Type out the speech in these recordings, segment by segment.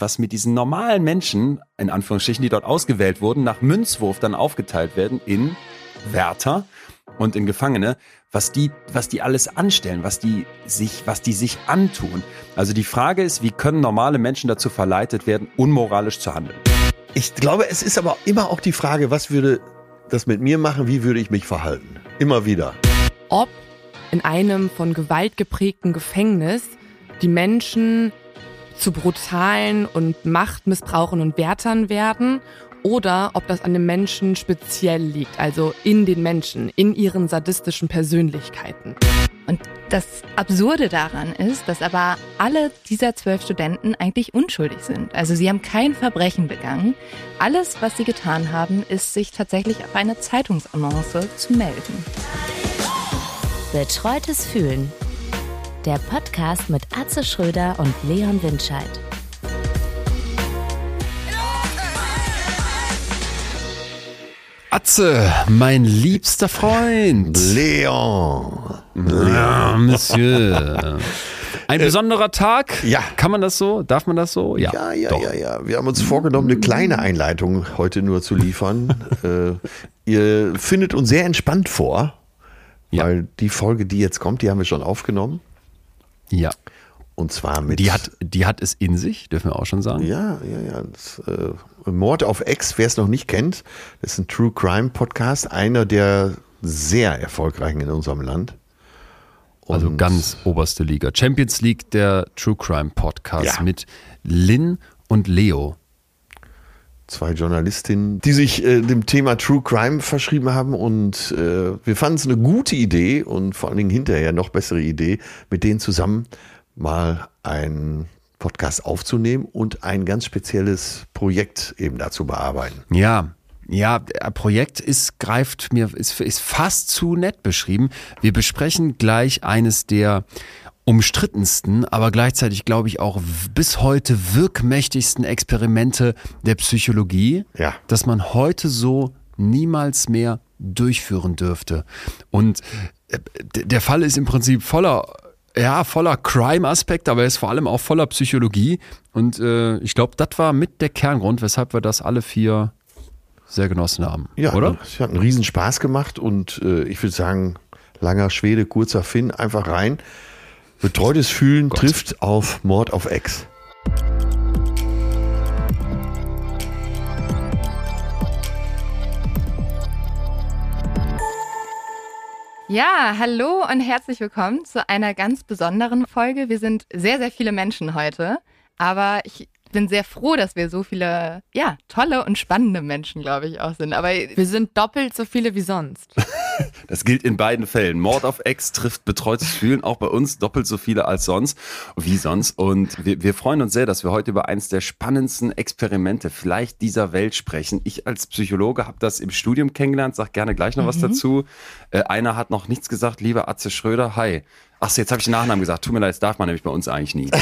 was mit diesen normalen Menschen, in Anführungsstrichen, die dort ausgewählt wurden, nach Münzwurf dann aufgeteilt werden in Wärter und in Gefangene, was die, was die alles anstellen, was die sich, was die sich antun. Also die Frage ist, wie können normale Menschen dazu verleitet werden, unmoralisch zu handeln? Ich glaube, es ist aber immer auch die Frage, was würde das mit mir machen, wie würde ich mich verhalten? Immer wieder. Ob in einem von Gewalt geprägten Gefängnis die Menschen zu brutalen und Machtmissbrauchen und Wärtern werden oder ob das an den Menschen speziell liegt, also in den Menschen, in ihren sadistischen Persönlichkeiten. Und das Absurde daran ist, dass aber alle dieser zwölf Studenten eigentlich unschuldig sind. Also sie haben kein Verbrechen begangen. Alles, was sie getan haben, ist, sich tatsächlich auf eine Zeitungsannonce zu melden. Betreutes Fühlen. Der Podcast mit Atze Schröder und Leon Windscheid. Atze, mein liebster Freund. Leon. Ja, Monsieur. Ein besonderer Tag? Ja. Kann man das so? Darf man das so? Ja, ja, doch. ja, ja. Wir haben uns vorgenommen, eine kleine Einleitung heute nur zu liefern. äh, ihr findet uns sehr entspannt vor, Ja. weil die Folge, die jetzt kommt, die haben wir schon aufgenommen. Ja. Und zwar mit. Die hat, die hat es in sich, dürfen wir auch schon sagen. Ja, ja, ja. Das, äh, Mord auf Ex, wer es noch nicht kennt, das ist ein True Crime Podcast, einer der sehr erfolgreichen in unserem Land. Also Und- ganz oberste Liga. Champions League, der True Crime Podcast Ja. mit Lynn und Leo. Zwei Journalistinnen, die sich äh, dem Thema True Crime verschrieben haben und äh, wir fanden es eine gute Idee und vor allen Dingen hinterher noch bessere Idee, mit denen zusammen mal einen Podcast aufzunehmen und ein ganz spezielles Projekt eben dazu bearbeiten. Ja, ja, der Projekt ist, greift mir, ist, ist fast zu nett beschrieben. Wir besprechen gleich eines der umstrittensten, aber gleichzeitig glaube ich auch bis heute wirkmächtigsten Experimente der Psychologie, Ja. dass man heute so niemals mehr durchführen dürfte. Und äh, der Fall ist im Prinzip voller ja, voller Crime-Aspekte, aber er ist vor allem auch voller Psychologie. Und äh, ich glaube, das war mit der Kerngrund, weshalb wir das alle vier sehr genossen haben. Ja, oder? es hat einen riesen Spaß gemacht und äh, ich würde sagen, langer Schwede, kurzer Finn, einfach rein. Betreutes Fühlen trifft auf Mord auf Ex. Ja, hallo und herzlich willkommen zu einer ganz besonderen Folge. Wir sind sehr, sehr viele Menschen heute, aber ich bin sehr froh, dass wir so viele, ja, tolle und spannende Menschen, glaube ich, auch sind. Aber Wir sind doppelt so viele wie sonst. Das gilt in beiden Fällen. Mord auf Ex trifft betreutes Fühlen auch bei uns doppelt so viele als sonst, wie sonst. Und wir, wir freuen uns sehr, dass wir heute über eins der spannendsten Experimente vielleicht dieser Welt sprechen. Ich als Psychologe habe das im Studium kennengelernt, sag gerne gleich noch was dazu. Äh, einer hat noch nichts gesagt, lieber Atze Schröder, hi. Ach so, jetzt habe ich den Nachnamen gesagt. Tut mir leid, das darf man nämlich bei uns eigentlich nie.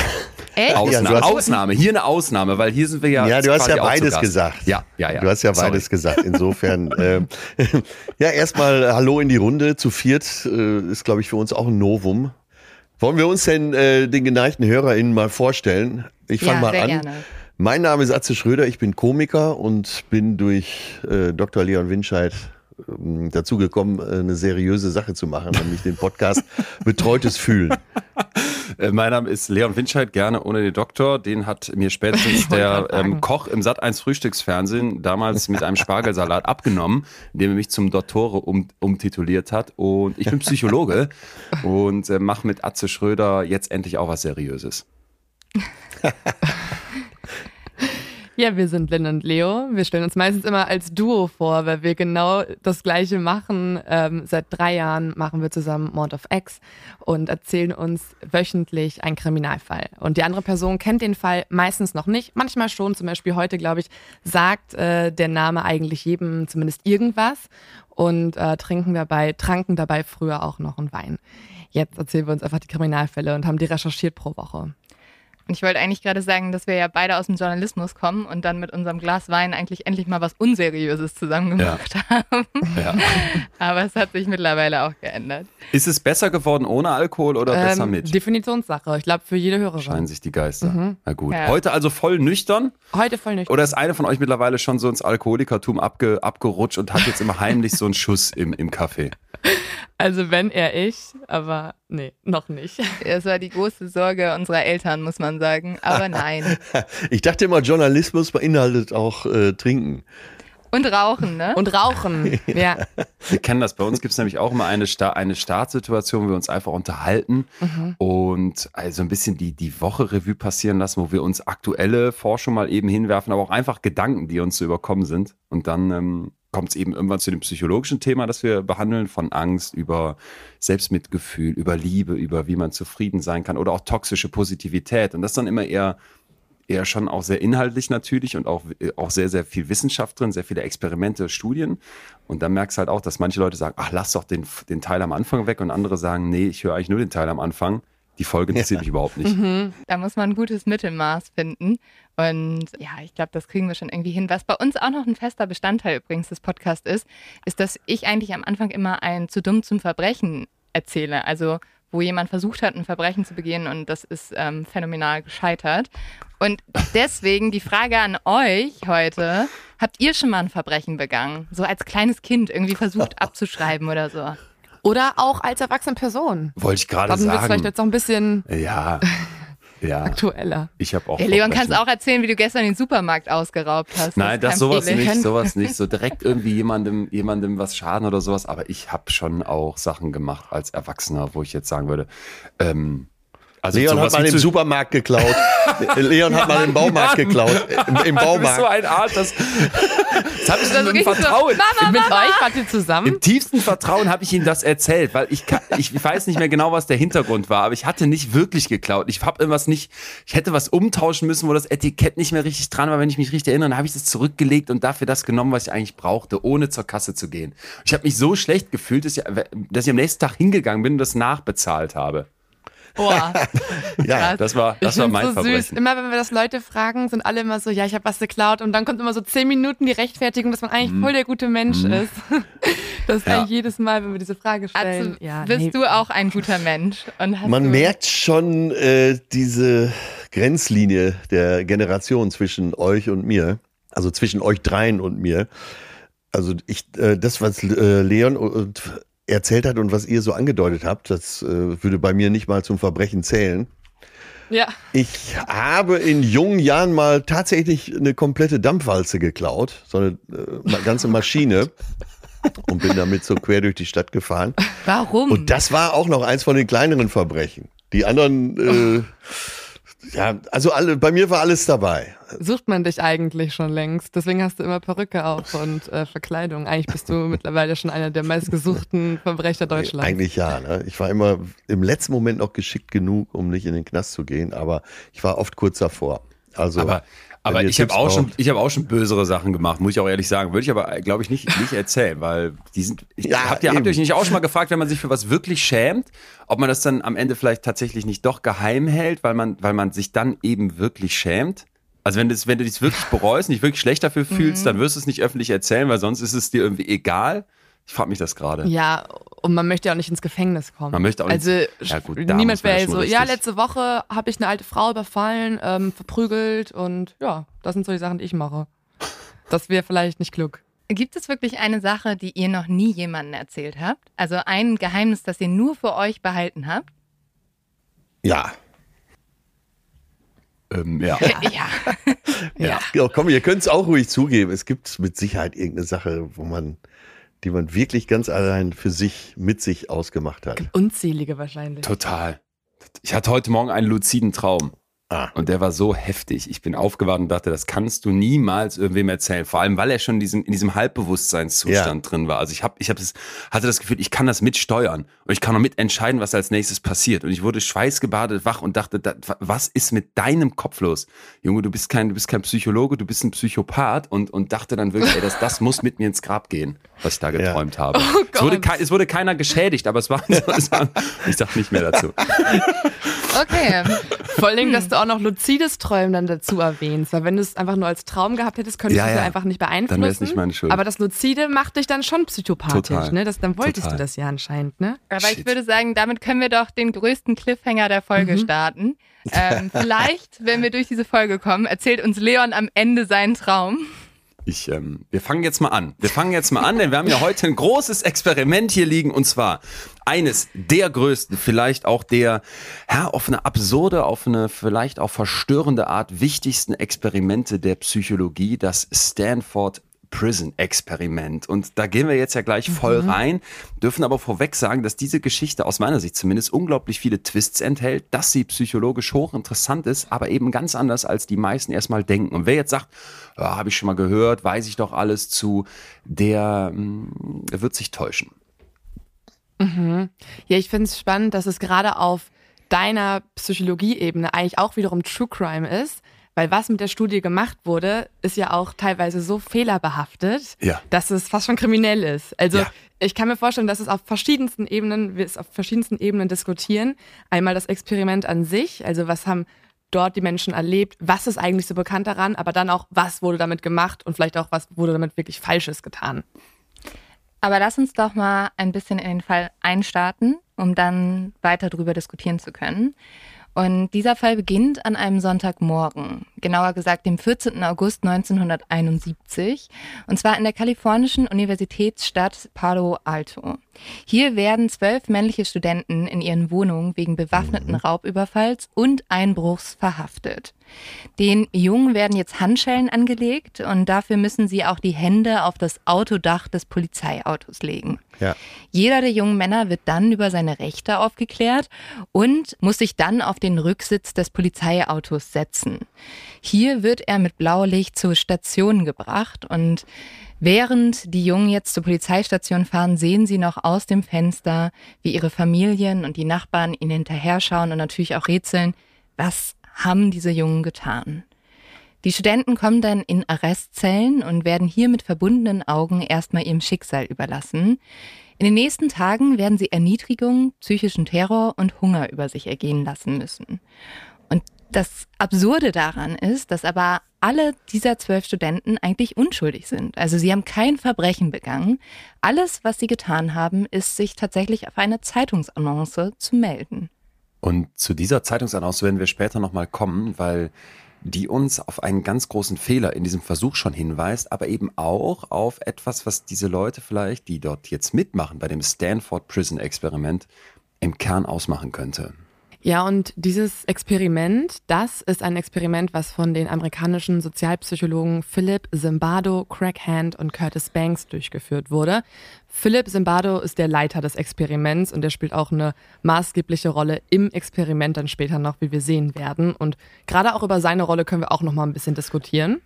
echt? Ausnahme, hast- Ausnahme, hier eine Ausnahme, weil hier sind wir ja. Ja, du hast ja beides gesagt. Ja, ja, ja. Du hast ja Sorry. beides gesagt. Insofern, ähm, ja, erstmal äh, Hallo in die Runde. Zu viert äh, ist, glaube ich, für uns auch ein Novum. Wollen wir uns denn äh, den geneigten HörerInnen mal vorstellen? Ich fange Ja, mal sehr an. gerne. Mein Name ist Atze Schröder, ich bin Komiker und bin durch äh, Dr. Leon Winscheid ähm, dazu gekommen, äh, eine seriöse Sache zu machen, nämlich den Podcast Betreutes Fühlen. Äh, Mein Name ist Leon Winscheid, gerne ohne den Doktor. Den hat mir spätestens der ähm, Koch im Sat1 Frühstücksfernsehen damals mit einem Spargelsalat abgenommen, indem er mich zum Dottore um, umtituliert hat. Und ich bin Psychologe und äh, mache mit Atze Schröder jetzt endlich auch was Seriöses. Ja, wir sind Lynn und Leo. Wir stellen uns meistens immer als Duo vor, weil wir genau das Gleiche machen. Ähm, seit drei Jahren machen wir zusammen Mord of X und erzählen uns wöchentlich einen Kriminalfall. Und die andere Person kennt den Fall meistens noch nicht, manchmal schon. Zum Beispiel heute, glaube ich, sagt äh, der Name eigentlich jedem zumindest irgendwas und äh, trinken dabei, tranken dabei früher auch noch einen Wein. Jetzt erzählen wir uns einfach die Kriminalfälle und haben die recherchiert pro Woche. Und ich wollte eigentlich gerade sagen, dass wir ja beide aus dem Journalismus kommen und dann mit unserem Glas Wein eigentlich endlich mal was Unseriöses zusammen gemacht ja. haben. Ja. Aber es hat sich mittlerweile auch geändert. Ist es besser geworden ohne Alkohol oder ähm, besser mit? Definitionssache. Ich glaube, für jede Hörerin. Scheinen sich die Geister. Mhm. Na gut. Ja. Heute also voll nüchtern? Heute voll nüchtern. Oder ist eine von euch mittlerweile schon so ins Alkoholikertum abge, abgerutscht und hat jetzt immer heimlich so einen Schuss im, im Kaffee? Also wenn er ich, aber nee, noch nicht. Es war die große Sorge unserer Eltern, muss man sagen. Aber nein. ich dachte immer, Journalismus beinhaltet auch äh, Trinken. Und Rauchen, ne? Und Rauchen, ja. Wir kennen das. Bei uns gibt es nämlich auch immer eine, Sta eine Startsituation, wo wir uns einfach unterhalten mhm. und also ein bisschen die, die Woche Revue passieren lassen, wo wir uns aktuelle Forschung mal eben hinwerfen, aber auch einfach Gedanken, die uns so überkommen sind. Und dann ähm, kommt es eben irgendwann zu dem psychologischen Thema, das wir behandeln, von Angst über Selbstmitgefühl, über Liebe, über wie man zufrieden sein kann oder auch toxische Positivität. Und das dann immer eher, eher schon auch sehr inhaltlich natürlich und auch, auch sehr, sehr viel Wissenschaft drin, sehr viele Experimente, Studien. Und dann merkst du halt auch, dass manche Leute sagen, ach, lass doch den, den Teil am Anfang weg und andere sagen, nee, ich höre eigentlich nur den Teil am Anfang. Die Folge interessiert ja. mich überhaupt nicht. Mhm. Da muss man ein gutes Mittelmaß finden. Und ja, ich glaube, das kriegen wir schon irgendwie hin. Was bei uns auch noch ein fester Bestandteil übrigens des Podcasts ist, ist, dass ich eigentlich am Anfang immer ein zu dumm zum Verbrechen erzähle. Also wo jemand versucht hat, ein Verbrechen zu begehen und das ist ähm, phänomenal gescheitert. Und deswegen die Frage an euch heute, habt ihr schon mal ein Verbrechen begangen? So als kleines Kind irgendwie versucht abzuschreiben oder so? Oder auch als erwachsene Person. Wollte ich gerade sagen. Dann wird vielleicht jetzt noch ein bisschen ja, ja. aktueller. Ich habe auch. Ja, Leon, kannst auch erzählen, wie du gestern den Supermarkt ausgeraubt hast. Nein, das, das sowas Problem. nicht, sowas nicht. So direkt irgendwie jemandem, jemandem was schaden oder sowas. Aber ich habe schon auch Sachen gemacht als Erwachsener, wo ich jetzt sagen würde, ähm, also Leon hat mal im Supermarkt geklaut. Leon hat mal im Baumarkt geklaut. Im, im Baumarkt. Du bist so ein Arsch. Das, das habe ich also mit Vertrauen. So, Mama, mit Mama. euch wart ihr zusammen? Im tiefsten Vertrauen habe ich ihm das erzählt, weil ich, kann, ich weiß nicht mehr genau, was der Hintergrund war, aber ich hatte nicht wirklich geklaut. Ich habe irgendwas nicht, ich hätte was umtauschen müssen, wo das Etikett nicht mehr richtig dran war. Wenn ich mich richtig erinnere, habe ich es zurückgelegt und dafür das genommen, was ich eigentlich brauchte, ohne zur Kasse zu gehen. Ich habe mich so schlecht gefühlt, dass ich, dass ich am nächsten Tag hingegangen bin und das nachbezahlt habe. Boah. ja, das war, das ich war mein so Verbrechen. Süß. Immer wenn wir das Leute fragen, sind alle immer so, ja, ich habe was geklaut und dann kommt immer so zehn Minuten die Rechtfertigung, dass man eigentlich mm. voll der gute Mensch mm. ist. Das ist ja. eigentlich jedes Mal, wenn wir diese Frage stellen. Also, ja, bist nee. du auch ein guter Mensch? man merkt schon äh, diese Grenzlinie der Generation zwischen euch und mir, also zwischen euch dreien und mir. Also ich, äh, das, was äh, Leon und erzählt hat und was ihr so angedeutet habt, das äh, würde bei mir nicht mal zum Verbrechen zählen. Ja. Ich habe in jungen Jahren mal tatsächlich eine komplette Dampfwalze geklaut, so eine äh, ganze Maschine. und bin damit so quer durch die Stadt gefahren. Warum? Und das war auch noch eins von den kleineren Verbrechen. Die anderen, äh, ja, also alle, bei mir war alles dabei. Sucht man dich eigentlich schon längst. Deswegen hast du immer Perücke auf und äh, Verkleidung. Eigentlich bist du mittlerweile schon einer der meistgesuchten Verbrecher Deutschlands. Eigentlich ja. Ne? Ich war immer im letzten Moment noch geschickt genug, um nicht in den Knast zu gehen, aber ich war oft kurz davor. Also, aber aber ich habe auch schon, ich habe auch schon bösere Sachen gemacht, muss ich auch ehrlich sagen. Würde ich aber, glaube ich, nicht, nicht erzählen, weil die sind. ja, habt ihr, habt ihr euch nicht auch schon mal gefragt, wenn man sich für was wirklich schämt, ob man das dann am Ende vielleicht tatsächlich nicht doch geheim hält, weil man, weil man sich dann eben wirklich schämt? Also wenn, das, wenn du dich wirklich bereust, nicht wirklich schlecht dafür fühlst, mhm. dann wirst du es nicht öffentlich erzählen, weil sonst ist es dir irgendwie egal. Ich frage mich das gerade. Ja, und man möchte ja auch nicht ins Gefängnis kommen. Man möchte auch also nicht. Ja gut, niemand wäre so, ja, letzte Woche habe ich eine alte Frau überfallen, ähm, verprügelt und ja, das sind so die Sachen, die ich mache. Das wäre vielleicht nicht klug. Gibt es wirklich eine Sache, die ihr noch nie jemandem erzählt habt? Also ein Geheimnis, das ihr nur für euch behalten habt? Ja. Ähm, ja. ja. ja. ja. Komm, ihr könnt es auch ruhig zugeben. Es gibt mit Sicherheit irgendeine Sache, wo man die man wirklich ganz allein für sich, mit sich ausgemacht hat. Unzählige wahrscheinlich. Total. Ich hatte heute Morgen einen luziden Traum. Ah. Und der war so heftig. Ich bin aufgewacht und dachte, das kannst du niemals irgendwem erzählen. Vor allem, weil er schon in diesem, in diesem Halbbewusstseinszustand ja. drin war. Also ich, hab, ich hab das, hatte das Gefühl, ich kann das mitsteuern. Und ich kann auch mitentscheiden, was als nächstes passiert. Und ich wurde schweißgebadet wach und dachte, da, was ist mit deinem Kopf los? Junge, du bist kein, du bist kein Psychologe, du bist ein Psychopath. Und, und dachte dann wirklich, ey, das, das muss mit mir ins Grab gehen, was ich da geträumt ja. habe. Oh es, wurde es wurde keiner geschädigt, aber es war, es war ich sag nicht mehr dazu. Okay. Vor allem, dass du auch noch luzides Träumen dann dazu erwähnst, weil wenn du es einfach nur als Traum gehabt hättest, könntest Ja, du es ja einfach nicht Dann beeinflussen. wär's nicht meine Schuld. Aber das Luzide macht dich dann schon psychopathisch, Total. ne? Das, dann wolltest Total. du das ja anscheinend, ne? Aber Shit. ich würde sagen, damit können wir doch den größten Cliffhanger der Folge starten. Ähm, vielleicht, wenn wir durch diese Folge kommen, erzählt uns Leon am Ende seinen Traum. Ich, ähm, wir fangen jetzt mal an. Wir fangen jetzt mal an, denn wir haben ja heute ein großes Experiment hier liegen und zwar eines der größten, vielleicht auch der, ja, auf eine absurde, auf eine vielleicht auch verstörende Art wichtigsten Experimente der Psychologie, das Stanford Prison Experiment. Und da gehen wir jetzt ja gleich voll rein, dürfen aber vorweg sagen, dass diese Geschichte aus meiner Sicht zumindest unglaublich viele Twists enthält, dass sie psychologisch hochinteressant ist, aber eben ganz anders, als die meisten erstmal denken. Und wer jetzt sagt, ja, habe ich schon mal gehört, weiß ich doch alles zu, der, mh, der wird sich täuschen. Ja, ich finde es spannend, dass es gerade auf deiner Psychologieebene eigentlich auch wiederum True Crime ist, weil was mit der Studie gemacht wurde, ist ja auch teilweise so fehlerbehaftet, Ja. dass es fast schon kriminell ist. Also Ja. ich kann mir vorstellen, dass es auf verschiedensten Ebenen, wir es auf verschiedensten Ebenen diskutieren. Einmal das Experiment an sich, also was haben dort die Menschen erlebt, was ist eigentlich so bekannt daran, aber dann auch, was wurde damit gemacht und vielleicht auch, was wurde damit wirklich Falsches getan. Aber lass uns doch mal ein bisschen in den Fall einstarten, um dann weiter drüber diskutieren zu können. Und dieser Fall beginnt an einem Sonntagmorgen, genauer gesagt dem 14. August 1971, und zwar in der kalifornischen Universitätsstadt Palo Alto. Hier werden zwölf männliche Studenten in ihren Wohnungen wegen bewaffneten Raubüberfalls und Einbruchs verhaftet. Den Jungen werden jetzt Handschellen angelegt und dafür müssen sie auch die Hände auf das Autodach des Polizeiautos legen. Ja. Jeder der jungen Männer wird dann über seine Rechte aufgeklärt und muss sich dann auf den Rücksitz des Polizeiautos setzen. Hier wird er mit Blaulicht zur Station gebracht und während die Jungen jetzt zur Polizeistation fahren, sehen sie noch aus dem Fenster, wie ihre Familien und die Nachbarn ihnen hinterher schauen und natürlich auch rätseln, was haben diese Jungen getan? Die Studenten kommen dann in Arrestzellen und werden hier mit verbundenen Augen erstmal ihrem Schicksal überlassen. In den nächsten Tagen werden sie Erniedrigung, psychischen Terror und Hunger über sich ergehen lassen müssen. Und das Absurde daran ist, dass aber alle dieser zwölf Studenten eigentlich unschuldig sind. Also sie haben kein Verbrechen begangen. Alles, was sie getan haben, ist, sich tatsächlich auf eine Zeitungsannonce zu melden. Und zu dieser Zeitungsannonce werden wir später nochmal kommen, weil die uns auf einen ganz großen Fehler in diesem Versuch schon hinweist, aber eben auch auf etwas, was diese Leute vielleicht, die dort jetzt mitmachen bei dem Stanford Prison Experiment, im Kern ausmachen könnte. Ja, und dieses Experiment, das ist ein Experiment, was von den amerikanischen Sozialpsychologen Philip Zimbardo, Craig Hand und Curtis Banks durchgeführt wurde. Philip Zimbardo ist der Leiter des Experiments und der spielt auch eine maßgebliche Rolle im Experiment dann später noch, wie wir sehen werden. Und gerade auch über seine Rolle können wir auch noch mal ein bisschen diskutieren.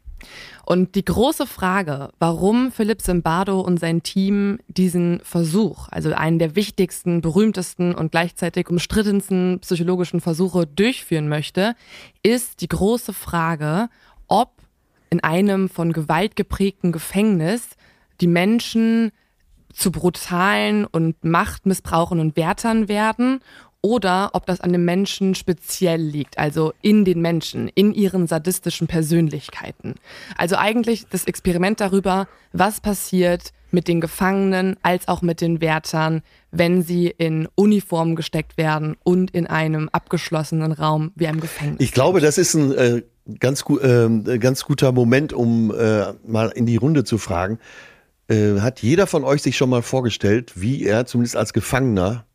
Und die große Frage, warum Philipp Zimbardo und sein Team diesen Versuch, also einen der wichtigsten, berühmtesten und gleichzeitig umstrittensten psychologischen Versuche durchführen möchte, ist die große Frage, ob in einem von Gewalt geprägten Gefängnis die Menschen zu brutalen und machtmissbrauchenden Wärtern werden oder ob das an den Menschen speziell liegt, also in den Menschen, in ihren sadistischen Persönlichkeiten. Also eigentlich das Experiment darüber, was passiert mit den Gefangenen als auch mit den Wärtern, wenn sie in Uniformen gesteckt werden und in einem abgeschlossenen Raum wie einem Gefängnis. Ich glaube, das ist ein äh, ganz, gu äh, ganz guter Moment, um äh, mal in die Runde zu fragen. Äh, hat jeder von euch sich schon mal vorgestellt, wie er zumindest als Gefangener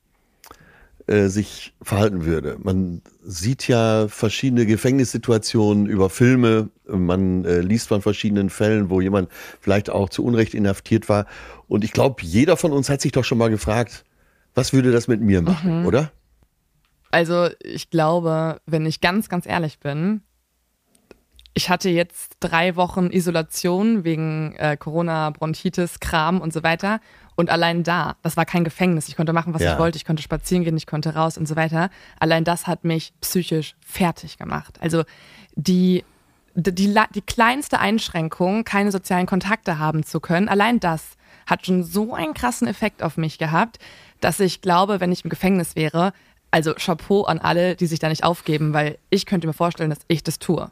äh, sich verhalten würde? Man sieht ja verschiedene Gefängnissituationen über Filme, man äh, liest von verschiedenen Fällen, wo jemand vielleicht auch zu Unrecht inhaftiert war. Und ich glaube, jeder von uns hat sich doch schon mal gefragt, was würde das mit mir machen, oder? Also ich glaube, wenn ich ganz, ganz ehrlich bin, ich hatte jetzt drei Wochen Isolation wegen äh, Corona, Bronchitis, Kram und so weiter. Und allein da, das war kein Gefängnis. Ich konnte machen, was Ja. ich wollte. Ich konnte spazieren gehen, ich konnte raus und so weiter. Allein das hat mich psychisch fertig gemacht. Also die, die, die, die kleinste Einschränkung, keine sozialen Kontakte haben zu können, allein das hat schon so einen krassen Effekt auf mich gehabt, dass ich glaube, wenn ich im Gefängnis wäre, Also Chapeau an alle, die sich da nicht aufgeben, weil ich könnte mir vorstellen, dass ich das tue.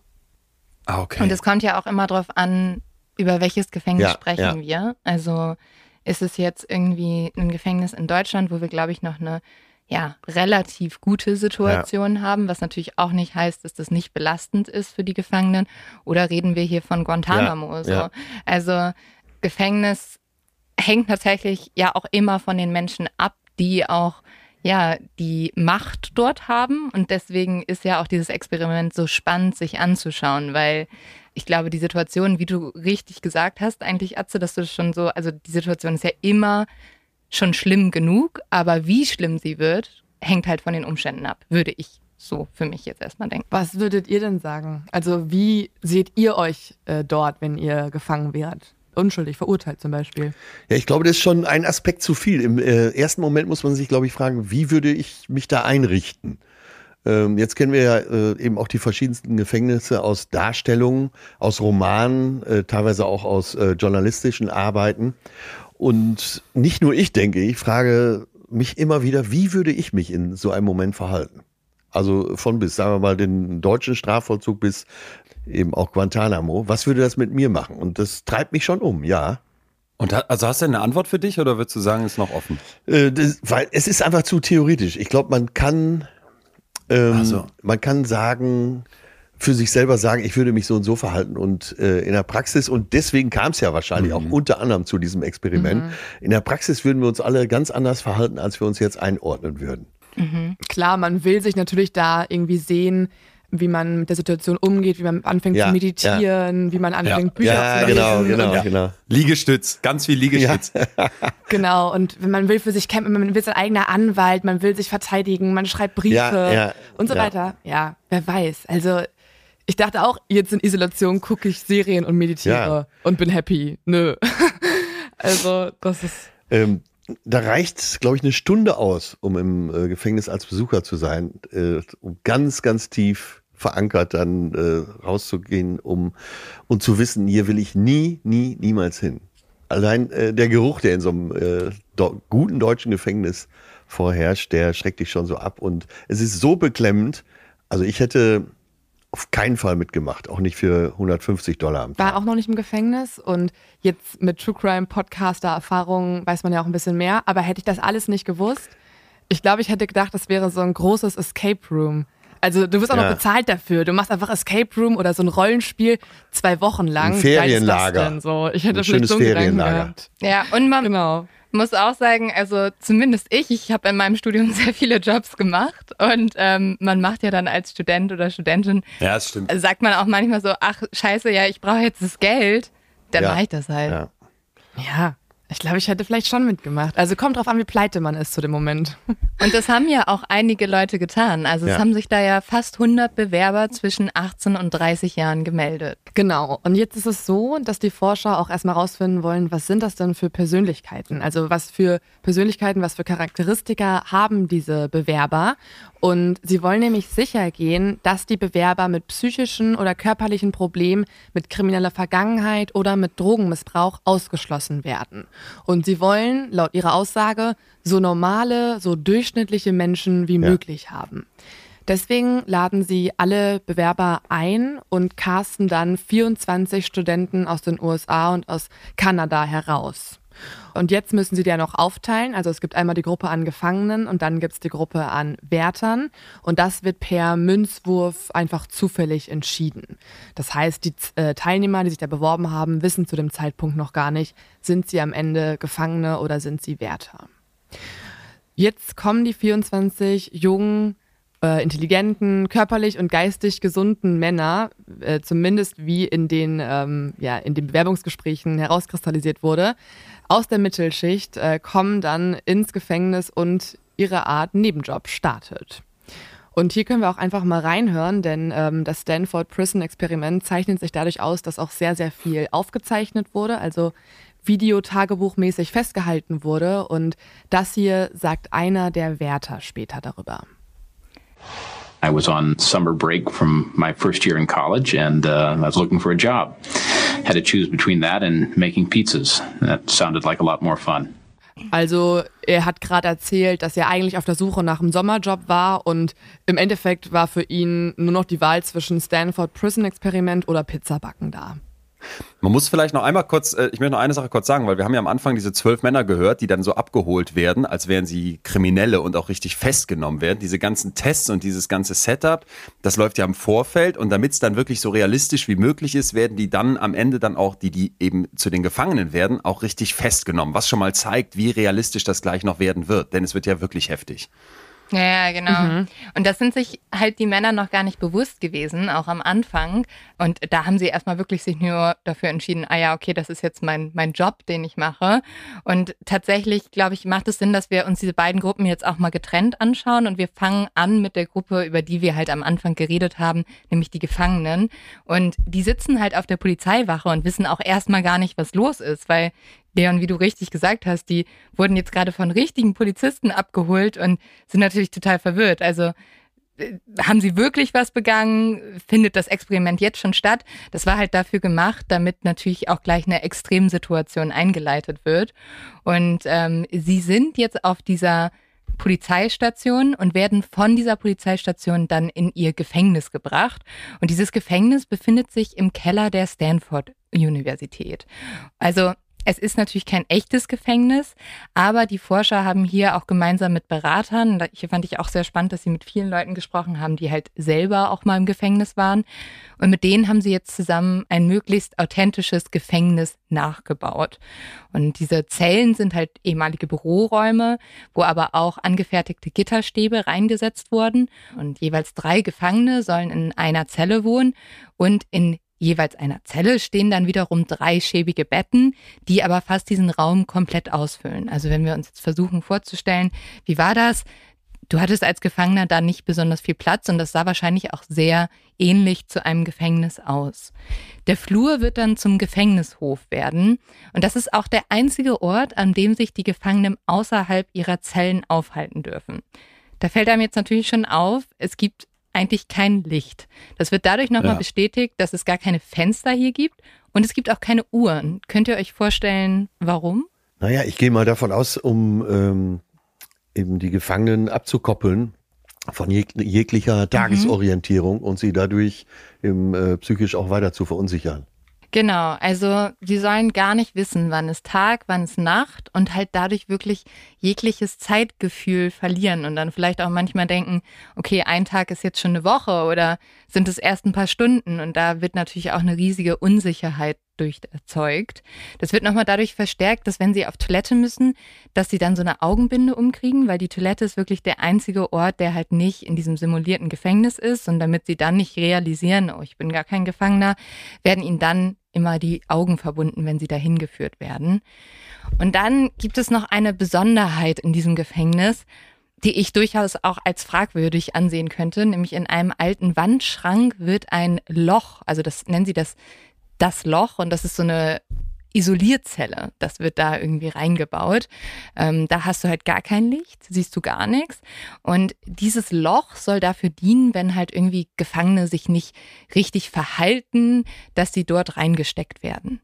Ah, okay. Und es kommt ja auch immer darauf an, über welches Gefängnis Ja, sprechen ja. wir. Also ist es jetzt irgendwie ein Gefängnis in Deutschland, wo wir, glaube ich, noch eine ja, relativ gute Situation haben, was natürlich auch nicht heißt, dass das nicht belastend ist für die Gefangenen. Oder reden wir hier von Guantanamo? Ja, so. ja. Also Gefängnis hängt tatsächlich ja auch immer von den Menschen ab, die auch ja die Macht dort haben und deswegen ist ja auch dieses Experiment so spannend sich anzuschauen, weil ich glaube, die Situation, wie du richtig gesagt hast, eigentlich Atze, dass du das schon so, also die Situation ist ja immer schon schlimm genug, aber wie schlimm sie wird, hängt halt von den Umständen ab, würde ich so für mich jetzt erstmal denken. Was würdet ihr denn sagen? Also wie seht ihr euch äh, dort, wenn ihr gefangen werdet? Unschuldig, verurteilt zum Beispiel. Ja, ich glaube, das ist schon ein Aspekt zu viel. Im äh, ersten Moment muss man sich, glaube ich, fragen, wie würde ich mich da einrichten? Ähm, jetzt kennen wir ja äh, eben auch die verschiedensten Gefängnisse aus Darstellungen, aus Romanen, äh, teilweise auch aus äh, journalistischen Arbeiten. Und nicht nur ich denke, ich frage mich immer wieder, wie würde ich mich in so einem Moment verhalten? Also von bis, sagen wir mal, den deutschen Strafvollzug bis eben auch Guantanamo. Was würde das mit mir machen? Und das treibt mich schon um, ja. Und also hast du eine Antwort für dich oder würdest du sagen, ist noch offen? Äh, das, weil es ist einfach zu theoretisch. Ich glaube, man kann, ähm, so. man kann sagen, für sich selber sagen, ich würde mich so und so verhalten und äh, in der Praxis, und deswegen kam es ja wahrscheinlich Mhm. auch unter anderem zu diesem Experiment, in der Praxis würden wir uns alle ganz anders verhalten, als wir uns jetzt einordnen würden. Klar, man will sich natürlich da irgendwie sehen, wie man mit der Situation umgeht, wie man anfängt Ja, zu meditieren, wie man anfängt, Bücher Ja, zu genau, lesen. genau, Und, genau. Liegestütz, ganz viel Liegestütz. genau. Und wenn man will für sich kämpfen, man will sein eigener Anwalt, man will sich verteidigen, man schreibt Briefe Ja, ja, und so ja. weiter. Ja, wer weiß. Also ich dachte auch, jetzt in Isolation gucke ich Serien und meditiere Ja. und bin happy. Nö. also das ist Ähm, da reicht, glaube ich, eine Stunde aus, um im äh, Gefängnis als Besucher zu sein, äh, um ganz, ganz tief verankert dann äh, rauszugehen, um und zu wissen, hier will ich nie, nie, niemals hin. Allein äh, der Geruch, der in so einem äh, do guten deutschen Gefängnis vorherrscht, der schreckt dich schon so ab und es ist so beklemmend. Also ich hätte auf keinen Fall mitgemacht, auch nicht für 150 Dollar am Tag. war auch noch nicht im Gefängnis und jetzt mit True Crime Podcaster Erfahrungen weiß man ja auch ein bisschen mehr, aber hätte ich das alles nicht gewusst, ich glaube, ich hätte gedacht, das wäre so ein großes Escape Room. Also du wirst auch Ja. noch bezahlt dafür. Du machst einfach Escape Room oder so ein Rollenspiel zwei Wochen lang. Ein Ferienlager. Das denn? So, ich hätte Ein schönes so Ferienlager. Ja, und man Genau. muss auch sagen, also zumindest ich, ich habe in meinem Studium sehr viele Jobs gemacht und ähm, man macht ja dann als Student oder Studentin, Ja, das stimmt. also sagt man auch manchmal so, ach scheiße, ja, ich brauche jetzt das Geld, dann Ja. mache ich das halt. Ja. Ja, ich glaube, ich hätte vielleicht schon mitgemacht. Also kommt drauf an, wie pleite man ist zu dem Moment. Und das haben ja auch einige Leute getan. Also es Ja. haben sich da ja fast 100 Bewerber zwischen 18 und 30 Jahren gemeldet. Genau. Und jetzt ist es so, dass die Forscher auch erstmal rausfinden wollen, was sind das denn für Persönlichkeiten? Also was für Persönlichkeiten, was für Charakteristika haben diese Bewerber? Und sie wollen nämlich sicher gehen, dass die Bewerber mit psychischen oder körperlichen Problemen, mit krimineller Vergangenheit oder mit Drogenmissbrauch ausgeschlossen werden. Und sie wollen, laut ihrer Aussage, so normale, so durchschnittliche Menschen wie möglich haben. Deswegen laden sie alle Bewerber ein und casten dann 24 Studenten aus den USA und aus Kanada heraus. Und jetzt müssen sie die ja noch aufteilen. Also es gibt einmal die Gruppe an Gefangenen und dann gibt es die Gruppe an Wärtern. Und das wird per Münzwurf einfach zufällig entschieden. Das heißt, die äh, Teilnehmer, die sich da beworben haben, wissen zu dem Zeitpunkt noch gar nicht, sind sie am Ende Gefangene oder sind sie Wärter. Jetzt kommen die 24 jungen, äh, intelligenten, körperlich und geistig gesunden Männer, äh, zumindest wie in den, ähm, ja, in den Bewerbungsgesprächen herauskristallisiert wurde, aus der Mittelschicht, äh, kommen dann ins Gefängnis und ihre Art Nebenjob startet. Und hier können wir auch einfach mal reinhören, denn ähm, das Stanford Prison Experiment zeichnet sich dadurch aus, dass auch sehr, sehr viel aufgezeichnet wurde, also Videotagebuchmäßig festgehalten wurde. Und das hier sagt einer der Wärter später darüber. I was on summer break from my first year in college and uh, I was looking for a job. Had to choose between that and making pizzas. That sounded like a lot more fun. Also er hat gerade erzählt, dass er eigentlich auf der Suche nach einem Sommerjob war und im Endeffekt war für ihn nur noch die Wahl zwischen Stanford Prison Experiment oder Pizzabacken da. Man muss vielleicht noch einmal kurz, äh, ich möchte noch eine Sache kurz sagen, weil wir haben ja am Anfang diese zwölf Männer gehört, die dann so abgeholt werden, als wären sie Kriminelle und auch richtig festgenommen werden. Diese ganzen Tests und dieses ganze Setup, das läuft ja im Vorfeld und damit es dann wirklich so realistisch wie möglich ist, werden die dann am Ende dann auch, die, die eben zu den Gefangenen werden, auch richtig festgenommen, was schon mal zeigt, wie realistisch das gleich noch werden wird, denn es wird ja wirklich heftig. Ja, genau. Mhm. Und das sind sich halt die Männer noch gar nicht bewusst gewesen, auch am Anfang. Und da haben sie erstmal wirklich sich nur dafür entschieden, ah ja, okay, das ist jetzt mein, mein Job, den ich mache. Und tatsächlich, glaube ich, macht es Sinn, dass wir uns diese beiden Gruppen jetzt auch mal getrennt anschauen. Und wir fangen an mit der Gruppe, über die wir halt am Anfang geredet haben, nämlich die Gefangenen. Und die sitzen halt auf der Polizeiwache und wissen auch erstmal gar nicht, was los ist, weil Leon, wie du richtig gesagt hast, die wurden jetzt gerade von richtigen Polizisten abgeholt und sind natürlich total verwirrt. Also äh, haben sie wirklich was begangen? Findet das Experiment jetzt schon statt? Das war halt dafür gemacht, damit natürlich auch gleich eine Extremsituation eingeleitet wird. Und ähm, sie sind jetzt auf dieser Polizeistation und werden von dieser Polizeistation dann in ihr Gefängnis gebracht. Und dieses Gefängnis befindet sich im Keller der Stanford Universität. Also es ist natürlich kein echtes Gefängnis, aber die Forscher haben hier auch gemeinsam mit Beratern, hier fand ich auch sehr spannend, dass sie mit vielen Leuten gesprochen haben, die halt selber auch mal im Gefängnis waren. Und mit denen haben sie jetzt zusammen ein möglichst authentisches Gefängnis nachgebaut. Und diese Zellen sind halt ehemalige Büroräume, wo aber auch angefertigte Gitterstäbe reingesetzt wurden. Und jeweils drei Gefangene sollen in einer Zelle wohnen und in jeweils einer Zelle stehen dann wiederum drei schäbige Betten, die aber fast diesen Raum komplett ausfüllen. Also wenn wir uns jetzt versuchen vorzustellen, wie war das? Du hattest als Gefangener da nicht besonders viel Platz und das sah wahrscheinlich auch sehr ähnlich zu einem Gefängnis aus. Der Flur wird dann zum Gefängnishof werden und das ist auch der einzige Ort, an dem sich die Gefangenen außerhalb ihrer Zellen aufhalten dürfen. Da fällt einem jetzt natürlich schon auf, es gibt eigentlich kein Licht. Das wird dadurch nochmal ja. bestätigt, dass es gar keine Fenster hier gibt und es gibt auch keine Uhren. Könnt ihr euch vorstellen, warum? Naja, ich gehe mal davon aus, um ähm, eben die Gefangenen abzukoppeln von jeg jeglicher mhm. Tagesorientierung mhm. und sie dadurch eben, äh, psychisch auch weiter zu verunsichern. Genau, also sie sollen gar nicht wissen, wann ist Tag, wann ist Nacht und halt dadurch wirklich jegliches Zeitgefühl verlieren und dann vielleicht auch manchmal denken, okay, ein Tag ist jetzt schon eine Woche oder sind es erst ein paar Stunden und da wird natürlich auch eine riesige Unsicherheit durch erzeugt. Das wird nochmal dadurch verstärkt, dass wenn sie auf Toilette müssen, dass sie dann so eine Augenbinde umkriegen, weil die Toilette ist wirklich der einzige Ort, der halt nicht in diesem simulierten Gefängnis ist. Und damit sie dann nicht realisieren, oh, ich bin gar kein Gefangener, werden ihnen dann immer die Augen verbunden, wenn sie dahin geführt werden. Und dann gibt es noch eine Besonderheit in diesem Gefängnis, die ich durchaus auch als fragwürdig ansehen könnte, nämlich in einem alten Wandschrank wird ein Loch, also das nennen sie das das Loch und das ist so eine Isolierzelle. Das wird da irgendwie reingebaut. Ähm, da hast du halt gar kein Licht, siehst du gar nichts. Und dieses Loch soll dafür dienen, wenn halt irgendwie Gefangene sich nicht richtig verhalten, dass sie dort reingesteckt werden.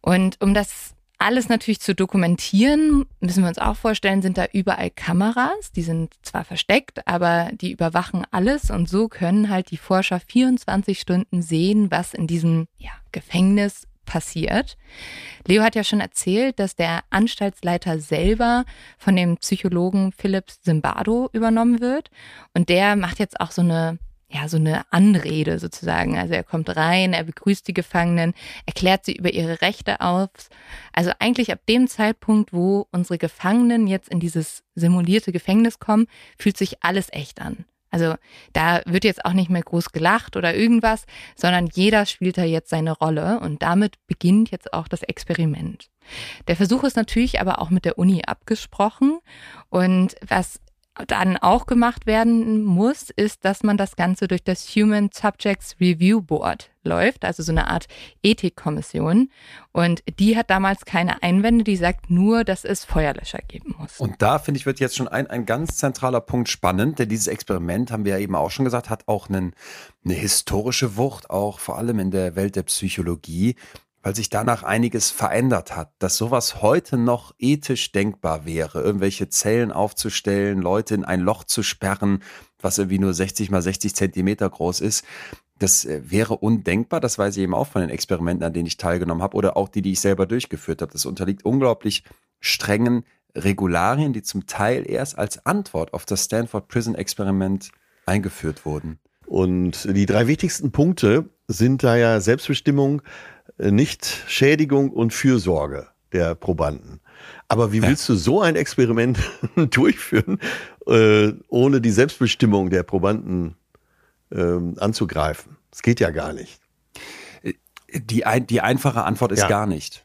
Und um das alles natürlich zu dokumentieren, müssen wir uns auch vorstellen, sind da überall Kameras. Die sind zwar versteckt, aber die überwachen alles und so können halt die Forscher 24 Stunden sehen, was in diesem ja, Gefängnis passiert. Leo hat ja schon erzählt, dass der Anstaltsleiter selber von dem Psychologen Philips Zimbardo übernommen wird und der macht jetzt auch so eine ja, so eine Anrede sozusagen. Also er kommt rein, er begrüßt die Gefangenen, erklärt sie über ihre Rechte auf. Also eigentlich ab dem Zeitpunkt, wo unsere Gefangenen jetzt in dieses simulierte Gefängnis kommen, fühlt sich alles echt an. Also da wird jetzt auch nicht mehr groß gelacht oder irgendwas, sondern jeder spielt da jetzt seine Rolle und damit beginnt jetzt auch das Experiment. Der Versuch ist natürlich aber auch mit der Uni abgesprochen und was dann auch gemacht werden muss, ist, dass man das Ganze durch das Human Subjects Review Board läuft, also so eine Art Ethikkommission. Und die hat damals keine Einwände, die sagt nur, dass es Feuerlöscher geben muss. Und da finde ich, wird jetzt schon ein, ein ganz zentraler Punkt spannend, denn dieses Experiment, haben wir ja eben auch schon gesagt, hat auch einen, eine historische Wucht, auch vor allem in der Welt der Psychologie. Weil sich danach einiges verändert hat, dass sowas heute noch ethisch denkbar wäre, irgendwelche Zellen aufzustellen, Leute in ein Loch zu sperren, was irgendwie nur 60 mal 60 Zentimeter groß ist. Das äh, wäre undenkbar, das weiß ich eben auch von den Experimenten, an denen ich teilgenommen habe oder auch die, die ich selber durchgeführt habe. Das unterliegt unglaublich strengen Regularien, die zum Teil erst als Antwort auf das Stanford Prison Experiment eingeführt wurden. Und die drei wichtigsten Punkte sind da ja Selbstbestimmung, Nichtschädigung und Fürsorge der Probanden. Aber wie willst du so ein Experiment durchführen, äh, ohne die Selbstbestimmung der Probanden ähm, anzugreifen? Das geht ja gar nicht. Die, ein, die einfache Antwort ist ja. gar nicht.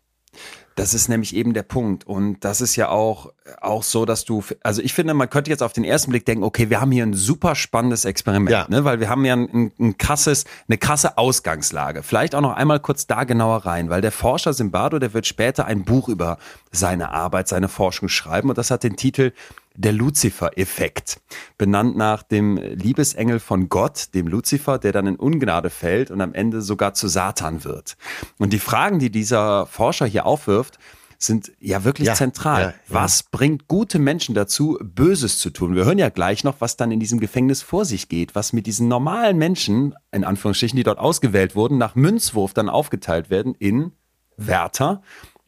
Das ist nämlich eben der Punkt. Und das ist ja auch, auch so, dass du, also ich finde, man könnte jetzt auf den ersten Blick denken, okay, wir haben hier ein super spannendes Experiment, ja. ne? weil wir haben ja ein, ein krasses, eine krasse Ausgangslage. Vielleicht auch noch einmal kurz da genauer rein, weil der Forscher Simbardo, der wird später ein Buch über seine Arbeit, seine Forschung schreiben und das hat den Titel der Luzifer-Effekt, benannt nach dem Liebesengel von Gott, dem Luzifer, der dann in Ungnade fällt und am Ende sogar zu Satan wird. Und die Fragen, die dieser Forscher hier aufwirft, sind ja wirklich ja, zentral. Ja, ja. Was bringt gute Menschen dazu, Böses zu tun? Wir hören ja gleich noch, was dann in diesem Gefängnis vor sich geht, was mit diesen normalen Menschen, in Anführungsstrichen, die dort ausgewählt wurden, nach Münzwurf dann aufgeteilt werden in Wärter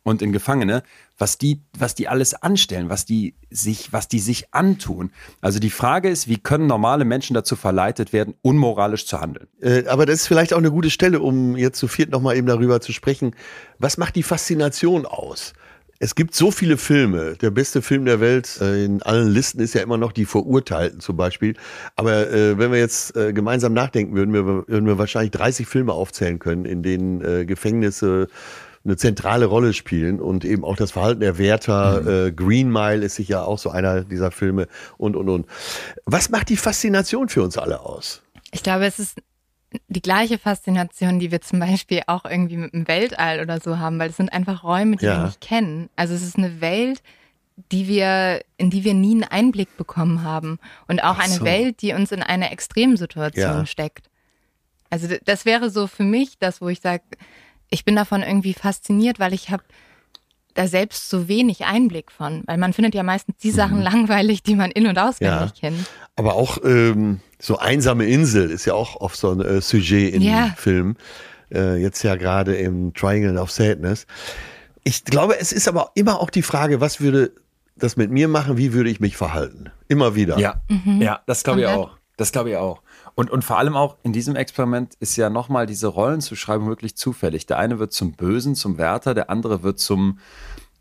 und in Gefangene, was die, was die alles anstellen, was die sich, was die sich antun. Also die Frage ist, wie können normale Menschen dazu verleitet werden, unmoralisch zu handeln? Äh, aber das ist vielleicht auch eine gute Stelle, um jetzt zu viert nochmal eben darüber zu sprechen. Was macht die Faszination aus? Es gibt so viele Filme. Der beste Film der Welt äh, in allen Listen ist ja immer noch die Verurteilten zum Beispiel. Aber äh, wenn wir jetzt äh, gemeinsam nachdenken würden, wir, würden wir wahrscheinlich 30 Filme aufzählen können, in denen äh, Gefängnisse eine zentrale Rolle spielen und eben auch das Verhalten der Wärter. Mhm. Äh, Green Mile ist sicher auch so einer dieser Filme und, und, und. Was macht die Faszination für uns alle aus? Ich glaube, es ist die gleiche Faszination, die wir zum Beispiel auch irgendwie mit dem Weltall oder so haben, weil es sind einfach Räume, die ja. wir nicht kennen. Also es ist eine Welt, die wir, in die wir nie einen Einblick bekommen haben. Und auch so. eine Welt, die uns in eine Extremsituation ja. steckt. Also das wäre so für mich das, wo ich sage, ich bin davon irgendwie fasziniert, weil ich habe da selbst so wenig Einblick von, weil man findet ja meistens die Sachen mhm. langweilig, die man in- und auswendig ja. kennt. Aber auch ähm, so einsame Insel ist ja auch oft so ein äh, Sujet in ja. Filmen. Äh, jetzt ja gerade im Triangle of Sadness. Ich glaube, es ist aber immer auch die Frage, was würde das mit mir machen, wie würde ich mich verhalten? Immer wieder. Ja, mhm. ja das glaube ich auch. Das glaube ich auch. Und, und vor allem auch in diesem Experiment ist ja nochmal diese Rollenzuschreibung wirklich zufällig. Der eine wird zum Bösen, zum Wärter, der andere wird zum,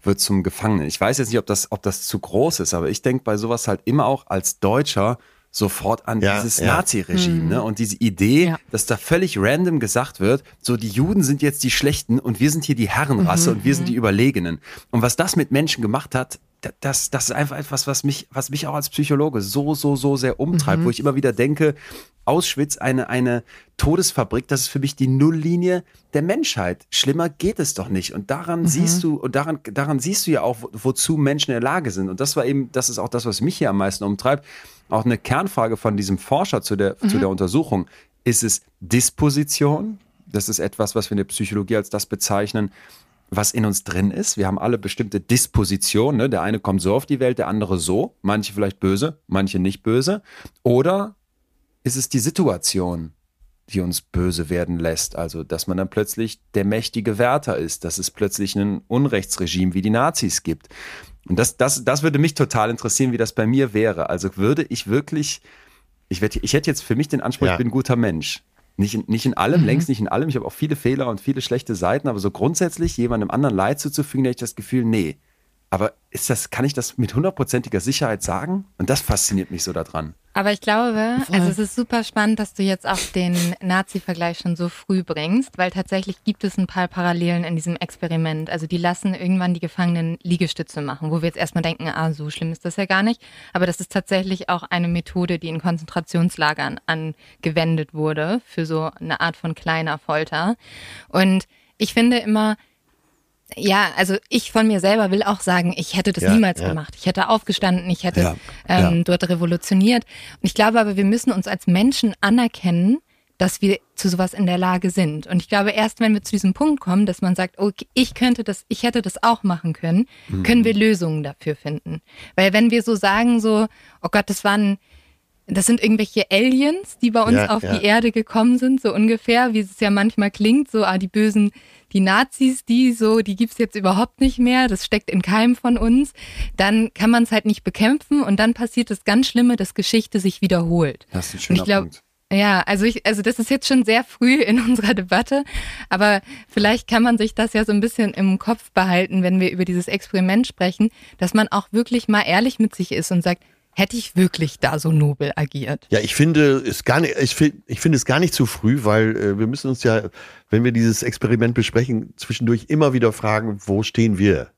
wird zum Gefangenen. Ich weiß jetzt nicht, ob das, ob das zu groß ist, aber ich denke bei sowas halt immer auch als Deutscher sofort an ja, dieses ja. Nazi-Regime mhm. ne? und diese Idee, ja. dass da völlig random gesagt wird, so die Juden sind jetzt die Schlechten und wir sind hier die Herrenrasse mhm. und wir sind die Überlegenen. Und was das mit Menschen gemacht hat, das, das ist einfach etwas, was mich, was mich auch als Psychologe so, so, so sehr umtreibt, mhm. wo ich immer wieder denke, Auschwitz eine, eine Todesfabrik, das ist für mich die Nulllinie der Menschheit. Schlimmer geht es doch nicht. Und daran mhm. siehst du, und daran, daran siehst du ja auch, wo, wozu Menschen in der Lage sind. Und das war eben, das ist auch das, was mich hier am meisten umtreibt. Auch eine Kernfrage von diesem Forscher zu der, mhm. zu der Untersuchung. Ist es Disposition? Das ist etwas, was wir in der Psychologie als das bezeichnen, was in uns drin ist. Wir haben alle bestimmte Dispositionen. Ne? Der eine kommt so auf die Welt, der andere so. Manche vielleicht böse, manche nicht böse. Oder ist es die Situation, die uns böse werden lässt? Also, dass man dann plötzlich der mächtige Wärter ist, dass es plötzlich ein Unrechtsregime wie die Nazis gibt. Und das, das, das würde mich total interessieren, wie das bei mir wäre. Also würde ich wirklich, ich, werde, ich hätte jetzt für mich den Anspruch, ja. ich bin ein guter Mensch. Nicht in, nicht in allem, mhm. längst nicht in allem. Ich habe auch viele Fehler und viele schlechte Seiten, aber so grundsätzlich jemandem anderen Leid zuzufügen, da habe ich das Gefühl, nee. Aber ist das, kann ich das mit hundertprozentiger Sicherheit sagen? Und das fasziniert mich so daran. Aber ich glaube, also es ist super spannend, dass du jetzt auch den Nazi-Vergleich schon so früh bringst, weil tatsächlich gibt es ein paar Parallelen in diesem Experiment. Also die lassen irgendwann die Gefangenen Liegestütze machen, wo wir jetzt erstmal denken, ah, so schlimm ist das ja gar nicht. Aber das ist tatsächlich auch eine Methode, die in Konzentrationslagern angewendet wurde für so eine Art von kleiner Folter. Und ich finde immer, ja, also ich von mir selber will auch sagen, ich hätte das ja, niemals ja. gemacht. Ich hätte aufgestanden, ich hätte ja, ähm, dort revolutioniert. Und ich glaube aber, wir müssen uns als Menschen anerkennen, dass wir zu sowas in der Lage sind. Und ich glaube, erst wenn wir zu diesem Punkt kommen, dass man sagt, okay, ich könnte das, ich hätte das auch machen können, mhm. können wir Lösungen dafür finden. Weil wenn wir so sagen, so, oh Gott, das waren, das sind irgendwelche Aliens, die bei uns ja, auf ja. die Erde gekommen sind, so ungefähr, wie es ja manchmal klingt, so, ah, die bösen, die Nazis, die so, die gibt's jetzt überhaupt nicht mehr, das steckt in keinem von uns, dann kann man es halt nicht bekämpfen und dann passiert das ganz Schlimme, dass Geschichte sich wiederholt. Das ist ein schöner ich glaub, Punkt. Ja, also ich, also das ist jetzt schon sehr früh in unserer Debatte, aber vielleicht kann man sich das ja so ein bisschen im Kopf behalten, wenn wir über dieses Experiment sprechen, dass man auch wirklich mal ehrlich mit sich ist und sagt, hätte ich wirklich da so nobel agiert? Ja, ich finde es gar nicht, ich finde, ich finde es gar nicht zu früh, weil äh, wir müssen uns ja, wenn wir dieses Experiment besprechen, zwischendurch immer wieder fragen, wo stehen wir?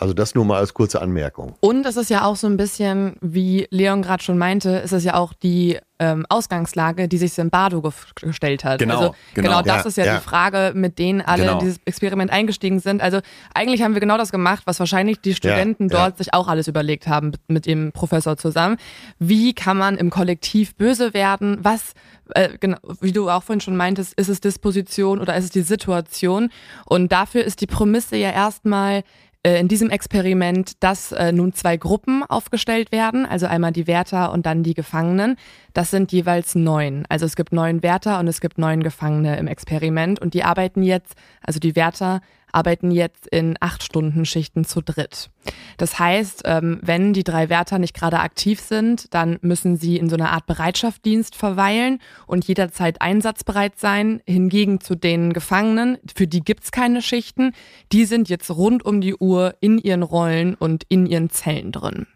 Also das nur mal als kurze Anmerkung. Und es ist ja auch so ein bisschen, wie Leon gerade schon meinte, ist es ja auch die ähm, Ausgangslage, die sich Zimbardo gestellt hat. Genau, also, genau. genau das ja, ist ja, ja, die Frage, mit denen alle genau. in dieses Experiment eingestiegen sind. Also eigentlich haben wir genau das gemacht, was wahrscheinlich die Studenten ja, dort sich auch alles überlegt haben mit dem Professor zusammen. Wie kann man im Kollektiv böse werden? Was äh, genau, wie du auch vorhin schon meintest, ist es Disposition oder ist es die Situation? Und dafür ist die Prämisse ja erstmal, äh, in diesem Experiment, dass äh, nun zwei Gruppen aufgestellt werden, also einmal die Wärter und dann die Gefangenen. Das sind jeweils neun. Also es gibt neun Wärter und es gibt neun Gefangene im Experiment und die arbeiten jetzt, also die Wärter arbeiten jetzt in acht Stunden Schichten zu dritt. Das heißt, ähm, wenn die drei Wärter nicht gerade aktiv sind, dann müssen sie in so einer Art Bereitschaftsdienst verweilen und jederzeit einsatzbereit sein. Hingegen zu den Gefangenen, für die gibt's keine Schichten, die sind jetzt rund um die Uhr in ihren Rollen und in ihren Zellen drin.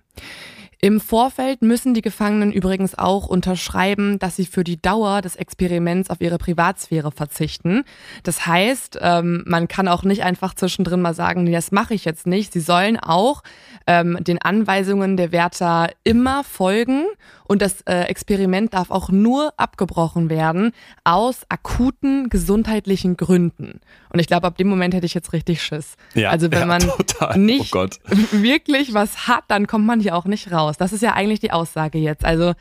Im Vorfeld müssen die Gefangenen übrigens auch unterschreiben, dass sie für die Dauer des Experiments auf ihre Privatsphäre verzichten. Das heißt, ähm, man kann auch nicht einfach zwischendrin mal sagen, nee, das mache ich jetzt nicht. Sie sollen auch ähm, den Anweisungen der Wärter immer folgen und das äh, Experiment darf auch nur abgebrochen werden aus akuten gesundheitlichen Gründen. Und ich glaube, ab dem Moment hätte ich jetzt richtig Schiss. Ja, also wenn ja, man total. nicht oh wirklich was hat, dann kommt man hier auch nicht raus. Das ist ja eigentlich die Aussage jetzt. Also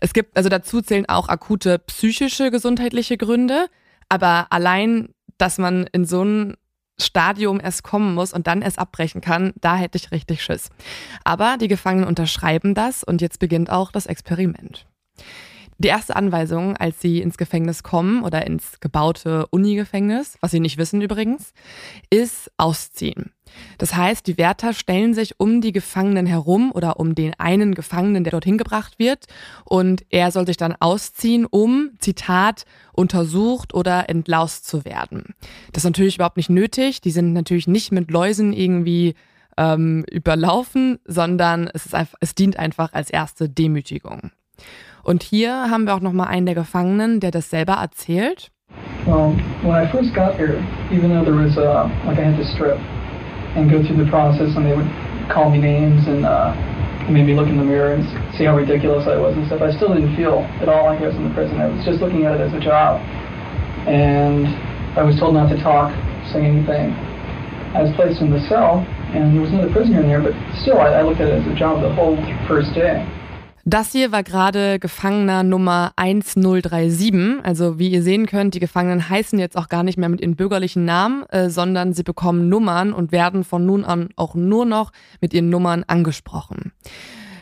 es gibt, also dazu zählen auch akute psychische gesundheitliche Gründe, aber allein, dass man in so ein Stadium erst kommen muss und dann erst abbrechen kann, da hätte ich richtig Schiss. Aber die Gefangenen unterschreiben das und jetzt beginnt auch das Experiment. Die erste Anweisung, als sie ins Gefängnis kommen oder ins gebaute Uni-Gefängnis, was sie nicht wissen übrigens, ist ausziehen. Das heißt, die Wärter stellen sich um die Gefangenen herum oder um den einen Gefangenen, der dorthin gebracht wird, und er soll sich dann ausziehen, um, Zitat, untersucht oder entlaust zu werden. Das ist natürlich überhaupt nicht nötig. Die sind natürlich nicht mit Läusen irgendwie ähm, überlaufen, sondern es, ist einfach, es dient einfach als erste Demütigung. Und hier haben wir auch nochmal einen der Gefangenen, der das selber erzählt. Well, when I first got here, even though there was uh, like I had to strip and go through the process, and they would call me names and uh, made me look in the mirror and see how ridiculous I was and stuff. I still didn't feel at all like I was in the prison. I was just looking at it as a job, and I was told not to talk, say anything. I was placed in the cell, and there was another prisoner in there, but still, I, I looked at it as a job the whole first day. Das hier war gerade Gefangener Nummer 1037. Also wie ihr sehen könnt, die Gefangenen heißen jetzt auch gar nicht mehr mit ihren bürgerlichen Namen, äh, sondern sie bekommen Nummern und werden von nun an auch nur noch mit ihren Nummern angesprochen.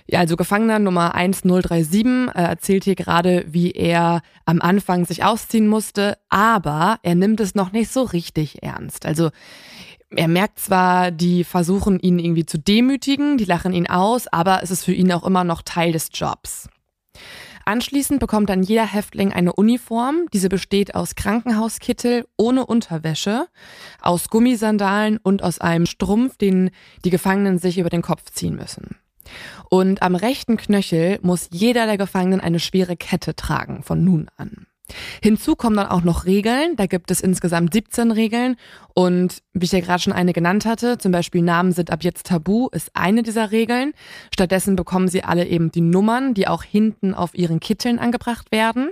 Ja, also Gefangener Nummer 1037 äh, erzählt hier gerade, wie er am Anfang sich ausziehen musste, aber er nimmt es noch nicht so richtig ernst. Also er merkt zwar, die versuchen ihn irgendwie zu demütigen, die lachen ihn aus, aber es ist für ihn auch immer noch Teil des Jobs. Anschließend bekommt dann jeder Häftling eine Uniform. Diese besteht aus Krankenhauskittel ohne Unterwäsche, aus Gummisandalen und aus einem Strumpf, den die Gefangenen sich über den Kopf ziehen müssen. Und am rechten Knöchel muss jeder der Gefangenen eine schwere Kette tragen, von nun an. Hinzu kommen dann auch noch Regeln. Da gibt es insgesamt 17 Regeln. Und wie ich ja gerade schon eine genannt hatte, zum Beispiel Namen sind ab jetzt tabu, ist eine dieser Regeln. Stattdessen bekommen sie alle eben die Nummern, die auch hinten auf ihren Kitteln angebracht werden.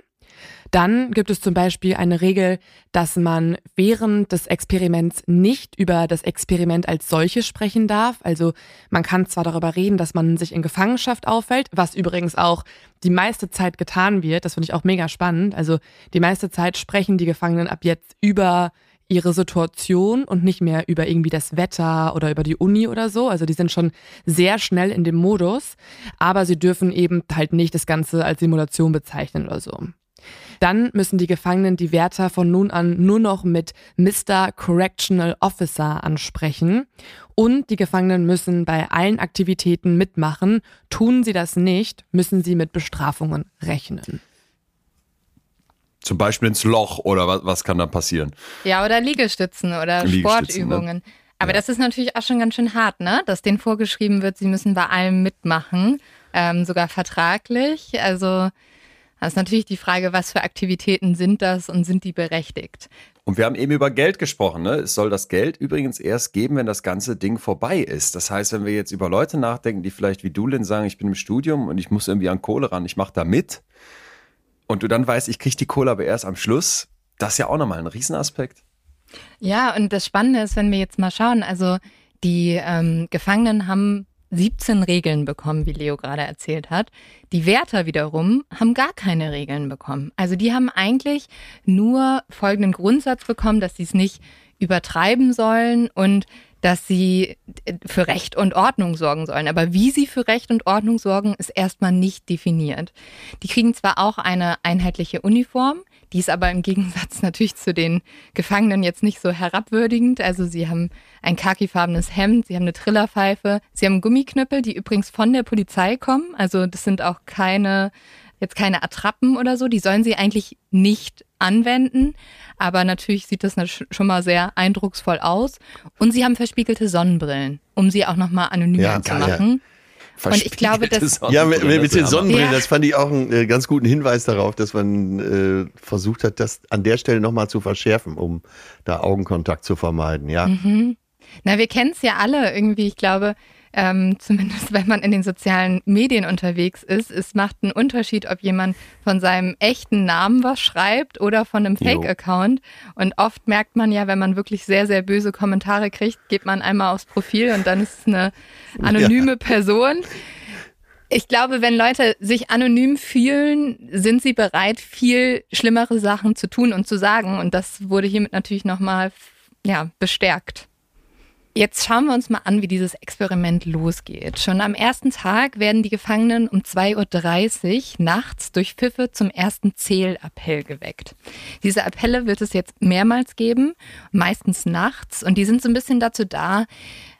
Dann gibt es zum Beispiel eine Regel, dass man während des Experiments nicht über das Experiment als solches sprechen darf. Also man kann zwar darüber reden, dass man sich in Gefangenschaft auffällt, was übrigens auch die meiste Zeit getan wird. Das finde ich auch mega spannend. Also die meiste Zeit sprechen die Gefangenen ab jetzt über ihre Situation und nicht mehr über irgendwie das Wetter oder über die Uni oder so. Also die sind schon sehr schnell in dem Modus, aber sie dürfen eben halt nicht das Ganze als Simulation bezeichnen oder so. Dann müssen die Gefangenen die Wärter von nun an nur noch mit Mr. Correctional Officer ansprechen. Und die Gefangenen müssen bei allen Aktivitäten mitmachen. Tun sie das nicht, müssen sie mit Bestrafungen rechnen. Zum Beispiel ins Loch oder was, was kann da passieren? Ja, oder Liegestützen oder Liegestützen, Sportübungen. ne? Aber Ja. das ist natürlich auch schon ganz schön hart, ne? Dass denen vorgeschrieben wird, sie müssen bei allem mitmachen, ähm, sogar vertraglich. Also das ist natürlich die Frage, was für Aktivitäten sind das und sind die berechtigt? Und wir haben eben über Geld gesprochen. Ne? Es soll das Geld übrigens erst geben, wenn das ganze Ding vorbei ist. Das heißt, wenn wir jetzt über Leute nachdenken, die vielleicht wie du, Lynn, sagen, ich bin im Studium und ich muss irgendwie an Kohle ran, ich mache da mit. Und du dann weißt, ich kriege die Kohle aber erst am Schluss. Das ist ja auch nochmal ein Riesenaspekt. Ja, und das Spannende ist, wenn wir jetzt mal schauen, also die ähm, Gefangenen haben 17 Regeln bekommen, wie Leo gerade erzählt hat. Die Wärter wiederum haben gar keine Regeln bekommen. Also die haben eigentlich nur folgenden Grundsatz bekommen, dass sie es nicht übertreiben sollen und dass sie äh, für Recht und Ordnung sorgen sollen. Aber wie sie für Recht und Ordnung sorgen, ist erstmal nicht definiert. Die kriegen zwar auch eine einheitliche Uniform, die ist aber im Gegensatz natürlich zu den Gefangenen jetzt nicht so herabwürdigend. Also sie haben ein khakifarbenes Hemd, sie haben eine Trillerpfeife, sie haben Gummiknüppel, die übrigens von der Polizei kommen. Also das sind auch keine, jetzt keine Attrappen oder so. Die sollen sie eigentlich nicht anwenden. Aber natürlich sieht das schon mal sehr eindrucksvoll aus. Und sie haben verspiegelte Sonnenbrillen, um sie auch nochmal anonym Ja, zu machen. Und ich glaube, dass- Ja, mit, mit, mit das den Sonnenbrillen, Ja. das fand ich auch einen äh, ganz guten Hinweis darauf, dass man äh, versucht hat, das an der Stelle nochmal zu verschärfen, um da Augenkontakt zu vermeiden. Ja, Na, wir kennen es ja alle irgendwie. Ich glaube, ähm, zumindest wenn man in den sozialen Medien unterwegs ist, es macht einen Unterschied, ob jemand von seinem echten Namen was schreibt oder von einem. Fake-Account. Und oft merkt man ja, wenn man wirklich sehr, sehr böse Kommentare kriegt, geht man einmal aufs Profil und dann ist es eine anonyme Person. Ich glaube, wenn Leute sich anonym fühlen, sind sie bereit, viel schlimmere Sachen zu tun und zu sagen. Und das wurde hiermit natürlich nochmal ja, bestärkt. Jetzt schauen wir uns mal an, wie dieses Experiment losgeht. Schon am ersten Tag werden die Gefangenen um 2.30 Uhr nachts durch Pfiffe zum ersten Zählappell geweckt. Diese Appelle wird es jetzt mehrmals geben, meistens nachts, und die sind so ein bisschen dazu da,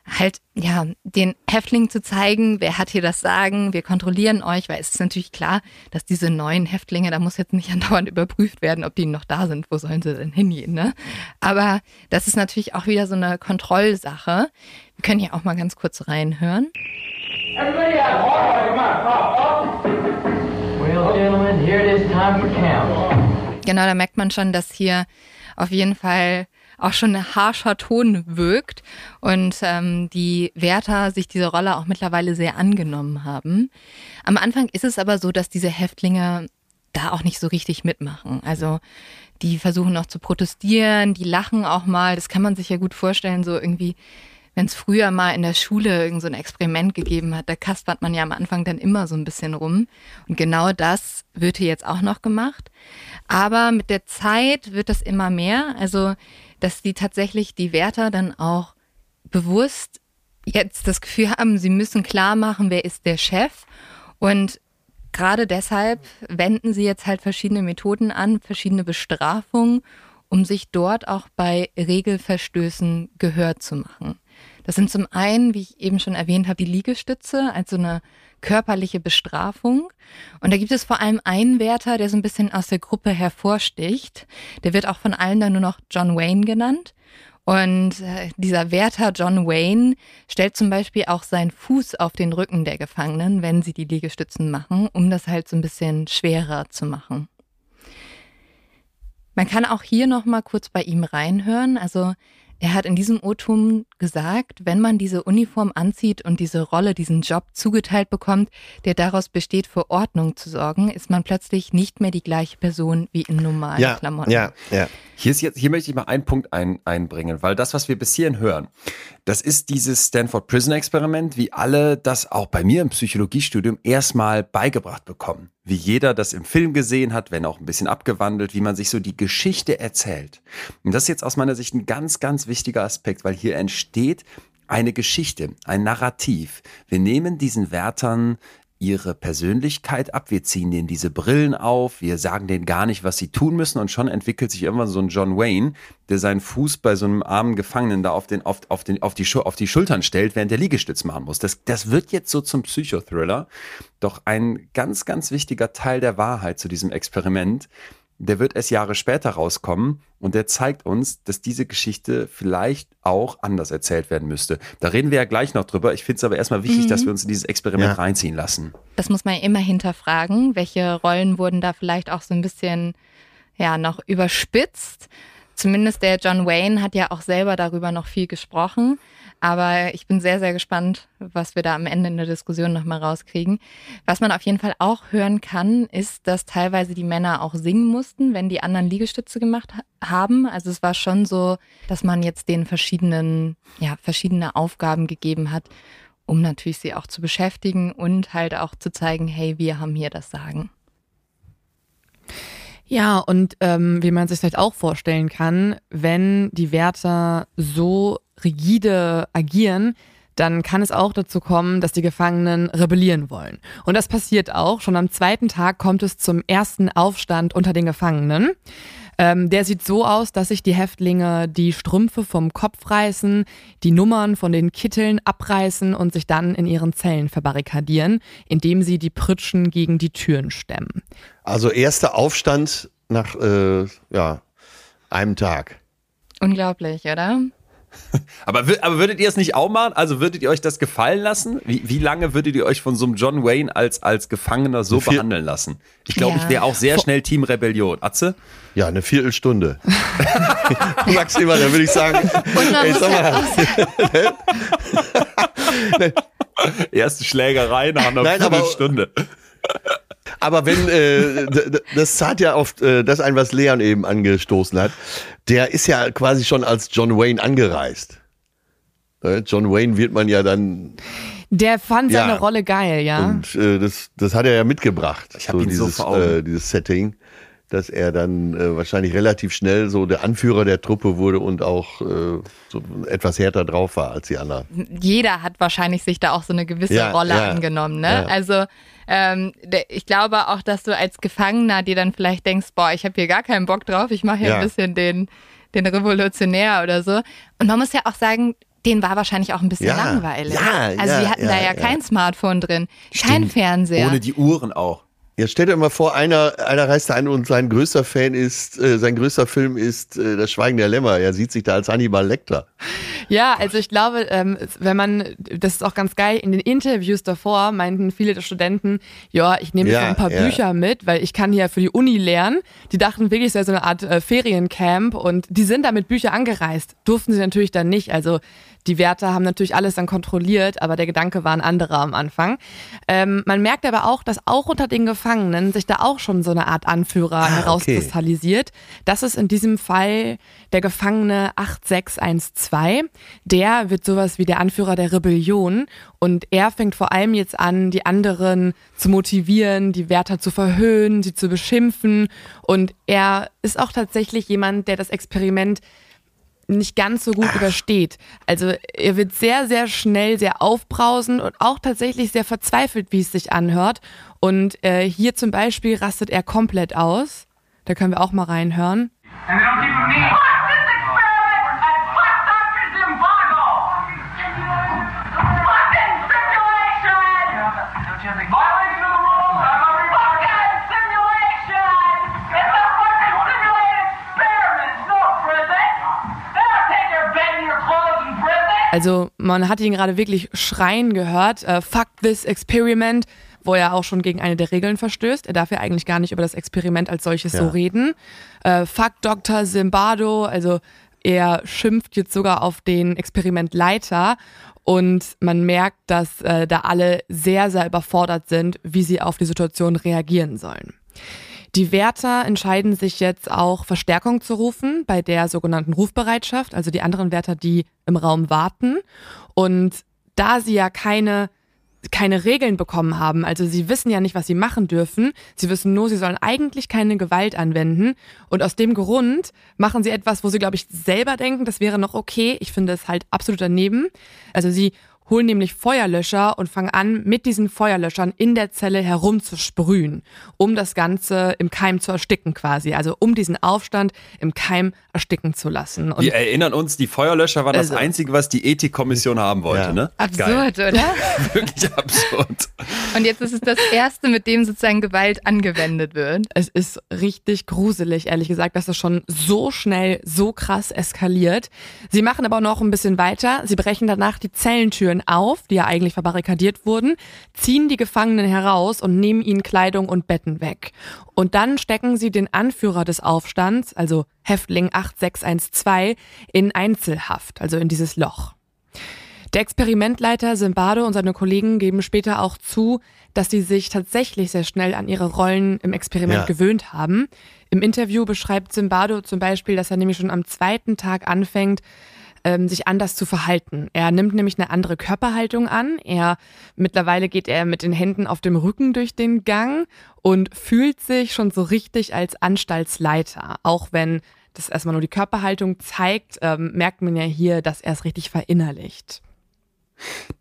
halt, ja, den Häftlingen zu zeigen, wer hat hier das Sagen, wir kontrollieren euch, weil es ist natürlich klar, dass diese neuen Häftlinge, da muss jetzt nicht andauernd überprüft werden, ob die noch da sind, wo sollen sie denn hingehen, ne? Aber das ist natürlich auch wieder so eine Kontrollsache. Wir können hier auch mal ganz kurz reinhören. Genau, da merkt man schon, dass hier auf jeden Fall auch schon ein harscher Ton wirkt und ähm, die Wärter sich diese Rolle auch mittlerweile sehr angenommen haben. Am Anfang ist es aber so, dass diese Häftlinge da auch nicht so richtig mitmachen. Also die versuchen noch zu protestieren, die lachen auch mal. Das kann man sich ja gut vorstellen, so irgendwie, wenn es früher mal in der Schule irgend so ein Experiment gegeben hat, da kaspert man ja am Anfang dann immer so ein bisschen rum. Und genau das wird hier jetzt auch noch gemacht. Aber mit der Zeit wird das immer mehr. Also, dass die tatsächlich die Wärter dann auch bewusst jetzt das Gefühl haben, sie müssen klar machen, wer ist der Chef. Und gerade deshalb wenden sie jetzt halt verschiedene Methoden an, verschiedene Bestrafungen, um sich dort auch bei Regelverstößen Gehör zu machen. Das sind zum einen, wie ich eben schon erwähnt habe, die Liegestütze, also eine körperliche Bestrafung. Und da gibt es vor allem einen Wärter, der so ein bisschen aus der Gruppe hervorsticht. Der wird auch von allen dann nur noch John Wayne genannt. Und äh, dieser Wärter John Wayne stellt zum Beispiel auch seinen Fuß auf den Rücken der Gefangenen, wenn sie die Liegestützen machen, um das halt so ein bisschen schwerer zu machen. Man kann auch hier noch mal kurz bei ihm reinhören. Also Er hat in diesem O-Ton gesagt, wenn man diese Uniform anzieht und diese Rolle, diesen Job zugeteilt bekommt, der daraus besteht, für Ordnung zu sorgen, ist man plötzlich nicht mehr die gleiche Person wie in normalen Ja, Klamotten. ja, ja. Hier, ist jetzt, hier möchte ich mal einen Punkt ein, einbringen, weil das, was wir bis hierhin hören, das ist dieses Stanford Prison Experiment, wie alle das auch bei mir im Psychologiestudium erstmal beigebracht bekommen. Wie jeder das im Film gesehen hat, wenn auch ein bisschen abgewandelt, wie man sich so die Geschichte erzählt. Und das ist jetzt aus meiner Sicht ein ganz, ganz wichtiger Aspekt, weil hier entsteht eine Geschichte, ein Narrativ. Wir nehmen diesen Wärtern ihre Persönlichkeit ab, wir ziehen denen diese Brillen auf, wir sagen denen gar nicht, was sie tun müssen. Und schon entwickelt sich irgendwann so ein John Wayne, der seinen Fuß bei so einem armen Gefangenen da auf, den, auf, auf, den, auf, die, auf die Schultern stellt, während der Liegestütz machen muss. Das, das wird jetzt so zum Psychothriller, doch ein ganz, ganz wichtiger Teil der Wahrheit zu diesem Experiment, der wird erst Jahre später rauskommen und der zeigt uns, dass diese Geschichte vielleicht auch anders erzählt werden müsste. Da reden wir ja gleich noch drüber. Ich finde es aber erstmal wichtig, dass wir uns in dieses Experiment Ja. reinziehen lassen. Das muss man immer hinterfragen. Welche Rollen wurden da vielleicht auch so ein bisschen ja noch überspitzt? Zumindest der John Wayne hat ja auch selber darüber noch viel gesprochen. Aber ich bin sehr, sehr gespannt, was wir da am Ende in der Diskussion nochmal rauskriegen. Was man auf jeden Fall auch hören kann, ist, dass teilweise die Männer auch singen mussten, wenn die anderen Liegestütze gemacht ha- haben. Also es war schon so, dass man jetzt den verschiedenen, ja, verschiedene Aufgaben gegeben hat, um natürlich sie auch zu beschäftigen und halt auch zu zeigen, hey, wir haben hier das Sagen. Ja, und ähm, wie man sich vielleicht auch vorstellen kann, wenn die Wärter so rigide agieren, dann kann es auch dazu kommen, dass die Gefangenen rebellieren wollen. Und das passiert auch. Schon am zweiten Tag kommt es zum ersten Aufstand unter den Gefangenen. Ähm, der sieht so aus, dass sich die Häftlinge die Strümpfe vom Kopf reißen, die Nummern von den Kitteln abreißen und sich dann in ihren Zellen verbarrikadieren, indem sie die Pritschen gegen die Türen stemmen. Also erster Aufstand nach äh, ja, einem Tag. Unglaublich, oder? Aber, aber würdet ihr es nicht auch machen? Also würdet ihr euch das gefallen lassen? Wie, wie lange würdet ihr euch von so einem John Wayne als, als Gefangener so Vier- behandeln lassen? Ich glaube, Ja. ich wäre auch sehr schnell Team Rebellion. Atze? Ja, eine Viertelstunde. immer, dann würde ich sagen, ey, sag mal, Erste Schlägerei nach einer Nein, aber- Viertelstunde. aber wenn, äh, das zahlt ja auf äh, das ein, was Leon eben angestoßen hat, der ist ja quasi schon als John Wayne angereist. Äh, John Wayne wird man ja dann, Der fand seine Ja. Rolle geil, ja. und äh, das, das hat er ja mitgebracht. Ich hab ihn so dieses, vor Augen. Äh, dieses Setting, dass er dann äh, wahrscheinlich relativ schnell so der Anführer der Truppe wurde und auch äh, so etwas härter drauf war als die anderen. jeder hat wahrscheinlich sich da auch so eine gewisse Ja, Rolle ja, angenommen. Ne? ja. Also ähm, ich glaube auch, dass du als Gefangener dir dann vielleicht denkst, boah, ich habe hier gar keinen Bock drauf, ich mache hier Ja. ein bisschen den, den Revolutionär oder so. Und man muss ja auch sagen, denen war wahrscheinlich auch ein bisschen Ja, langweilig. ja, also ja, die hatten da ja, ja ja. kein Smartphone drin, kein Fernseher. Ohne die Uhren auch. Jetzt stell dir mal vor, einer, einer reist da ein und sein größter Fan ist, äh, sein größter Film ist äh, Das Schweigen der Lämmer. Er sieht sich da als Hannibal Lecter. Ja, also ich glaube, ähm, wenn man, das ist auch ganz geil, in den Interviews davor meinten viele der Studenten, ja, ich nehme Ja, so ein paar ja. Bücher mit, weil ich kann hier für die Uni lernen. Die dachten wirklich, es wäre so eine Art äh, Feriencamp und die sind da mit Büchern angereist. Durften sie natürlich dann nicht. Also die Wärter haben natürlich alles dann kontrolliert, aber der Gedanke war ein anderer am Anfang. Ähm, man merkt aber auch, dass auch unter den Gefangenen sich da auch schon so eine Art Anführer Ah, okay. herauskristallisiert. Das ist in diesem Fall der Gefangene 8612. Der wird sowas wie der Anführer der Rebellion und er fängt vor allem jetzt an, die anderen zu motivieren, die Wärter zu verhöhnen, sie zu beschimpfen und er ist auch tatsächlich jemand, der das Experiment nicht ganz so gut übersteht. Also er wird sehr, sehr schnell sehr aufbrausend und auch tatsächlich sehr verzweifelt, wie es sich anhört. Und äh, hier zum Beispiel rastet er komplett aus. Da können wir auch mal reinhören. And they don't keep with Also man hat ihn gerade wirklich schreien gehört. Äh, fuck this experiment, wo er auch schon gegen eine der Regeln verstößt. Er darf ja eigentlich gar nicht über das Experiment als solches so Ja. reden. Äh, fuck Dr. Zimbardo, also Er schimpft jetzt sogar auf den Experimentleiter und man merkt, dass äh, da alle sehr, sehr überfordert sind, wie sie auf die Situation reagieren sollen. Die Wärter entscheiden sich jetzt auch Verstärkung zu rufen bei der sogenannten Rufbereitschaft, also die anderen Wärter, die im Raum warten. Und da sie ja keine keine Regeln bekommen haben. Also sie wissen ja nicht, was sie machen dürfen. Sie wissen nur, sie sollen eigentlich keine Gewalt anwenden. Und aus dem Grund machen sie etwas, wo sie, glaube ich, selber denken, das wäre noch okay. Ich finde es halt absolut daneben. Also sie holen nämlich Feuerlöscher und fangen an, mit diesen Feuerlöschern in der Zelle herumzusprühen, um das Ganze im Keim zu ersticken quasi. Also um diesen Aufstand im Keim ersticken zu lassen. Und Wir erinnern uns, die Feuerlöscher waren Also- das Einzige, was die Ethikkommission haben wollte, Ja. ne? Absurd, oder? Wirklich absurd. Und jetzt ist es das erste, mit dem sozusagen Gewalt angewendet wird. Es ist richtig gruselig, ehrlich gesagt, dass es schon so schnell, so krass eskaliert. Sie machen aber noch ein bisschen weiter. Sie brechen danach die Zellentüren auf, die ja eigentlich verbarrikadiert wurden, ziehen die Gefangenen heraus und nehmen ihnen Kleidung und Betten weg. Und dann stecken sie den Anführer des Aufstands, also Häftling 8612, in Einzelhaft, also in dieses Loch. Der Experimentleiter Zimbardo und seine Kollegen geben später auch zu, dass sie sich tatsächlich sehr schnell an ihre Rollen im Experiment Ja. gewöhnt haben. Im Interview beschreibt Zimbardo zum Beispiel, dass er nämlich schon am zweiten Tag anfängt, ähm, sich anders zu verhalten. Er nimmt nämlich eine andere Körperhaltung an. Er mittlerweile geht er mit den Händen auf dem Rücken durch den Gang und fühlt sich schon so richtig als Anstaltsleiter, auch wenn das erstmal nur die Körperhaltung zeigt, ähm, merkt man ja hier, dass er es richtig verinnerlicht.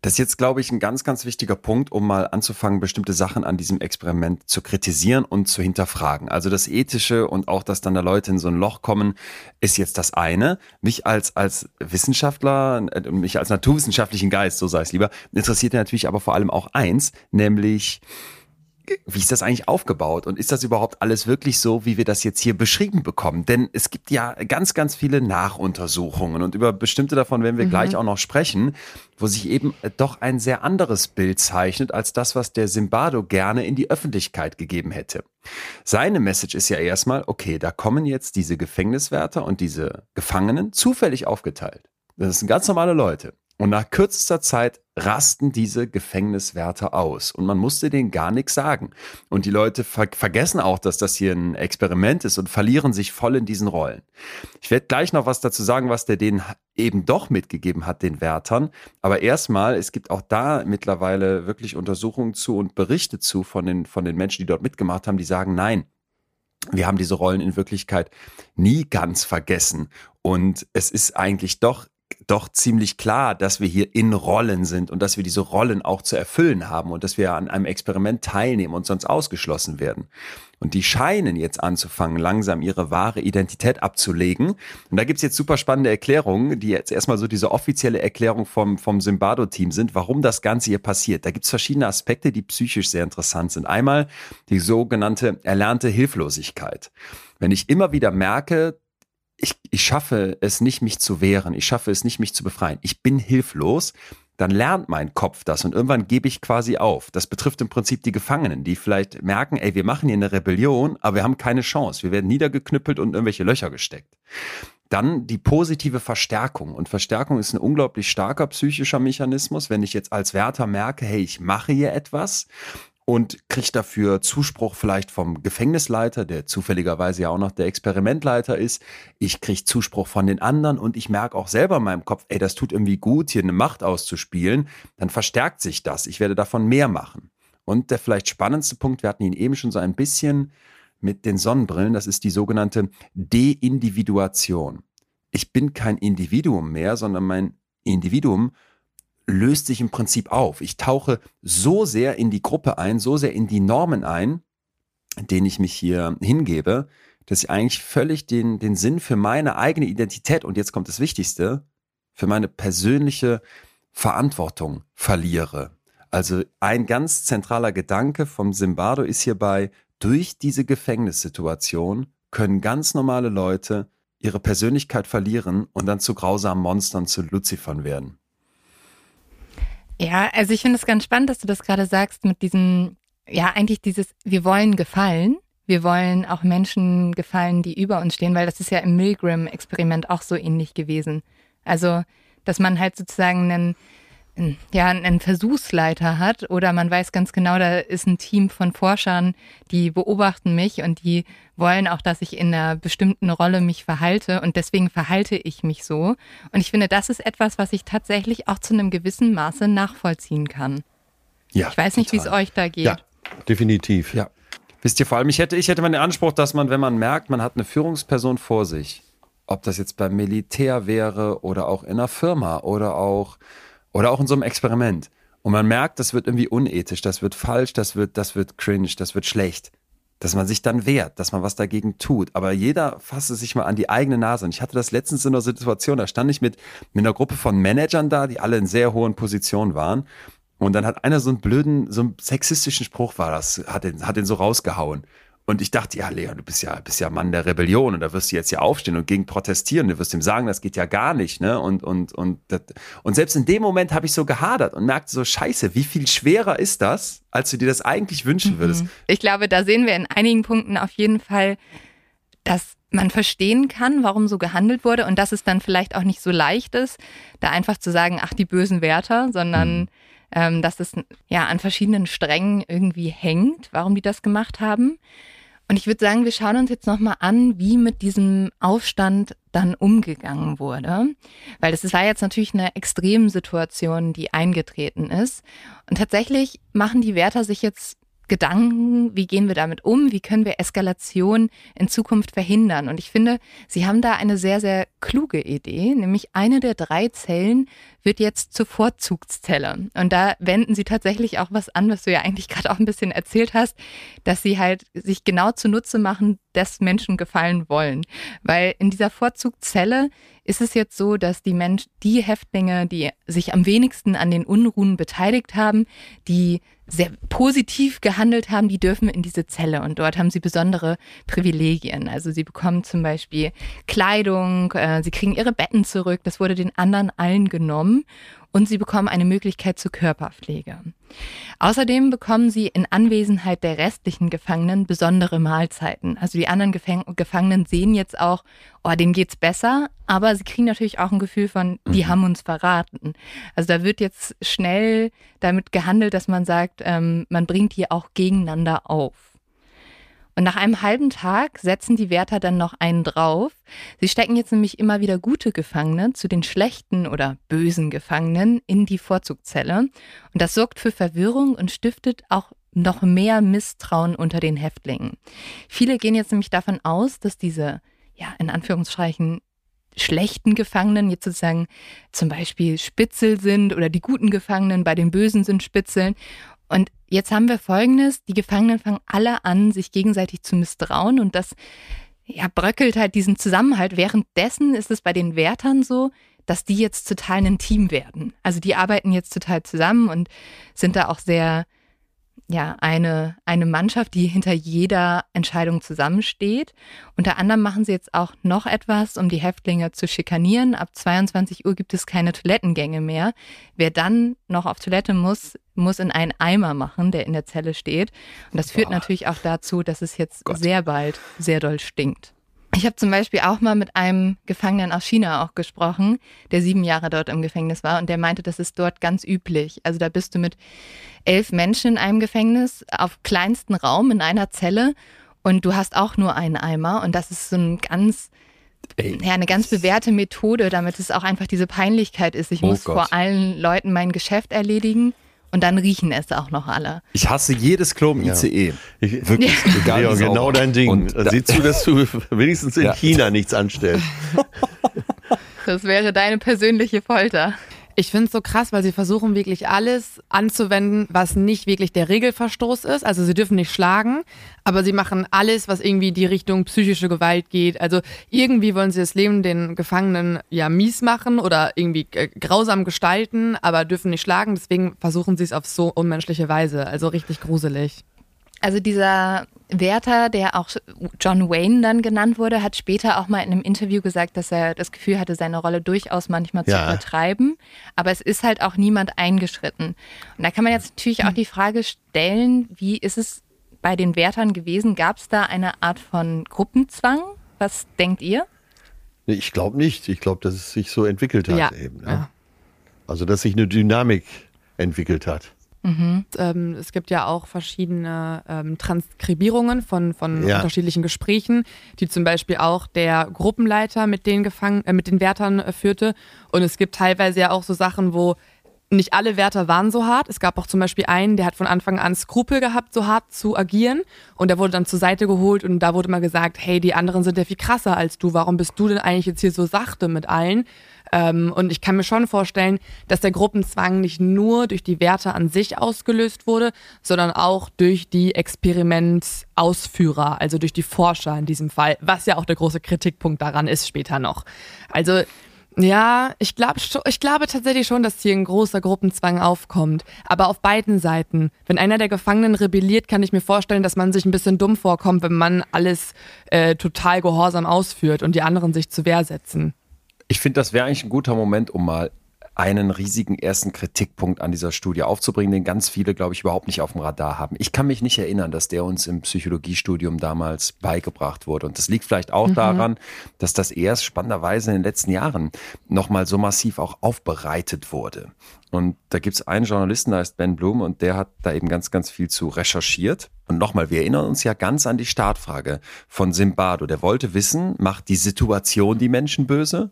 Das ist jetzt, glaube ich, ein ganz, ganz wichtiger Punkt, um mal anzufangen, bestimmte Sachen an diesem Experiment zu kritisieren und zu hinterfragen. Also das Ethische und auch, dass dann da Leute in so ein Loch kommen, ist jetzt das eine. Mich als, als Wissenschaftler, äh, mich als naturwissenschaftlichen Geist, so sei es lieber, interessiert natürlich aber vor allem auch eins, nämlich wie ist das eigentlich aufgebaut und ist das überhaupt alles wirklich so, wie wir das jetzt hier beschrieben bekommen? Denn es gibt ja ganz, ganz viele Nachuntersuchungen und über bestimmte davon werden wir gleich auch noch sprechen, wo sich eben äh, doch ein sehr anderes Bild zeichnet als das, was der Zimbardo gerne in die Öffentlichkeit gegeben hätte. Seine Message ist ja erstmal, okay, da kommen jetzt diese Gefängniswärter und diese Gefangenen zufällig aufgeteilt. Das sind ganz normale Leute. Und nach kürzester Zeit rasten diese Gefängniswärter aus. Und man musste denen gar nichts sagen. Und die Leute ver vergessen auch, dass das hier ein Experiment ist und verlieren sich voll in diesen Rollen. Ich werde gleich noch was dazu sagen, was der denen eben doch mitgegeben hat, den Wärtern. Aber erstmal, es gibt auch da mittlerweile wirklich Untersuchungen zu und Berichte zu von den, von den Menschen, die dort mitgemacht haben, die sagen, nein, wir haben diese Rollen in Wirklichkeit nie ganz vergessen. Und es ist eigentlich doch doch ziemlich klar, dass wir hier in Rollen sind und dass wir diese Rollen auch zu erfüllen haben und dass wir an einem Experiment teilnehmen und sonst ausgeschlossen werden. Und die scheinen jetzt anzufangen, langsam ihre wahre Identität abzulegen. Und da gibt's jetzt super spannende Erklärungen, die jetzt erstmal so diese offizielle Erklärung vom, vom Zimbardo-Team sind, warum das Ganze hier passiert. Da gibt's verschiedene Aspekte, die psychisch sehr interessant sind. Einmal die sogenannte erlernte Hilflosigkeit. Wenn ich immer wieder merke, ich, ich schaffe es nicht, mich zu wehren. Ich schaffe es nicht, mich zu befreien. Ich bin hilflos. Dann lernt mein Kopf das und irgendwann gebe ich quasi auf. Das betrifft im Prinzip die Gefangenen, die vielleicht merken, ey, wir machen hier eine Rebellion, aber wir haben keine Chance. Wir werden niedergeknüppelt und in irgendwelche Löcher gesteckt. Dann die positive Verstärkung. Und Verstärkung ist ein unglaublich starker psychischer Mechanismus. Wenn ich jetzt als Wärter merke, hey, ich mache hier etwas und kriege dafür Zuspruch vielleicht vom Gefängnisleiter, der zufälligerweise ja auch noch der Experimentleiter ist. Ich kriege Zuspruch von den anderen und ich merke auch selber in meinem Kopf, ey, das tut irgendwie gut, hier eine Macht auszuspielen. Dann verstärkt sich das. Ich werde davon mehr machen. Und der vielleicht spannendste Punkt, wir hatten ihn eben schon so ein bisschen mit den Sonnenbrillen, das ist die sogenannte Deindividuation. Ich bin kein Individuum mehr, sondern mein Individuum löst sich im Prinzip auf. Ich tauche so sehr in die Gruppe ein, so sehr in die Normen ein, denen ich mich hier hingebe, dass ich eigentlich völlig den, den Sinn für meine eigene Identität und jetzt kommt das Wichtigste, für meine persönliche Verantwortung verliere. Also ein ganz zentraler Gedanke vom Zimbardo ist hierbei, durch diese Gefängnissituation können ganz normale Leute ihre Persönlichkeit verlieren und dann zu grausamen Monstern, zu Luzifern werden. Ja, also ich finde es ganz spannend, dass du das gerade sagst mit diesem, ja, eigentlich dieses, wir wollen gefallen. Wir wollen auch Menschen gefallen, die über uns stehen, weil das ist ja im Milgram-Experiment auch so ähnlich gewesen. Also, dass man halt sozusagen einen, ja, einen Versuchsleiter hat oder man weiß ganz genau, da ist ein Team von Forschern, die beobachten mich und die wollen auch, dass ich in einer bestimmten Rolle mich verhalte und deswegen verhalte ich mich so. Und ich finde, das ist etwas, was ich tatsächlich auch zu einem gewissen Maße nachvollziehen kann. Ja, Ich weiß nicht, wie es euch da geht. Ja, definitiv. Ja. Wisst ihr, vor allem, ich hätte, ich hätte mal den Anspruch, dass man, wenn man merkt, man hat eine Führungsperson vor sich, ob das jetzt beim Militär wäre oder auch in einer Firma oder auch, oder auch in so einem Experiment. Und man merkt, das wird irgendwie unethisch, das wird falsch, das wird, das wird cringe, das wird schlecht. Dass man sich dann wehrt, dass man was dagegen tut. Aber jeder fasse sich mal an die eigene Nase. Und ich hatte das letztens in einer Situation, da stand ich mit, mit einer Gruppe von Managern da, die alle in sehr hohen Positionen waren. Und dann hat einer so einen blöden, so einen sexistischen Spruch war das, hat den, hat den so rausgehauen. Und ich dachte, ja, Leon, du bist ja, bist ja Mann der Rebellion und da wirst du jetzt ja aufstehen und gegen protestieren. Du wirst ihm sagen, das geht ja gar nicht, ne? Und, und, und, das, und selbst in dem Moment habe ich so gehadert und merkte so, scheiße, wie viel schwerer ist das, als du dir das eigentlich wünschen würdest? Ich glaube, da sehen wir in einigen Punkten auf jeden Fall, dass man verstehen kann, warum so gehandelt wurde und dass es dann vielleicht auch nicht so leicht ist, da einfach zu sagen, ach, die bösen Wärter, sondern ähm, dass es ja an verschiedenen Strängen irgendwie hängt, warum die das gemacht haben. Und ich würde sagen, wir schauen uns jetzt nochmal an, wie mit diesem Aufstand dann umgegangen wurde. Weil das war jetzt natürlich eine Extremsituation, die eingetreten ist. Und tatsächlich machen die Wärter sich jetzt Gedanken, wie gehen wir damit um, wie können wir Eskalation in Zukunft verhindern. Und ich finde, Sie haben da eine sehr, sehr kluge Idee, nämlich eine der drei Zellen wird jetzt zur Vorzugszelle. Und da wenden Sie tatsächlich auch was an, was du ja eigentlich gerade auch ein bisschen erzählt hast, dass Sie halt sich genau zunutze machen, dass Menschen gefallen wollen. Weil in dieser Vorzugszelle ist es jetzt so, dass die Mensch, die Häftlinge, die sich am wenigsten an den Unruhen beteiligt haben, die sehr positiv gehandelt haben, die dürfen in diese Zelle und dort haben sie besondere Privilegien. Also sie bekommen zum Beispiel Kleidung, äh, sie kriegen ihre Betten zurück, das wurde den anderen allen genommen und sie bekommen eine Möglichkeit zur Körperpflege. Außerdem bekommen sie in Anwesenheit der restlichen Gefangenen besondere Mahlzeiten. Also die anderen Gefäng Gefangenen sehen jetzt auch, oh, denen geht's besser, aber sie kriegen natürlich auch ein Gefühl von, die haben uns verraten. Also da wird jetzt schnell damit gehandelt, dass man sagt, ähm, man bringt die auch gegeneinander auf. Und nach einem halben Tag setzen die Wärter dann noch einen drauf. Sie stecken jetzt nämlich immer wieder gute Gefangene zu den schlechten oder bösen Gefangenen in die Vorzugzelle. Und das sorgt für Verwirrung und stiftet auch noch mehr Misstrauen unter den Häftlingen. Viele gehen jetzt nämlich davon aus, dass diese, ja, in Anführungsstrichen, schlechten Gefangenen jetzt sozusagen zum Beispiel Spitzel sind oder die guten Gefangenen bei den Bösen sind Spitzeln. Und jetzt haben wir Folgendes, die Gefangenen fangen alle an, sich gegenseitig zu misstrauen und das ja, bröckelt halt diesen Zusammenhalt. Währenddessen ist es bei den Wärtern so, dass die jetzt total ein Team werden. Also die arbeiten jetzt total zusammen und sind da auch sehr, ja, eine, eine Mannschaft, die hinter jeder Entscheidung zusammensteht. Unter anderem machen sie jetzt auch noch etwas, um die Häftlinge zu schikanieren. Ab 22 Uhr gibt es keine Toilettengänge mehr. Wer dann noch auf Toilette muss, muss in einen Eimer machen, der in der Zelle steht. Und das führt natürlich auch dazu, dass es jetzt sehr bald sehr doll stinkt. Ich habe zum Beispiel auch mal mit einem Gefangenen aus China auch gesprochen, der sieben Jahre dort im Gefängnis war und der meinte, das ist dort ganz üblich. Also da bist du mit elf Menschen in einem Gefängnis auf kleinsten Raum in einer Zelle und du hast auch nur einen Eimer und das ist so ein ganz ja, eine ganz bewährte Methode, damit es auch einfach diese Peinlichkeit ist. Ich Oh muss Gott. vor allen Leuten mein Geschäft erledigen und dann riechen es auch noch alle. Ich hasse jedes Klo im ICE. Ich, Wirklich, egal Leon, sauber. genau dein Ding. Und da- Sieh zu, dass du wenigstens in Ja. China nichts anstellst. Das wäre deine persönliche Folter. Ich finde es so krass, weil sie versuchen wirklich alles anzuwenden, was nicht wirklich der Regelverstoß ist. Also sie dürfen nicht schlagen, aber sie machen alles, was irgendwie die Richtung psychische Gewalt geht. Also irgendwie wollen sie das Leben den Gefangenen ja mies machen oder irgendwie äh, grausam gestalten, aber dürfen nicht schlagen. Deswegen versuchen sie es auf so unmenschliche Weise. Also richtig gruselig. Also dieser Wärter, der auch John Wayne dann genannt wurde, hat später auch mal in einem Interview gesagt, dass er das Gefühl hatte, seine Rolle durchaus manchmal zu Ja. übertreiben. Aber es ist halt auch niemand eingeschritten. Und da kann man jetzt natürlich auch die Frage stellen, wie ist es bei den Wärtern gewesen. Gab es da eine Art von Gruppenzwang? Was denkt ihr? Ich glaube nicht. Ich glaube, dass es sich so entwickelt hat Ja. eben. Ne? Ja. Also, dass sich eine Dynamik entwickelt hat. Ähm, es gibt ja auch verschiedene ähm, Transkribierungen von, von Ja. unterschiedlichen Gesprächen, die zum Beispiel auch der Gruppenleiter mit den Gefangen, äh, mit den Wärtern äh, führte. Und es gibt teilweise ja auch so Sachen, wo nicht alle Wärter waren so hart. Es gab auch zum Beispiel einen, der hat von Anfang an Skrupel gehabt, so hart zu agieren. Und der wurde dann zur Seite geholt und da wurde mal gesagt, hey, die anderen sind ja viel krasser als du. Warum bist du denn eigentlich jetzt hier so sachte mit allen? Ähm, und ich kann mir schon vorstellen, dass der Gruppenzwang nicht nur durch die Werte an sich ausgelöst wurde, sondern auch durch die Experimentausführer, also durch die Forscher in diesem Fall, was ja auch der große Kritikpunkt daran ist später noch. Also ja, ich glaube ich glaube tatsächlich schon, dass hier ein großer Gruppenzwang aufkommt. Aber auf beiden Seiten. Wenn einer der Gefangenen rebelliert, kann ich mir vorstellen, dass man sich ein bisschen dumm vorkommt, wenn man alles äh, total gehorsam ausführt und die anderen sich zur Wehr setzen. Ich finde, das wäre eigentlich ein guter Moment, um mal einen riesigen ersten Kritikpunkt an dieser Studie aufzubringen, den ganz viele, glaube ich, überhaupt nicht auf dem Radar haben. Ich kann mich nicht erinnern, dass der uns im Psychologiestudium damals beigebracht wurde. Und das liegt vielleicht auch daran, dass das erst spannenderweise in den letzten Jahren nochmal so massiv auch aufbereitet wurde. Und da gibt es einen Journalisten, der heißt Ben Blum, und der hat da eben ganz, ganz viel zu recherchiert. Und nochmal, wir erinnern uns ja ganz an die Startfrage von Zimbardo. Der wollte wissen, macht die Situation die Menschen böse?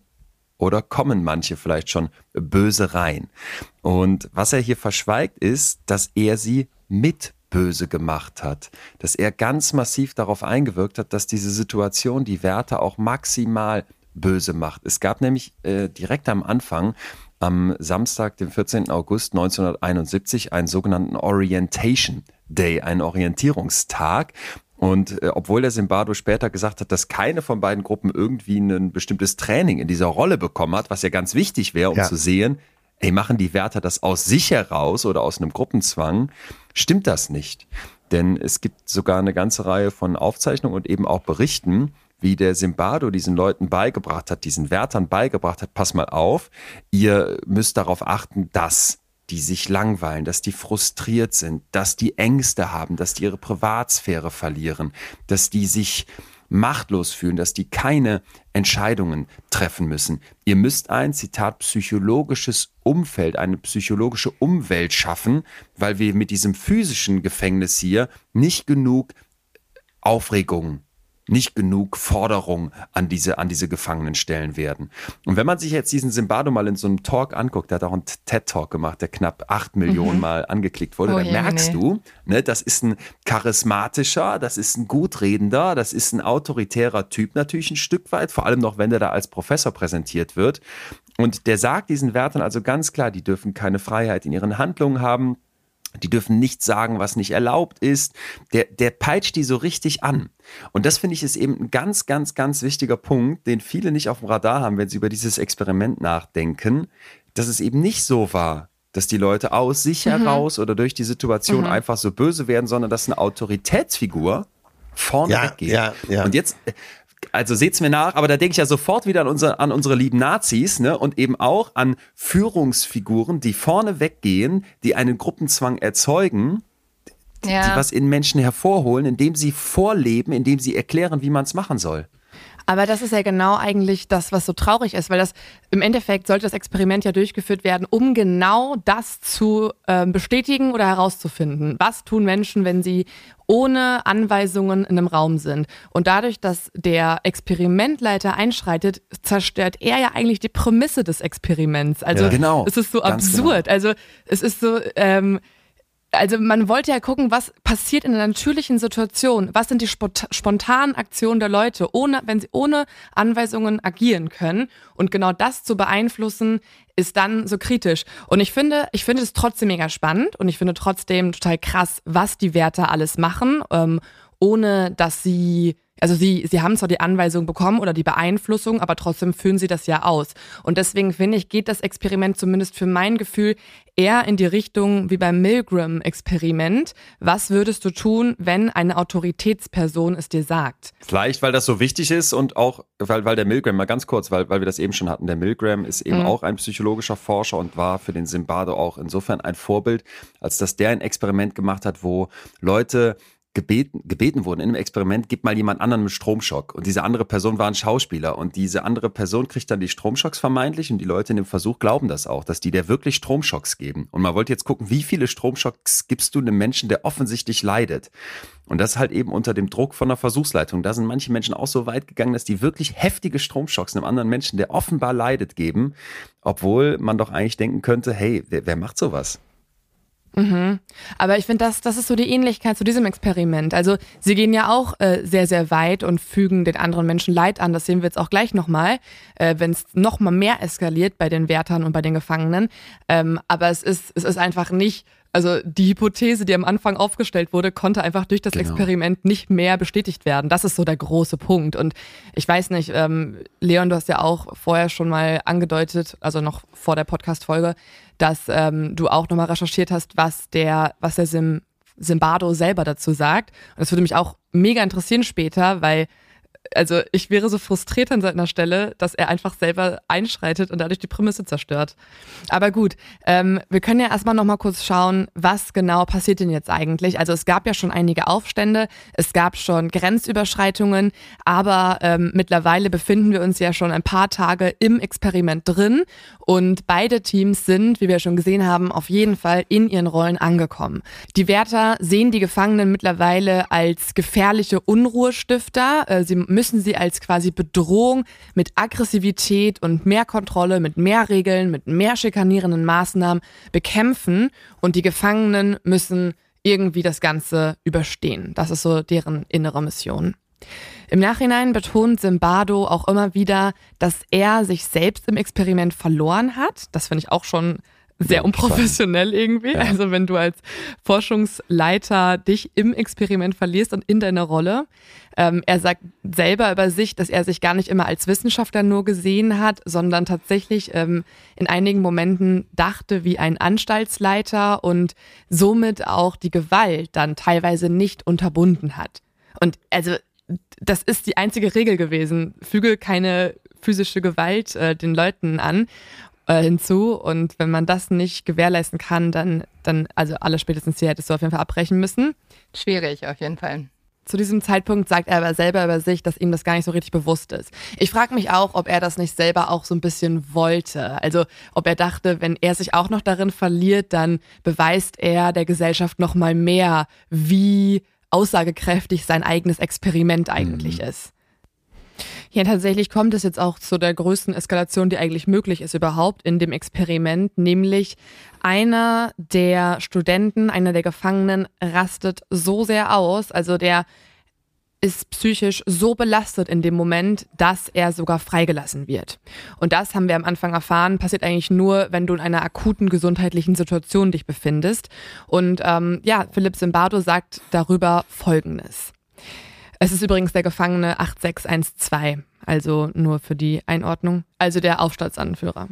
Oder kommen manche vielleicht schon böse rein? Und was er hier verschweigt, ist, dass er sie mit böse gemacht hat, dass er ganz massiv darauf eingewirkt hat, dass diese Situation die Werte auch maximal böse macht. Es gab nämlich äh, direkt am Anfang am Samstag, dem 14. August 1971, einen sogenannten Orientation Day, einen Orientierungstag. Und äh, obwohl der Zimbardo später gesagt hat, dass keine von beiden Gruppen irgendwie ein bestimmtes Training in dieser Rolle bekommen hat, was ja ganz wichtig wäre, um Ja. zu sehen, ey, machen die Wärter das aus sich heraus oder aus einem Gruppenzwang, stimmt das nicht. Denn es gibt sogar eine ganze Reihe von Aufzeichnungen und eben auch Berichten, wie der Zimbardo diesen Leuten beigebracht hat, diesen Wärtern beigebracht hat, pass mal auf, ihr müsst darauf achten, dass die sich langweilen, dass die frustriert sind, dass die Ängste haben, dass die ihre Privatsphäre verlieren, dass die sich machtlos fühlen, dass die keine Entscheidungen treffen müssen. Ihr müsst ein, Zitat, psychologisches Umfeld, eine psychologische Umwelt schaffen, weil wir mit diesem physischen Gefängnis hier nicht genug Aufregung, nicht genug Forderung an diese, an diese Gefangenen stellen werden. Und wenn man sich jetzt diesen Zimbardo mal in so einem Talk anguckt, der hat auch einen TED-Talk gemacht, der knapp acht Millionen Mal angeklickt wurde, Oh dann je, merkst nee. du, ne, das ist ein charismatischer, das ist ein gutredender, das ist ein autoritärer Typ natürlich ein Stück weit, vor allem noch, wenn der da als Professor präsentiert wird. Und der sagt diesen Wärtern also ganz klar, die dürfen keine Freiheit in ihren Handlungen haben. Die dürfen nicht sagen, was nicht erlaubt ist. Der, der peitscht die so richtig an. Und das finde ich ist eben ein ganz, ganz, ganz wichtiger Punkt, den viele nicht auf dem Radar haben, wenn sie über dieses Experiment nachdenken, dass es eben nicht so war, dass die Leute aus sich heraus oder durch die Situation einfach so böse werden, sondern dass eine Autoritätsfigur vorne Ja, weggeht. ja, ja. Und jetzt, also seht's mir nach, aber da denke ich ja sofort wieder an unsere, an unsere lieben Nazis, ne? Und eben auch an Führungsfiguren, die vorne weggehen, die einen Gruppenzwang erzeugen, die Ja. was in Menschen hervorholen, indem sie vorleben, indem sie erklären, wie man es machen soll. Aber das ist ja genau eigentlich das, was so traurig ist, weil das im Endeffekt sollte das Experiment ja durchgeführt werden, um genau das zu ähm, bestätigen oder herauszufinden. Was tun Menschen, wenn sie ohne Anweisungen in einem Raum sind? Und dadurch, dass der Experimentleiter einschreitet, zerstört er ja eigentlich die Prämisse des Experiments. Also Ja. Genau, es ist so ganz absurd. Also es ist so. Ähm, also man wollte ja gucken, was passiert in einer natürlichen Situation. Was sind die spont- spontanen Aktionen der Leute, ohne, wenn sie ohne Anweisungen agieren können. Und genau das zu beeinflussen, ist dann so kritisch. Und ich finde, ich finde es trotzdem mega spannend und ich finde trotzdem total krass, was die Wärter alles machen, ähm, ohne dass sie also sie, sie haben zwar die Anweisung bekommen oder die Beeinflussung, aber trotzdem führen sie das ja aus. Und deswegen finde ich, geht das Experiment zumindest für mein Gefühl eher in die Richtung wie beim Milgram-Experiment. Was würdest du tun, wenn eine Autoritätsperson es dir sagt? Vielleicht, weil das so wichtig ist und auch, weil, weil der Milgram, mal ganz kurz, weil, weil wir das eben schon hatten, der Milgram ist eben auch ein psychologischer Forscher und war für den Zimbardo auch insofern ein Vorbild, als dass der ein Experiment gemacht hat, wo Leute gebeten, gebeten wurden in einem Experiment, gib mal jemand anderen mit Stromschock. Und diese andere Person war ein Schauspieler. Und diese andere Person kriegt dann die Stromschocks vermeintlich. Und die Leute in dem Versuch glauben das auch, dass die der wirklich Stromschocks geben. Und man wollte jetzt gucken, wie viele Stromschocks gibst du einem Menschen, der offensichtlich leidet. Und das halt eben unter dem Druck von der Versuchsleitung. Da sind manche Menschen auch so weit gegangen, dass die wirklich heftige Stromschocks einem anderen Menschen, der offenbar leidet, geben. Obwohl man doch eigentlich denken könnte, hey, wer, wer macht sowas? Mhm. Aber ich finde, das, das ist so die Ähnlichkeit zu diesem Experiment. Also sie gehen ja auch äh, sehr, sehr weit und fügen den anderen Menschen Leid an. Das sehen wir jetzt auch gleich nochmal, äh, wenn es nochmal mehr eskaliert bei den Wärtern und bei den Gefangenen. Ähm, aber es ist, es ist einfach nicht also die Hypothese, die am Anfang aufgestellt wurde, konnte einfach durch das genau. Experiment nicht mehr bestätigt werden. Das ist so der große Punkt. Und ich weiß nicht, ähm, Leon, du hast ja auch vorher schon mal angedeutet, also noch vor der Podcast-Folge, dass ähm, du auch nochmal recherchiert hast, was der, was der Sim, Simbardo selber dazu sagt. Und das würde mich auch mega interessieren später, weil also ich wäre so frustriert an seiner Stelle, dass er einfach selber einschreitet und dadurch die Prämisse zerstört. Aber gut, ähm, wir können ja erstmal nochmal kurz schauen, was genau passiert denn jetzt eigentlich. Also es gab ja schon einige Aufstände, es gab schon Grenzüberschreitungen, aber ähm, mittlerweile befinden wir uns ja schon ein paar Tage im Experiment drin und beide Teams sind, wie wir schon gesehen haben, auf jeden Fall in ihren Rollen angekommen. Die Wärter sehen die Gefangenen mittlerweile als gefährliche Unruhestifter. Äh, sie müssen sie als quasi Bedrohung mit Aggressivität und mehr Kontrolle, mit mehr Regeln, mit mehr schikanierenden Maßnahmen bekämpfen und die Gefangenen müssen irgendwie das Ganze überstehen. Das ist so deren innere Mission. Im Nachhinein betont Zimbardo auch immer wieder, dass er sich selbst im Experiment verloren hat. Das finde ich auch schon sehr unprofessionell irgendwie. Ja. Also wenn du als Forschungsleiter dich im Experiment verlierst und in deiner Rolle. Ähm, er sagt selber über sich, dass er sich gar nicht immer als Wissenschaftler nur gesehen hat, sondern tatsächlich ähm, in einigen Momenten dachte wie ein Anstaltsleiter und somit auch die Gewalt dann teilweise nicht unterbunden hat. Und also das ist die einzige Regel gewesen. Füge keine physische Gewalt äh, den Leuten an äh, hinzu. Und wenn man das nicht gewährleisten kann, dann, dann, also alle spätestens hier hättest du auf jeden Fall abbrechen müssen. Schwierig, auf jeden Fall. Zu diesem Zeitpunkt sagt er aber selber über sich, dass ihm das gar nicht so richtig bewusst ist. Ich frage mich auch, ob er das nicht selber auch so ein bisschen wollte. Also ob er dachte, wenn er sich auch noch darin verliert, dann beweist er der Gesellschaft noch mal mehr, wie aussagekräftig sein eigenes Experiment eigentlich mhm. ist. Ja, tatsächlich kommt es jetzt auch zu der größten Eskalation, die eigentlich möglich ist überhaupt in dem Experiment, nämlich einer der Studenten, einer der Gefangenen rastet so sehr aus, also der ist psychisch so belastet in dem Moment, dass er sogar freigelassen wird. Und das haben wir am Anfang erfahren, passiert eigentlich nur, wenn du in einer akuten gesundheitlichen Situation dich befindest. Und ähm, ja, Philipp Zimbardo sagt darüber Folgendes. Es ist übrigens der Gefangene 8612, also nur für die Einordnung, also der Aufstandsanführer.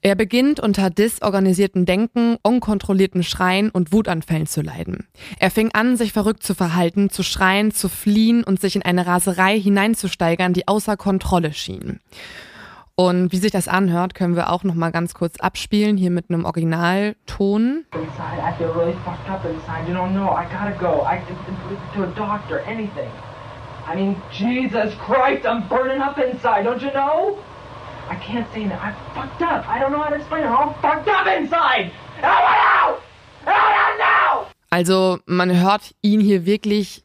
Er beginnt unter disorganisiertem Denken, unkontrollierten Schreien und Wutanfällen zu leiden. Er fing an, sich verrückt zu verhalten, zu schreien, zu fliehen und sich in eine Raserei hineinzusteigern, die außer Kontrolle schien. Und wie sich das anhört, können wir auch noch mal ganz kurz abspielen hier mit einem Originalton. I mean, Jesus Christ, I'm burning up inside, don't you know? I can't say that. I'm fucked up. I don't know how to explain it. I'm fucked up inside. I want out! I want out now! Also, man hört ihn hier wirklich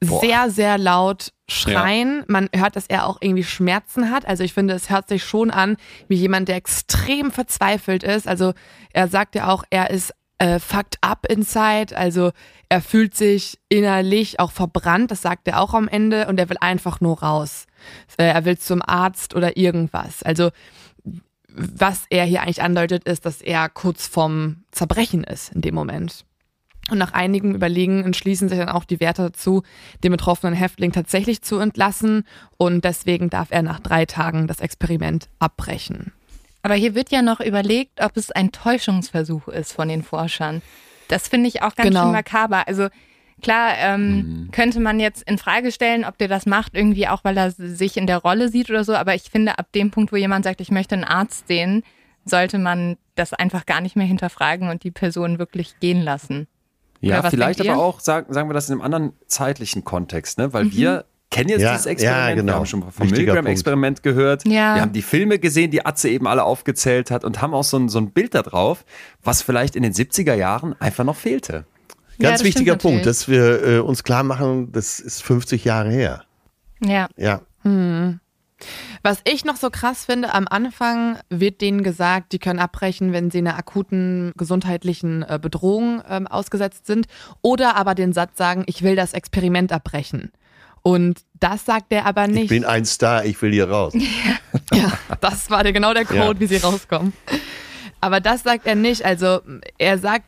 Boah. sehr, sehr laut schreien. Ja. Man hört, dass er auch irgendwie Schmerzen hat. Also ich finde, es hört sich schon an wie jemand, der extrem verzweifelt ist. Also er sagt ja auch, er ist äh, fucked up inside. Also er fühlt sich innerlich auch verbrannt. Das sagt er auch am Ende. Und er will einfach nur raus. Äh, er will zum Arzt oder irgendwas. Also was er hier eigentlich andeutet, ist, dass er kurz vorm Zerbrechen ist in dem Moment. Und nach einigen Überlegen entschließen sich dann auch die Wärter dazu, den betroffenen Häftling tatsächlich zu entlassen. Und deswegen darf er nach drei Tagen das Experiment abbrechen. Aber hier wird ja noch überlegt, ob es ein Täuschungsversuch ist von den Forschern. Das finde ich auch ganz genau. schön makaber. Also klar ähm, mhm. könnte man jetzt in Frage stellen, ob der das macht, irgendwie auch, weil er sich in der Rolle sieht oder so. Aber ich finde, ab dem Punkt, wo jemand sagt, ich möchte einen Arzt sehen, sollte man das einfach gar nicht mehr hinterfragen und die Person wirklich gehen lassen. Ja, vielleicht aber auch, sagen, sagen wir das in einem anderen zeitlichen Kontext, ne? weil wir kennen jetzt Ja, dieses Experiment, ja, genau. wir haben schon vom Milgram-Experiment gehört, Ja. wir haben die Filme gesehen, die Atze eben alle aufgezählt hat und haben auch so ein, so ein Bild da drauf, was vielleicht in den 70er Jahren einfach noch fehlte. Ganz wichtiger Punkt, natürlich. dass wir äh, uns klar machen, das ist 50 Jahre her. Ja. Ja. Was ich noch so krass finde, am Anfang wird denen gesagt, die können abbrechen, wenn sie einer akuten gesundheitlichen äh, Bedrohung ähm, ausgesetzt sind. Oder aber den Satz sagen, ich will das Experiment abbrechen. Und das sagt er aber Ich nicht. bin ein Star, ich will hier raus. Ja, das war der, genau der Code, Ja. wie sie rauskommen. Aber das sagt er nicht. Also er sagt,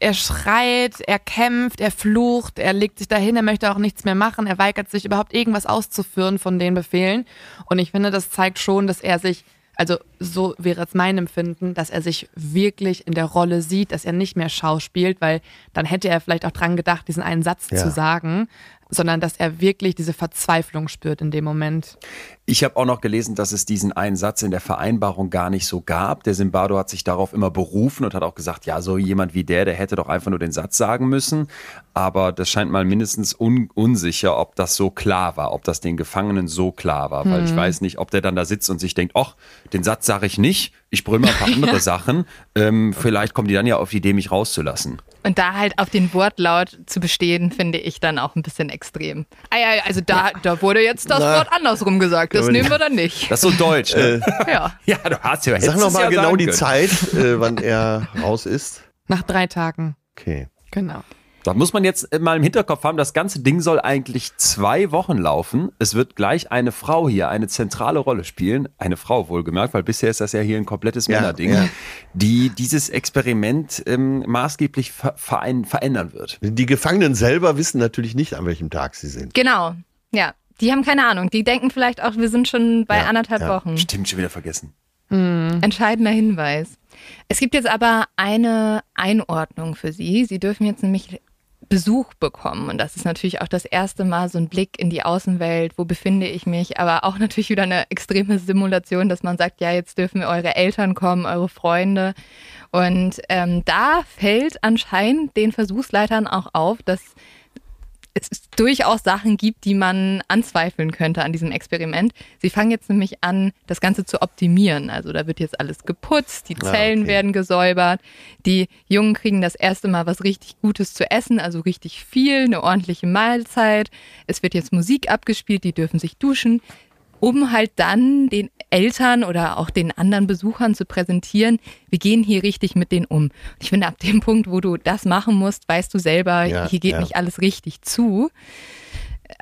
er schreit, er kämpft, er flucht, er legt sich dahin, er möchte auch nichts mehr machen, er weigert sich überhaupt irgendwas auszuführen von den Befehlen. Und ich finde, das zeigt schon, dass er sich, also so wäre es mein Empfinden, dass er sich wirklich in der Rolle sieht, dass er nicht mehr schauspielt, weil dann hätte er vielleicht auch dran gedacht, diesen einen Satz Ja. zu sagen, sondern dass er wirklich diese Verzweiflung spürt in dem Moment. Ich habe auch noch gelesen, dass es diesen einen Satz in der Vereinbarung gar nicht so gab. Der Zimbardo hat sich darauf immer berufen und hat auch gesagt, ja, so jemand wie der, der hätte doch einfach nur den Satz sagen müssen. Aber das scheint mal mindestens un unsicher, ob das so klar war, ob das den Gefangenen so klar war. Weil ich weiß nicht, ob der dann da sitzt und sich denkt, ach, den Satz sage ich nicht, ich brülle mal ein paar andere Sachen. Ähm, vielleicht kommen die dann ja auf die Idee, mich rauszulassen. Und da halt auf den Wortlaut zu bestehen, finde ich dann auch ein bisschen extrem. Ah ja, also da, da wurde jetzt das Na. Wort andersrum gesagt. Das nehmen wir dann nicht. Das ist so deutsch, ne? Ja. ja, du hast ja Sag hättest noch es mal ja genau die können. Zeit, äh, wann er raus ist. Nach drei Tagen. Okay. Genau. Da muss man jetzt mal im Hinterkopf haben, das ganze Ding soll eigentlich zwei Wochen laufen. Es wird gleich eine Frau hier eine zentrale Rolle spielen. Eine Frau wohlgemerkt, weil bisher ist das ja hier ein komplettes Ja, Männerding, ja. die dieses Experiment ähm, maßgeblich ver verändern wird. Die Gefangenen selber wissen natürlich nicht, an welchem Tag sie sind. Genau. Ja. Die haben keine Ahnung. Die denken vielleicht auch, wir sind schon bei Ja, anderthalb ja. Wochen. Stimmt, schon wieder vergessen. Entscheidender Hinweis. Es gibt jetzt aber eine Einordnung für Sie. Sie dürfen jetzt nämlich Besuch bekommen. Und das ist natürlich auch das erste Mal so ein Blick in die Außenwelt. Wo befinde ich mich? Aber auch natürlich wieder eine extreme Simulation, dass man sagt, ja, jetzt dürfen eure Eltern kommen, eure Freunde. Und ähm, da fällt anscheinend den Versuchsleitern auch auf, dass es durchaus Sachen gibt, die man anzweifeln könnte an diesem Experiment. Sie fangen jetzt nämlich an, das Ganze zu optimieren. Also da wird jetzt alles geputzt, die Ah, Zellen okay. werden gesäubert, die Jungen kriegen das erste Mal was richtig Gutes zu essen, also richtig viel, eine ordentliche Mahlzeit. Es wird jetzt Musik abgespielt, die dürfen sich duschen, um halt dann den Eltern oder auch den anderen Besuchern zu präsentieren, wir gehen hier richtig mit denen um. Ich finde, ab dem Punkt, wo du das machen musst, weißt du selber, Ja, hier geht ja. nicht alles richtig zu.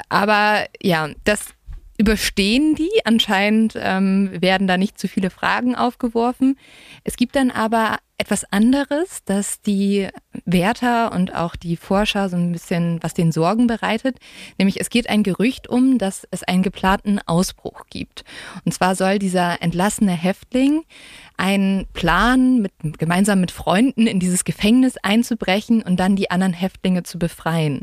Aber ja, das überstehen die. Anscheinend ähm, werden da nicht zu viele Fragen aufgeworfen. Es gibt dann aber etwas anderes, dass die Wärter und auch die Forscher so ein bisschen, was den Sorgen bereitet. Nämlich es geht ein Gerücht um, dass es einen geplanten Ausbruch gibt. Und zwar soll dieser entlassene Häftling einen Plan mit, gemeinsam mit Freunden in dieses Gefängnis einzubrechen und dann die anderen Häftlinge zu befreien.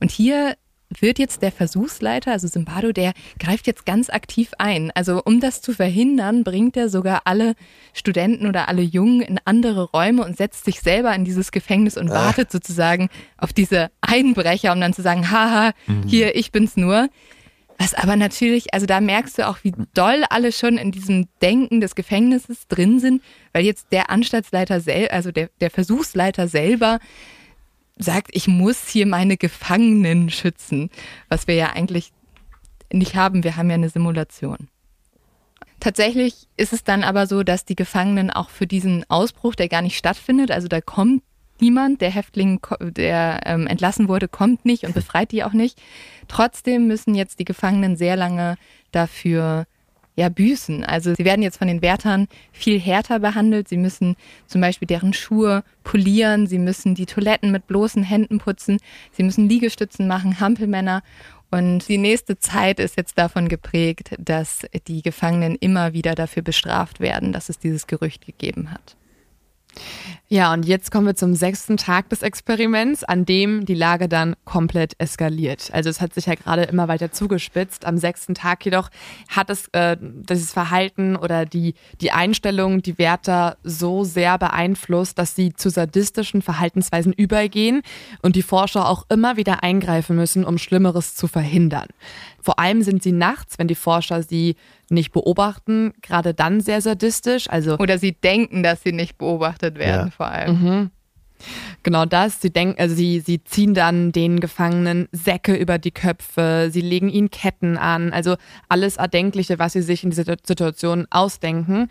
Und hier wird jetzt der Versuchsleiter, also Simbardo, der greift jetzt ganz aktiv ein. Also um das zu verhindern, bringt er sogar alle Studenten oder alle Jungen in andere Räume und setzt sich selber in dieses Gefängnis und wartet sozusagen auf diese Einbrecher, um dann zu sagen, haha, hier, ich bin's nur. Was aber natürlich, also da merkst du auch, wie doll alle schon in diesem Denken des Gefängnisses drin sind, weil jetzt der Anstaltsleiter selber, also der, der Versuchsleiter selber sagt, ich muss hier meine Gefangenen schützen, was wir ja eigentlich nicht haben. Wir haben ja eine Simulation. Tatsächlich ist es dann aber so, dass die Gefangenen auch für diesen Ausbruch, der gar nicht stattfindet, also da kommt niemand, der Häftling, der ähm, entlassen wurde, kommt nicht und befreit die auch nicht. Trotzdem müssen jetzt die Gefangenen sehr lange dafür ja, büßen. Also sie werden jetzt von den Wärtern viel härter behandelt. Sie müssen zum Beispiel deren Schuhe polieren, sie müssen die Toiletten mit bloßen Händen putzen, sie müssen Liegestützen machen, Hampelmänner. Und die nächste Zeit ist jetzt davon geprägt, dass die Gefangenen immer wieder dafür bestraft werden, dass es dieses Gerücht gegeben hat. Ja, und jetzt kommen wir zum sechsten Tag des Experiments, an dem die Lage dann komplett eskaliert. Also es hat sich ja gerade immer weiter zugespitzt. Am sechsten Tag jedoch hat es äh, dieses Verhalten oder die, die Einstellung die Wärter so sehr beeinflusst, dass sie zu sadistischen Verhaltensweisen übergehen und die Forscher auch immer wieder eingreifen müssen, um Schlimmeres zu verhindern. Vor allem sind sie nachts, wenn die Forscher sie nicht beobachten, gerade dann sehr sadistisch. Also Oder sie denken, dass sie nicht beobachtet werden, Ja. vor allem. Genau das. Sie denken, also sie, sie ziehen dann den Gefangenen Säcke über die Köpfe, sie legen ihnen Ketten an, also alles Erdenkliche, was sie sich in dieser Situation ausdenken.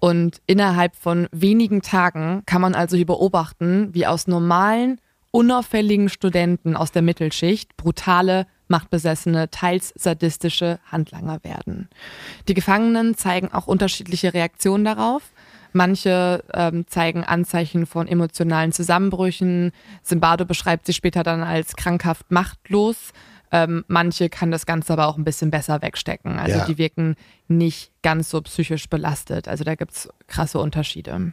Und innerhalb von wenigen Tagen kann man also hier beobachten, wie aus normalen, unauffälligen Studenten aus der Mittelschicht brutale, machtbesessene, teils sadistische Handlanger werden. Die Gefangenen zeigen auch unterschiedliche Reaktionen darauf. Manche ähm, zeigen Anzeichen von emotionalen Zusammenbrüchen. Zimbardo beschreibt sie später dann als krankhaft machtlos. Ähm, manche kann das Ganze aber auch ein bisschen besser wegstecken. Also Ja. die wirken nicht ganz so psychisch belastet. Also da gibt's krasse Unterschiede.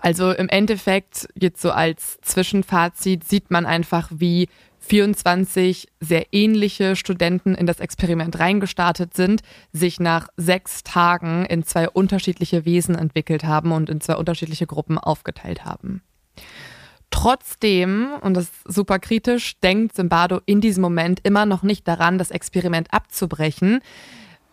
Also im Endeffekt, jetzt so als Zwischenfazit, sieht man einfach, wie 24 sehr ähnliche Studenten in das Experiment reingestartet sind, sich nach sechs Tagen in zwei unterschiedliche Wesen entwickelt haben und in zwei unterschiedliche Gruppen aufgeteilt haben. Trotzdem, und das ist super kritisch, denkt Zimbardo in diesem Moment immer noch nicht daran, das Experiment abzubrechen.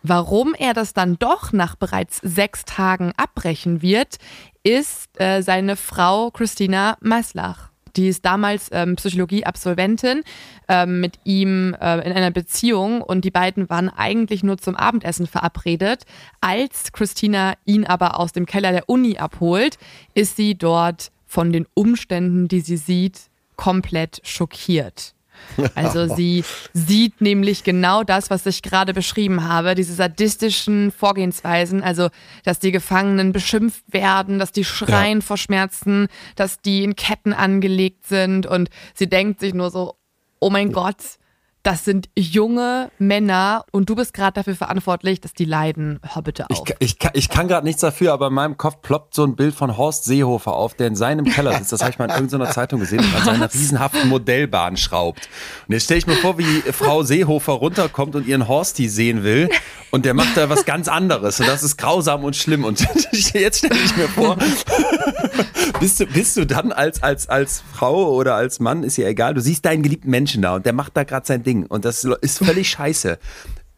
Warum er das dann doch nach bereits sechs Tagen abbrechen wird, ist äh, seine Frau Christina Maslach. Die ist damals ähm, Psychologie-Absolventin ähm, mit ihm äh, in einer Beziehung und die beiden waren eigentlich nur zum Abendessen verabredet. Als Christina ihn aber aus dem Keller der Uni abholt, ist sie dort von den Umständen, die sie sieht, komplett schockiert. Also sie sieht nämlich genau das, was ich gerade beschrieben habe, diese sadistischen Vorgehensweisen, also dass die Gefangenen beschimpft werden, dass die schreien vor Schmerzen, dass die in Ketten angelegt sind. Und sie denkt sich nur so, oh mein Gott, das sind junge Männer und du bist gerade dafür verantwortlich, dass die leiden. Hör bitte Ich, auf. ich, ka- ich kann gerade nichts dafür, aber in meinem Kopf ploppt so ein Bild von Horst Seehofer auf, der in seinem Keller sitzt. Das habe ich mal in irgendeiner Zeitung gesehen und an seiner riesenhaften Modellbahn schraubt. Und jetzt stelle ich mir vor, wie Frau Seehofer runterkommt und ihren Horsty sehen will und der macht da was ganz anderes und das ist grausam und schlimm. Und jetzt stelle ich mir vor, bist du, bist du dann als, als, als Frau oder als Mann, ist ja egal, du siehst deinen geliebten Menschen da und der macht da gerade sein Ding und das ist völlig scheiße.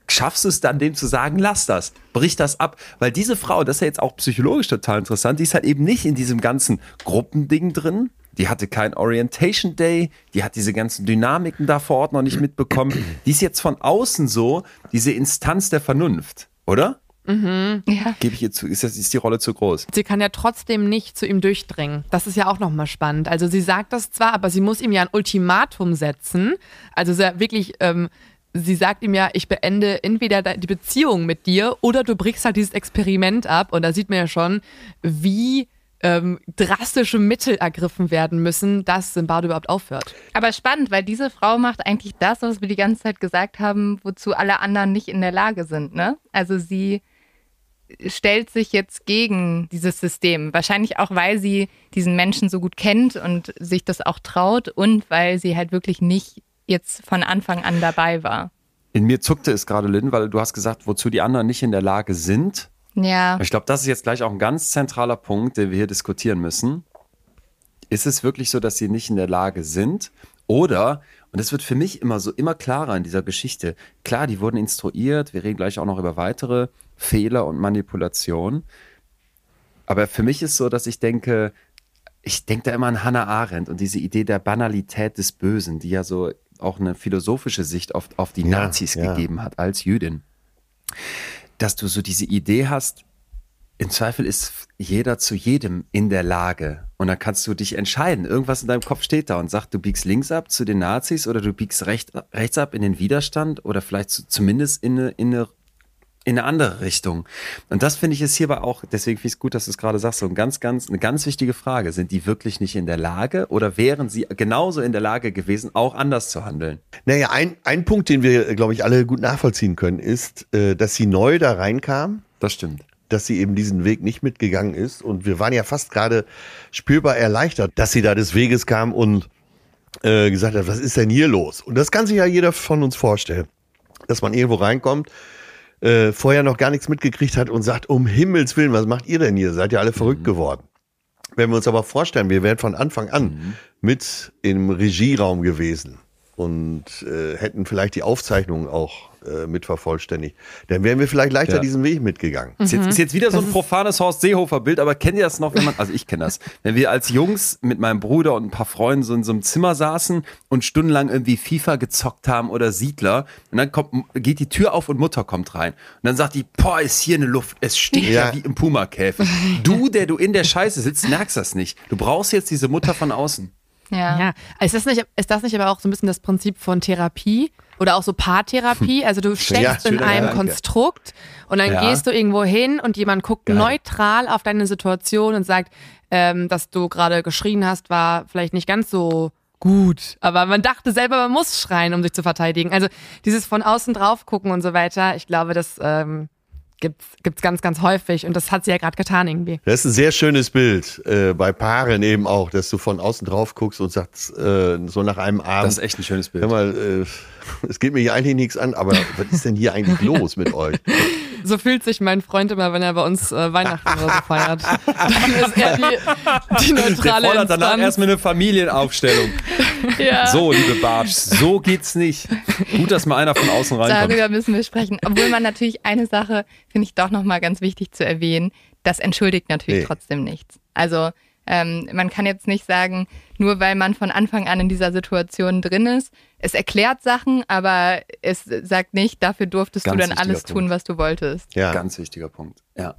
Schaffst du es dann, dem zu sagen, lass das, brich das ab? Weil diese Frau, das ist ja jetzt auch psychologisch total interessant, die ist halt eben nicht in diesem ganzen Gruppending drin. Die hatte kein Orientation Day, die hat diese ganzen Dynamiken da vor Ort noch nicht mitbekommen. Die ist jetzt von außen so diese Instanz der Vernunft, oder? Ja. Gebe ich ihr zu, ist, das, ist die Rolle zu groß? Sie kann ja trotzdem nicht zu ihm durchdringen. Das ist ja auch nochmal spannend. Also sie sagt das zwar, aber sie muss ihm ja ein Ultimatum setzen. Also sehr wirklich, ähm, sie sagt ihm ja, ich beende entweder de- die Beziehung mit dir oder du brichst halt dieses Experiment ab. Und da sieht man ja schon, wie ähm, drastische Mittel ergriffen werden müssen, dass Zimbardo überhaupt aufhört. Aber spannend, weil diese Frau macht eigentlich das, was wir die ganze Zeit gesagt haben, wozu alle anderen nicht in der Lage sind. Ne? Also sie stellt sich jetzt gegen dieses System. Wahrscheinlich auch, weil sie diesen Menschen so gut kennt und sich das auch traut und weil sie halt wirklich nicht jetzt von Anfang an dabei war. In mir zuckte es gerade, Lynn, weil du hast gesagt, wozu die anderen nicht in der Lage sind. Ja. Ich glaube, das ist jetzt gleich auch ein ganz zentraler Punkt, den wir hier diskutieren müssen. Ist es wirklich so, dass sie nicht in der Lage sind? Oder, und das wird für mich immer so immer klarer in dieser Geschichte, klar, die wurden instruiert, wir reden gleich auch noch über weitere Fehler und Manipulation. Aber für mich ist so, dass ich denke, ich denke da immer an Hannah Arendt und diese Idee der Banalität des Bösen, die ja so auch eine philosophische Sicht auf, auf die Ja, Nazis ja. gegeben hat als Jüdin. Dass du so diese Idee hast, im Zweifel ist jeder zu jedem in der Lage. Und dann kannst du dich entscheiden. Irgendwas in deinem Kopf steht da und sagt, du biegst links ab zu den Nazis oder du biegst recht, rechts ab in den Widerstand oder vielleicht zu, zumindest in eine, in eine in eine andere Richtung. Und das finde ich ist hierbei auch, deswegen finde ich es gut, dass du es gerade sagst, so ein ganz, ganz, eine ganz wichtige Frage. Sind die wirklich nicht in der Lage oder wären sie genauso in der Lage gewesen, auch anders zu handeln? Naja, ein, ein Punkt, den wir, glaube ich, alle gut nachvollziehen können, ist, äh, dass sie neu da reinkam Das stimmt. Dass sie eben diesen Weg nicht mitgegangen ist. Und wir waren ja fast gerade spürbar erleichtert, dass sie da des Weges kam und äh, gesagt hat, was ist denn hier los? Und das kann sich ja jeder von uns vorstellen, dass man irgendwo reinkommt, äh, vorher noch gar nichts mitgekriegt hat und sagt, um Himmels Willen, was macht ihr denn hier? Seid ihr alle verrückt geworden? Wenn wir uns aber vorstellen, wir wären von Anfang an mit im Regieraum gewesen und äh, hätten vielleicht die Aufzeichnungen auch äh, mitvervollständigt, dann wären wir vielleicht leichter Ja. diesen Weg mitgegangen. Ist jetzt, ist jetzt wieder so ein profanes Horst Seehofer-Bild, aber kennt ihr das noch, wenn man, also ich kenne das, wenn wir als Jungs mit meinem Bruder und ein paar Freunden so in so einem Zimmer saßen und stundenlang irgendwie FIFA gezockt haben oder Siedler und dann kommt, geht die Tür auf und Mutter kommt rein und dann sagt die, boah, ist hier eine Luft, es stinkt ja, Ja. wie im Puma-Käfig. Du, der du in der Scheiße sitzt, merkst das nicht. Du brauchst jetzt diese Mutter von außen. Ja. Ja, ist das, nicht, ist das nicht aber auch so ein bisschen das Prinzip von Therapie oder auch so Paartherapie? Also du steckst Ja, in einem Gedanke. Konstrukt und dann Ja. gehst du irgendwo hin und jemand guckt Geil. neutral auf deine Situation und sagt, ähm, dass du gerade geschrien hast, war vielleicht nicht ganz so gut. Aber man dachte selber, man muss schreien, um sich zu verteidigen. Also dieses von außen drauf gucken und so weiter, ich glaube, das ähm, gibt's, gibt's ganz, ganz häufig und das hat sie ja gerade getan irgendwie. Das ist ein sehr schönes Bild, äh, bei Paaren eben auch, dass du von außen drauf guckst und sagst, äh, so nach einem Abend, Das ist echt ein schönes Bild. hör mal, äh, es geht mir hier eigentlich nichts an, aber was ist denn hier eigentlich los mit euch? So fühlt sich mein Freund immer, wenn er bei uns äh, Weihnachten oder so feiert. Dann ist er die, die Der neutrale fordert danach erstmal eine Familienaufstellung. Ja. So, liebe Bartsch, so geht's nicht. Gut, dass mal einer von außen reinkommt. Darüber müssen wir sprechen. Obwohl man natürlich eine Sache, finde ich doch nochmal ganz wichtig zu erwähnen, das entschuldigt natürlich Nee. trotzdem nichts. Also ähm, man kann jetzt nicht sagen, nur weil man von Anfang an in dieser Situation drin ist, es erklärt Sachen, aber es sagt nicht, dafür durftest Ganz du dann alles Punkt. tun, was du wolltest. Ja, Ganz wichtiger Punkt. Ja.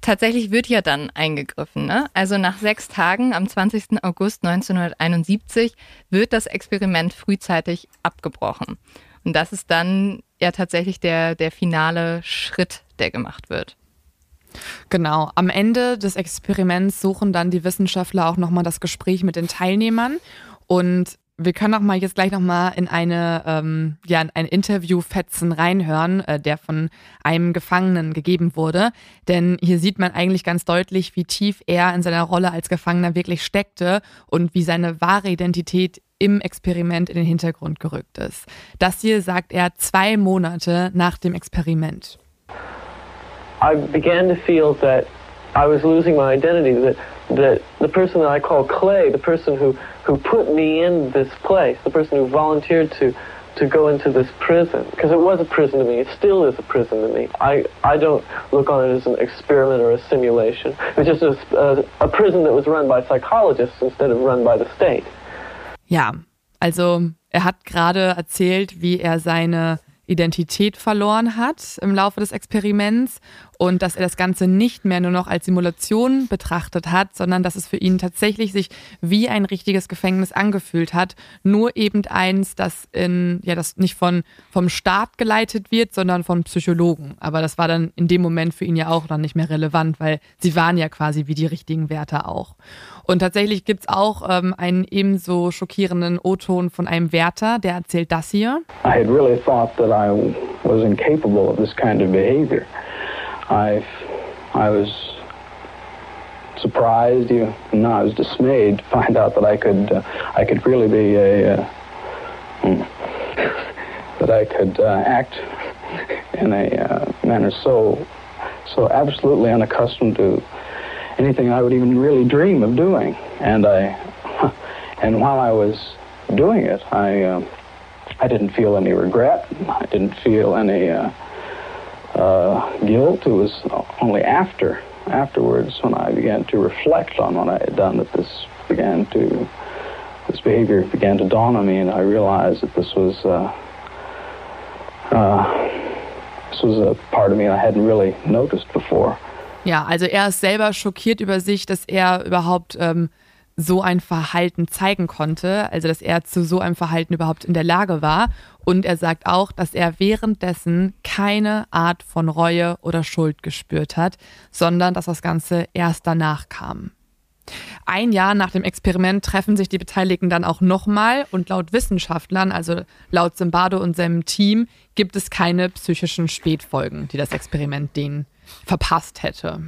Tatsächlich wird ja dann eingegriffen. Ne? Also nach sechs Tagen, am 20. August 1971, wird das Experiment frühzeitig abgebrochen. Und das ist dann ja tatsächlich der, der finale Schritt, der gemacht wird. Genau. Am Ende des Experiments suchen dann die Wissenschaftler auch nochmal das Gespräch mit den Teilnehmern. Und wir können auch mal jetzt gleich nochmal in eine, ähm, ja, in ein Interview-Fetzen reinhören, äh, der von einem Gefangenen gegeben wurde. Denn hier sieht man eigentlich ganz deutlich, wie tief er in seiner Rolle als Gefangener wirklich steckte und wie seine wahre Identität im Experiment in den Hintergrund gerückt ist. Das hier sagt er zwei Monate nach dem Experiment. I began to feel that I was losing my identity, that, that the person that I call Clay, the person who, who put me in this place, the person who volunteered to, to go into this prison, because it was a prison to me, it still is a prison to me. I, I don't look on it as an experiment or a simulation. It was just a, a, a prison that was run by psychologists instead of run by the state. Ja, also er hat gerade erzählt, wie er seine Identität verloren hat im Laufe des Experiments und dass er das Ganze nicht mehr nur noch als Simulation betrachtet hat, sondern dass es für ihn tatsächlich sich wie ein richtiges Gefängnis angefühlt hat. Nur eben eins, das in, ja, das nicht von, vom Staat geleitet wird, sondern von Psychologen. Aber das war dann in dem Moment für ihn ja auch dann nicht mehr relevant, weil sie waren ja quasi wie die richtigen Wärter auch. Und tatsächlich gibt's auch ähm, einen ebenso schockierenden O-Ton von einem Wärter, der erzählt das hier. I had really thought that I was incapable of this kind of behavior. I, I was surprised, even no, I was dismayed to find out that I could, uh, I could really be a, uh, hmm, that I could uh, act in a uh, manner so, so absolutely unaccustomed to anything I would even really dream of doing. And I, and while I was doing it, I. Uh, I didn't feel any regret. I didn't feel any uh, uh, guilt. It was only after, afterwards, when I began to reflect on what I had done, that this began to, this behavior began to dawn on me, and I realized that this was, uh, uh, this was a part of me I hadn't really noticed before. Ja, also er ist selber schockiert über sich, dass er überhaupt ähm, so ein Verhalten zeigen konnte, also dass er zu so einem Verhalten überhaupt in der Lage war. Und er sagt auch, dass er währenddessen keine Art von Reue oder Schuld gespürt hat, sondern dass das Ganze erst danach kam. Ein Jahr nach dem Experiment treffen sich die Beteiligten dann auch nochmal und laut Wissenschaftlern, also laut Zimbardo und seinem Team, gibt es keine psychischen Spätfolgen, die das Experiment denen verpasst hätte.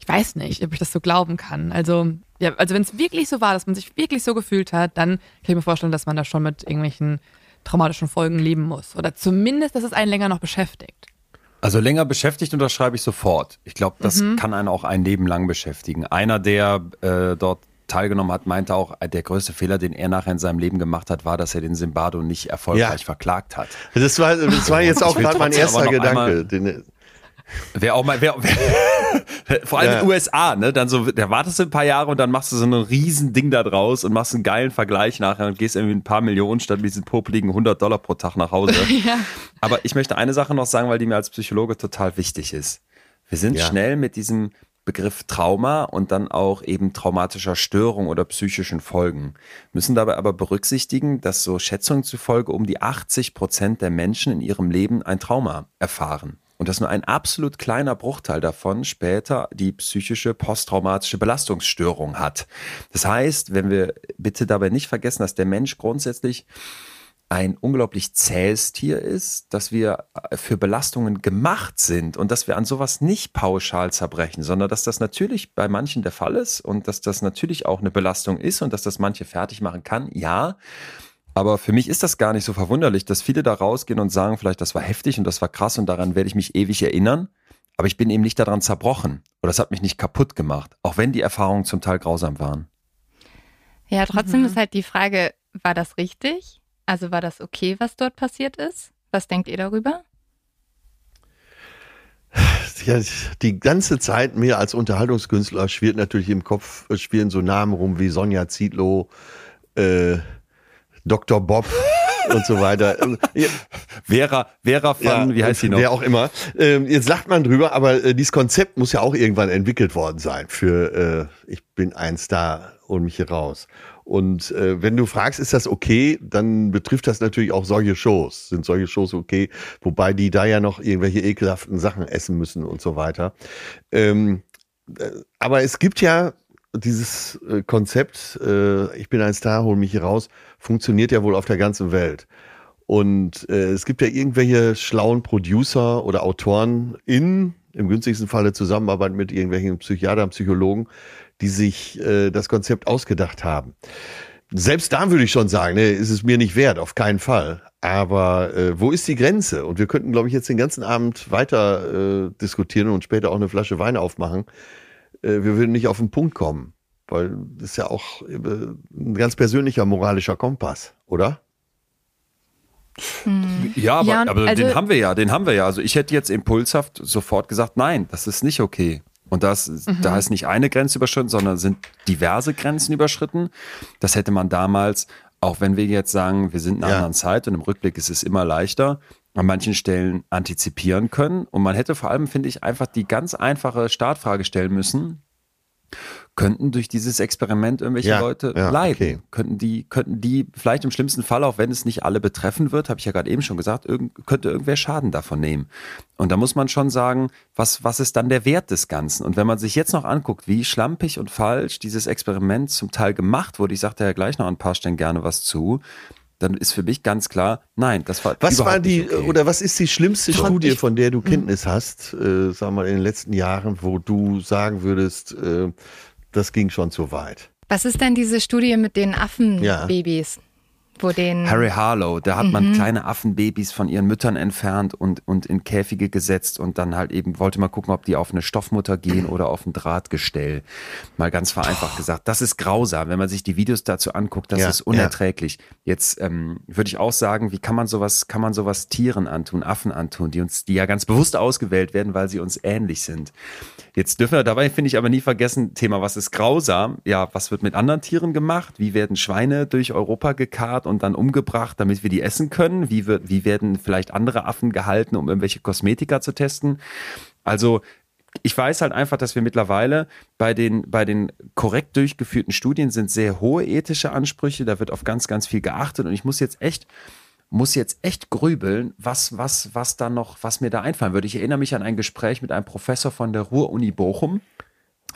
Ich weiß nicht, ob ich das so glauben kann. Also, ja, also wenn es wirklich so war, dass man sich wirklich so gefühlt hat, dann kann ich mir vorstellen, dass man da schon mit irgendwelchen traumatischen Folgen leben muss. Oder zumindest, dass es einen länger noch beschäftigt. Also länger beschäftigt unterschreibe ich sofort. Ich glaube, das Mhm. kann einen auch ein Leben lang beschäftigen. Einer, der äh, dort teilgenommen hat, meinte auch, äh, der größte Fehler, den er nachher in seinem Leben gemacht hat, war, dass er den Simbado nicht erfolgreich Ja. verklagt hat. Das war, das war jetzt Ich auch gerade mein erster Gedanke. einmal- Den, Wer auch mal, wer, wer, vor allem Ja. in den USA, ne? Dann so, da wartest du ein paar Jahre und dann machst du so ein riesen Ding da draus und machst einen geilen Vergleich nachher und gehst irgendwie ein paar Millionen statt mit diesen popeligen 100 Dollar pro Tag nach Hause. Ja. Aber ich möchte eine Sache noch sagen, weil die mir als Psychologe total wichtig ist. Wir sind Ja. schnell mit diesem Begriff Trauma und dann auch eben traumatischer Störung oder psychischen Folgen. Müssen dabei aber berücksichtigen, dass so Schätzungen zufolge um die 80 Prozent der Menschen in ihrem Leben ein Trauma erfahren. Und dass nur ein absolut kleiner Bruchteil davon später die psychische posttraumatische Belastungsstörung hat. Das heißt, wenn wir bitte dabei nicht vergessen, dass der Mensch grundsätzlich ein unglaublich zähes Tier ist, dass wir für Belastungen gemacht sind und dass wir an sowas nicht pauschal zerbrechen, sondern dass das natürlich bei manchen der Fall ist und dass das natürlich auch eine Belastung ist und dass das manche fertig machen kann, ja. Aber für mich ist das gar nicht so verwunderlich, dass viele da rausgehen und sagen, vielleicht das war heftig und das war krass und daran werde ich mich ewig erinnern. Aber ich bin eben nicht daran zerbrochen oder das hat mich nicht kaputt gemacht, auch wenn die Erfahrungen zum Teil grausam waren. Ja, trotzdem ist halt die Frage, war das richtig? Also war das okay, was dort passiert ist? Was denkt ihr darüber? ja, die ganze Zeit mir als Unterhaltungskünstler schwirrt natürlich im Kopf, äh, schwirren so Namen rum wie Sonja Zietlow, äh, Dr. Bob und so weiter. Ja, Vera, Vera von, wie heißt sie noch? Wer auch immer. Ähm, jetzt lacht man drüber, aber äh, dieses Konzept muss ja auch irgendwann entwickelt worden sein für äh, ich bin ein Star und mich hier raus. Und äh, wenn du fragst, ist das okay, dann betrifft das natürlich auch solche Shows. Sind solche Shows okay? Wobei die da ja noch irgendwelche ekelhaften Sachen essen müssen und so weiter. Ähm, äh, aber es gibt ja dieses äh, Konzept, äh, ich bin ein Star, hol mich hier raus, funktioniert ja wohl auf der ganzen Welt. Und äh, es gibt ja irgendwelche schlauen Producer oder Autoren in, im günstigsten Falle Zusammenarbeit mit irgendwelchen Psychiatern, Psychologen, die sich äh, das Konzept ausgedacht haben. Selbst da würde ich schon sagen, ne, ist es mir nicht wert, auf keinen Fall. Aber äh, wo ist die Grenze? Und wir könnten, glaube ich, jetzt den ganzen Abend weiter äh, diskutieren und später auch eine Flasche Wein aufmachen. Äh, wir würden nicht auf den Punkt kommen, weil das ist ja auch äh, ein ganz persönlicher moralischer Kompass, oder? Ja, aber, Ja, aber also- den haben wir ja, den haben wir ja. Also ich hätte jetzt impulshaft sofort gesagt, nein, das ist nicht okay. Und das, Mhm. da ist nicht eine Grenze überschritten, sondern sind diverse Grenzen überschritten. Das hätte man damals, auch wenn wir jetzt sagen, wir sind in einer Ja. anderen Zeit und im Rückblick ist es immer leichter, an manchen Stellen antizipieren können. Und man hätte vor allem, finde ich, einfach die ganz einfache Startfrage stellen müssen. Könnten durch dieses Experiment irgendwelche Ja, Leute ja, leiden? okay. Könnten die, könnten die vielleicht im schlimmsten Fall, auch wenn es nicht alle betreffen wird, habe ich ja gerade eben schon gesagt, irgend, könnte irgendwer Schaden davon nehmen. Und da muss man schon sagen, was, was ist dann der Wert des Ganzen? Und wenn man sich jetzt noch anguckt, wie schlampig und falsch dieses Experiment zum Teil gemacht wurde, ich sagte ja gleich noch an ein paar Stellen gerne was zu, dann ist für mich ganz klar, nein, das war Was war die, nicht okay. oder was ist die schlimmste Fand Studie, von der du Kenntnis hast, äh, sag mal, in den letzten Jahren, wo du sagen würdest, äh, das ging schon zu weit? Was ist denn diese Studie mit den Ja. Wo den. Harry Harlow, da hat man kleine Affenbabys von ihren Müttern entfernt und, und in Käfige gesetzt und dann halt eben wollte mal gucken, ob die auf eine Stoffmutter gehen oder auf ein Drahtgestell. Mal ganz vereinfacht gesagt. Das ist grausam, wenn man sich die Videos dazu anguckt, das Ja, ist unerträglich. Jetzt ähm, würde ich auch sagen, wie kann man sowas, kann man sowas Tieren antun, Affen antun, die uns, die ja ganz bewusst ausgewählt werden, weil sie uns ähnlich sind. Jetzt dürfen wir dabei, finde ich, aber nie vergessen, Thema, was ist grausam? Ja, was wird mit anderen Tieren gemacht? Wie werden Schweine durch Europa gekarrt und dann umgebracht, damit wir die essen können? Wie, wird, wie werden vielleicht andere Affen gehalten, um irgendwelche Kosmetika zu testen? Also, ich weiß halt einfach, dass wir mittlerweile bei den, bei den korrekt durchgeführten Studien sind sehr hohe ethische Ansprüche. Da wird auf ganz, ganz viel geachtet. Und ich muss jetzt echt, muss jetzt echt grübeln, was, was, was da noch, was mir da einfallen würde. Ich erinnere mich an ein Gespräch mit einem Professor von der Ruhr-Uni Bochum.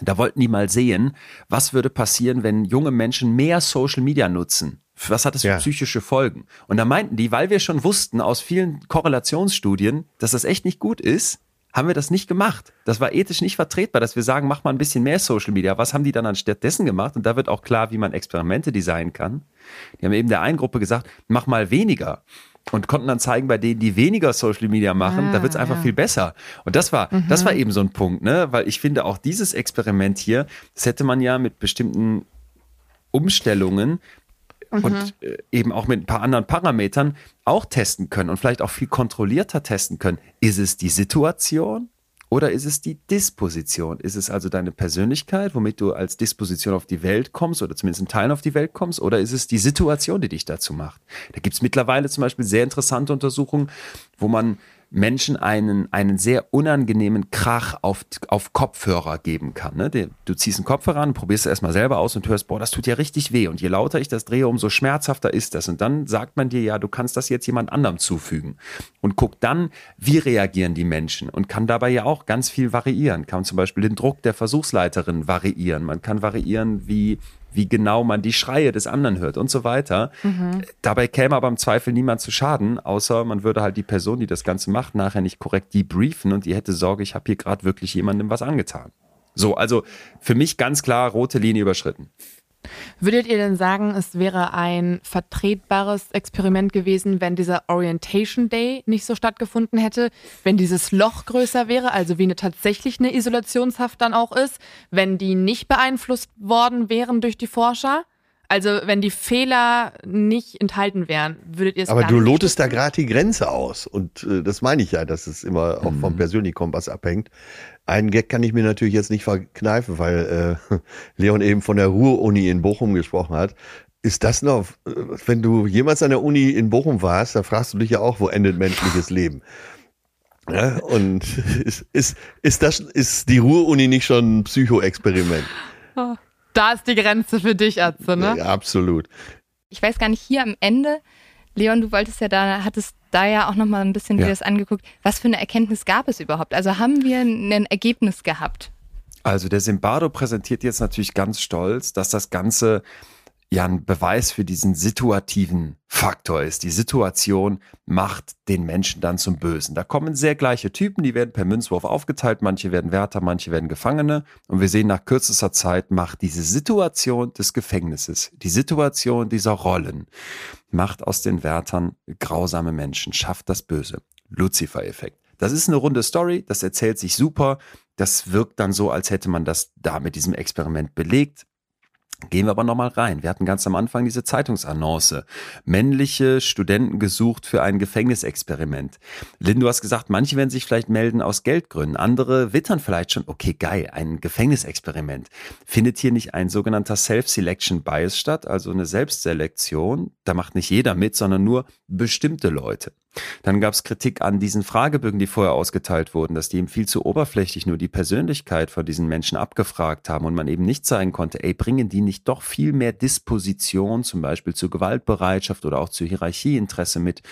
Da wollten die mal sehen, was würde passieren, wenn junge Menschen mehr Social Media nutzen. Was hat das für Ja. psychische Folgen? Und da meinten die, weil wir schon wussten aus vielen Korrelationsstudien, dass das echt nicht gut ist, haben wir das nicht gemacht. Das war ethisch nicht vertretbar, dass wir sagen, mach mal ein bisschen mehr Social Media. Was haben die dann anstattdessen gemacht? Und da wird auch klar, wie man Experimente designen kann. Die haben eben der einen Gruppe gesagt, mach mal weniger. Und konnten dann zeigen, bei denen, die weniger Social Media machen, Ah, da wird es einfach ja. viel besser. Und das war, Mhm. das war eben so ein Punkt, ne? Weil ich finde auch dieses Experiment hier, das hätte man ja mit bestimmten Umstellungen Mhm. und äh, eben auch mit ein paar anderen Parametern auch testen können und vielleicht auch viel kontrollierter testen können. Ist es die Situation oder ist es die Disposition? Ist es also deine Persönlichkeit, womit du als Disposition auf die Welt kommst oder zumindest in Teilen auf die Welt kommst? Oder ist es die Situation, die dich dazu macht? Da gibt es mittlerweile zum Beispiel sehr interessante Untersuchungen, wo man Menschen einen, einen sehr unangenehmen Krach auf, auf Kopfhörer geben kann. Ne? Du ziehst einen Kopfhörer an, probierst es erstmal selber aus und hörst, boah, das tut ja richtig weh. Und je lauter ich das drehe, umso schmerzhafter ist das. Und dann sagt man dir ja, du kannst das jetzt jemand anderem zufügen. Und guck dann, wie reagieren die Menschen. Und kann dabei ja auch ganz viel variieren. Kann zum Beispiel den Druck der Versuchsleiterin variieren. Man kann variieren, wie, wie genau man die Schreie des anderen hört und so weiter. Dabei käme aber im Zweifel niemand zu Schaden, außer man würde halt die Person, die das Ganze macht, nachher nicht korrekt debriefen und die hätte Sorge, ich habe hier gerade wirklich jemandem was angetan. So, also für mich ganz klar rote Linie überschritten. Würdet ihr denn sagen, es wäre ein vertretbares Experiment gewesen, wenn dieser Orientation Day nicht so stattgefunden hätte, wenn dieses Loch größer wäre, also wie eine tatsächlich eine Isolationshaft dann auch ist, wenn die nicht beeinflusst worden wären durch die Forscher? Also wenn die Fehler nicht enthalten wären, würdet ihr es Aber gar du nicht lotest da gerade die Grenze aus. Und äh, das meine ich ja, dass es immer auch vom persönlichen Kompass abhängt. Einen Gag kann ich mir natürlich jetzt nicht verkneifen, weil äh, Leon eben von der Ruhr-Uni in Bochum gesprochen hat. Ist das noch, äh, wenn du jemals an der Uni in Bochum warst, da fragst du dich ja auch, wo endet menschliches Leben? Ja, und ist, ist, ist, das, ist die Ruhr-Uni nicht schon ein Psychoexperiment? Da ist die Grenze für dich, Atze, ne? Ja, absolut. Ich weiß gar nicht, hier am Ende, Leon, du wolltest ja da, hattest da ja auch nochmal ein bisschen Ja. dir das angeguckt. Was für eine Erkenntnis gab es überhaupt? Also haben wir ein Ergebnis gehabt? Also der Simbardo präsentiert jetzt natürlich ganz stolz, dass das Ganze ja ein Beweis für diesen situativen Faktor ist. Die Situation macht den Menschen dann zum Bösen. Da kommen sehr gleiche Typen, die werden per Münzwurf aufgeteilt, manche werden Wärter, manche werden Gefangene. Und wir sehen nach kürzester Zeit macht diese Situation des Gefängnisses, die Situation dieser Rollen, macht aus den Wärtern grausame Menschen, schafft das Böse. Lucifer-Effekt. Das ist eine runde Story, das erzählt sich super, das wirkt dann so, als hätte man das da mit diesem Experiment belegt. Gehen wir aber nochmal rein. Wir hatten ganz am Anfang diese Zeitungsannonce. Männliche Studenten gesucht für ein Gefängnisexperiment. Lynn, du hast gesagt, manche werden sich vielleicht melden aus Geldgründen. Andere wittern vielleicht schon, okay, geil, ein Gefängnisexperiment. Findet hier nicht ein sogenannter Self-Selection Bias statt, also eine Selbstselektion? Da macht nicht jeder mit, sondern nur bestimmte Leute. Dann gab es Kritik an diesen Fragebögen, die vorher ausgeteilt wurden, dass die eben viel zu oberflächlich nur die Persönlichkeit von diesen Menschen abgefragt haben und man eben nicht zeigen konnte, ey, bringen die nicht doch viel mehr Disposition, zum Beispiel zu Gewaltbereitschaft oder auch zu Hierarchieinteresse mit,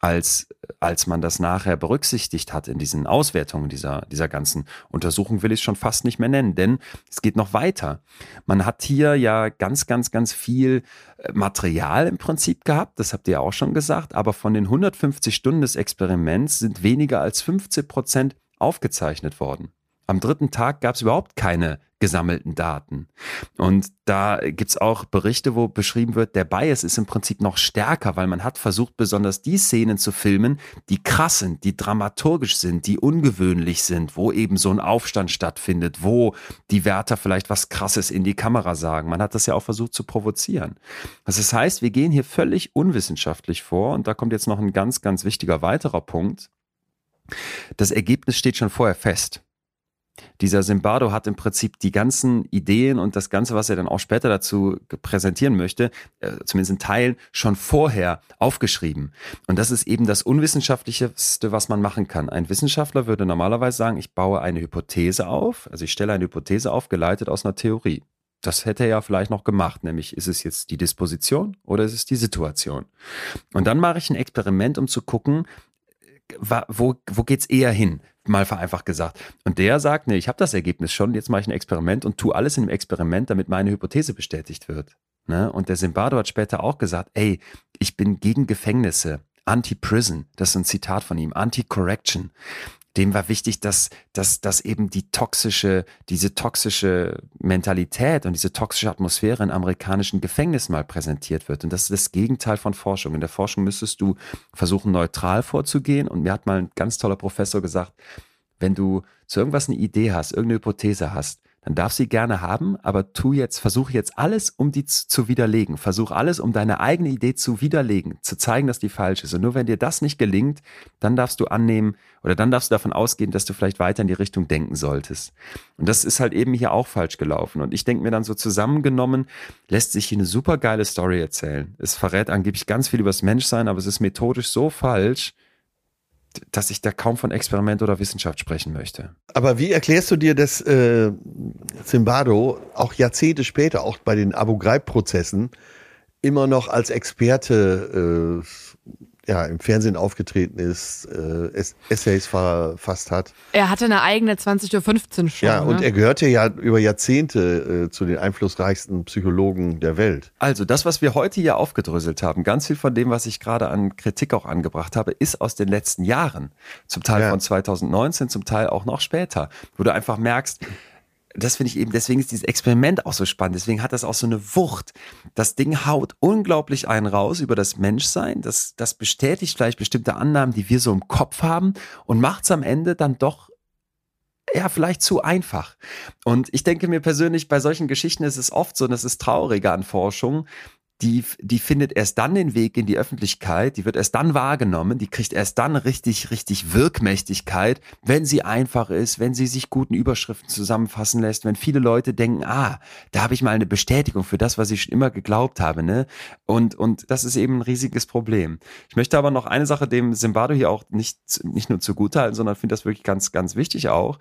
als, als man das nachher berücksichtigt hat in diesen Auswertungen dieser, dieser ganzen Untersuchung, will ich es schon fast nicht mehr nennen, denn es geht noch weiter. Man hat hier ja ganz, ganz, ganz viel äh, Material im Prinzip gehabt, das habt ihr auch schon gesagt, aber von den 150 Stunden des Experiments sind weniger als 15 Prozent aufgezeichnet worden. Am dritten Tag gab es überhaupt keine gesammelten Daten. Und da gibt's auch Berichte, wo beschrieben wird, der Bias ist im Prinzip noch stärker, weil man hat versucht, besonders die Szenen zu filmen, die krass sind, die dramaturgisch sind, die ungewöhnlich sind, wo eben so ein Aufstand stattfindet, wo die Wärter vielleicht was Krasses in die Kamera sagen. Man hat das ja auch versucht zu provozieren. Das heißt, wir gehen hier völlig unwissenschaftlich vor und da kommt jetzt noch ein ganz, ganz wichtiger weiterer Punkt. Das Ergebnis steht schon vorher fest. Dieser Simbardo hat im Prinzip die ganzen Ideen und das Ganze, was er dann auch später dazu präsentieren möchte, äh, zumindest in Teilen, schon vorher aufgeschrieben. Und das ist eben das Unwissenschaftlichste, was man machen kann. Ein Wissenschaftler würde normalerweise sagen, ich baue eine Hypothese auf, also ich stelle eine Hypothese auf, geleitet aus einer Theorie. Das hätte er ja vielleicht noch gemacht, nämlich ist es jetzt die Disposition oder ist es die Situation? Und dann mache ich ein Experiment, um zu gucken, wa- wo, wo geht's eher hin? Mal vereinfacht gesagt. Und der sagt, nee, ich habe das Ergebnis schon, jetzt mache ich ein Experiment und tue alles in dem Experiment, damit meine Hypothese bestätigt wird. Ne? Und der Simbardo hat später auch gesagt, ey, ich bin gegen Gefängnisse, Anti-Prison, das ist ein Zitat von ihm, Anti-Correction. Dem war wichtig, dass, dass, dass eben die toxische, diese toxische Mentalität und diese toxische Atmosphäre in amerikanischen Gefängnissen mal präsentiert wird. Und das ist das Gegenteil von Forschung. In der Forschung müsstest du versuchen, neutral vorzugehen. Und mir hat mal ein ganz toller Professor gesagt, wenn du zu irgendwas eine Idee hast, irgendeine Hypothese hast, dann darf sie gerne haben, aber tu jetzt, versuch jetzt alles, um die zu, widerlegen. Versuch alles, um deine eigene Idee zu widerlegen, zu zeigen, dass die falsch ist. Und nur wenn dir das nicht gelingt, dann darfst du annehmen oder dann darfst du davon ausgehen, dass du vielleicht weiter in die Richtung denken solltest. Und das ist halt eben hier auch falsch gelaufen. Und ich denke mir dann so zusammengenommen, lässt sich hier eine super geile Story erzählen. Es verrät angeblich ganz viel über das Menschsein, aber es ist methodisch so falsch, dass ich da kaum von Experiment oder Wissenschaft sprechen möchte. Aber wie erklärst du dir, dass äh, Zimbardo auch Jahrzehnte später, auch bei den Abu Ghraib-Prozessen, immer noch als Experte äh, ja, im Fernsehen aufgetreten ist, äh, Essays verfasst hat. Er hatte eine eigene 20.15 Uhr Show. Ja, und ne? er gehörte ja über Jahrzehnte äh, zu den einflussreichsten Psychologen der Welt. Also das, was wir heute hier aufgedröselt haben, ganz viel von dem, was ich gerade an Kritik auch angebracht habe, ist aus den letzten Jahren. Zum Teil Ja. von 2019, zum Teil auch noch später, wo du einfach merkst, das finde ich eben, deswegen ist dieses Experiment auch so spannend, deswegen hat das auch so eine Wucht. Das Ding haut unglaublich einen raus über das Menschsein, das, das bestätigt vielleicht bestimmte Annahmen, die wir so im Kopf haben und macht es am Ende dann doch ja, vielleicht zu einfach. Und ich denke mir persönlich, bei solchen Geschichten ist es oft so, und das ist trauriger an Forschung, die, die findet erst dann den Weg in die Öffentlichkeit, die wird erst dann wahrgenommen, die kriegt erst dann richtig, richtig Wirkmächtigkeit, wenn sie einfach ist, wenn sie sich guten Überschriften zusammenfassen lässt, wenn viele Leute denken, ah, da habe ich mal eine Bestätigung für das, was ich schon immer geglaubt habe, ne? Und, und das ist eben ein riesiges Problem. Ich möchte aber noch eine Sache dem Zimbardo hier auch nicht, nicht nur zugutehalten, sondern finde das wirklich ganz, ganz wichtig auch.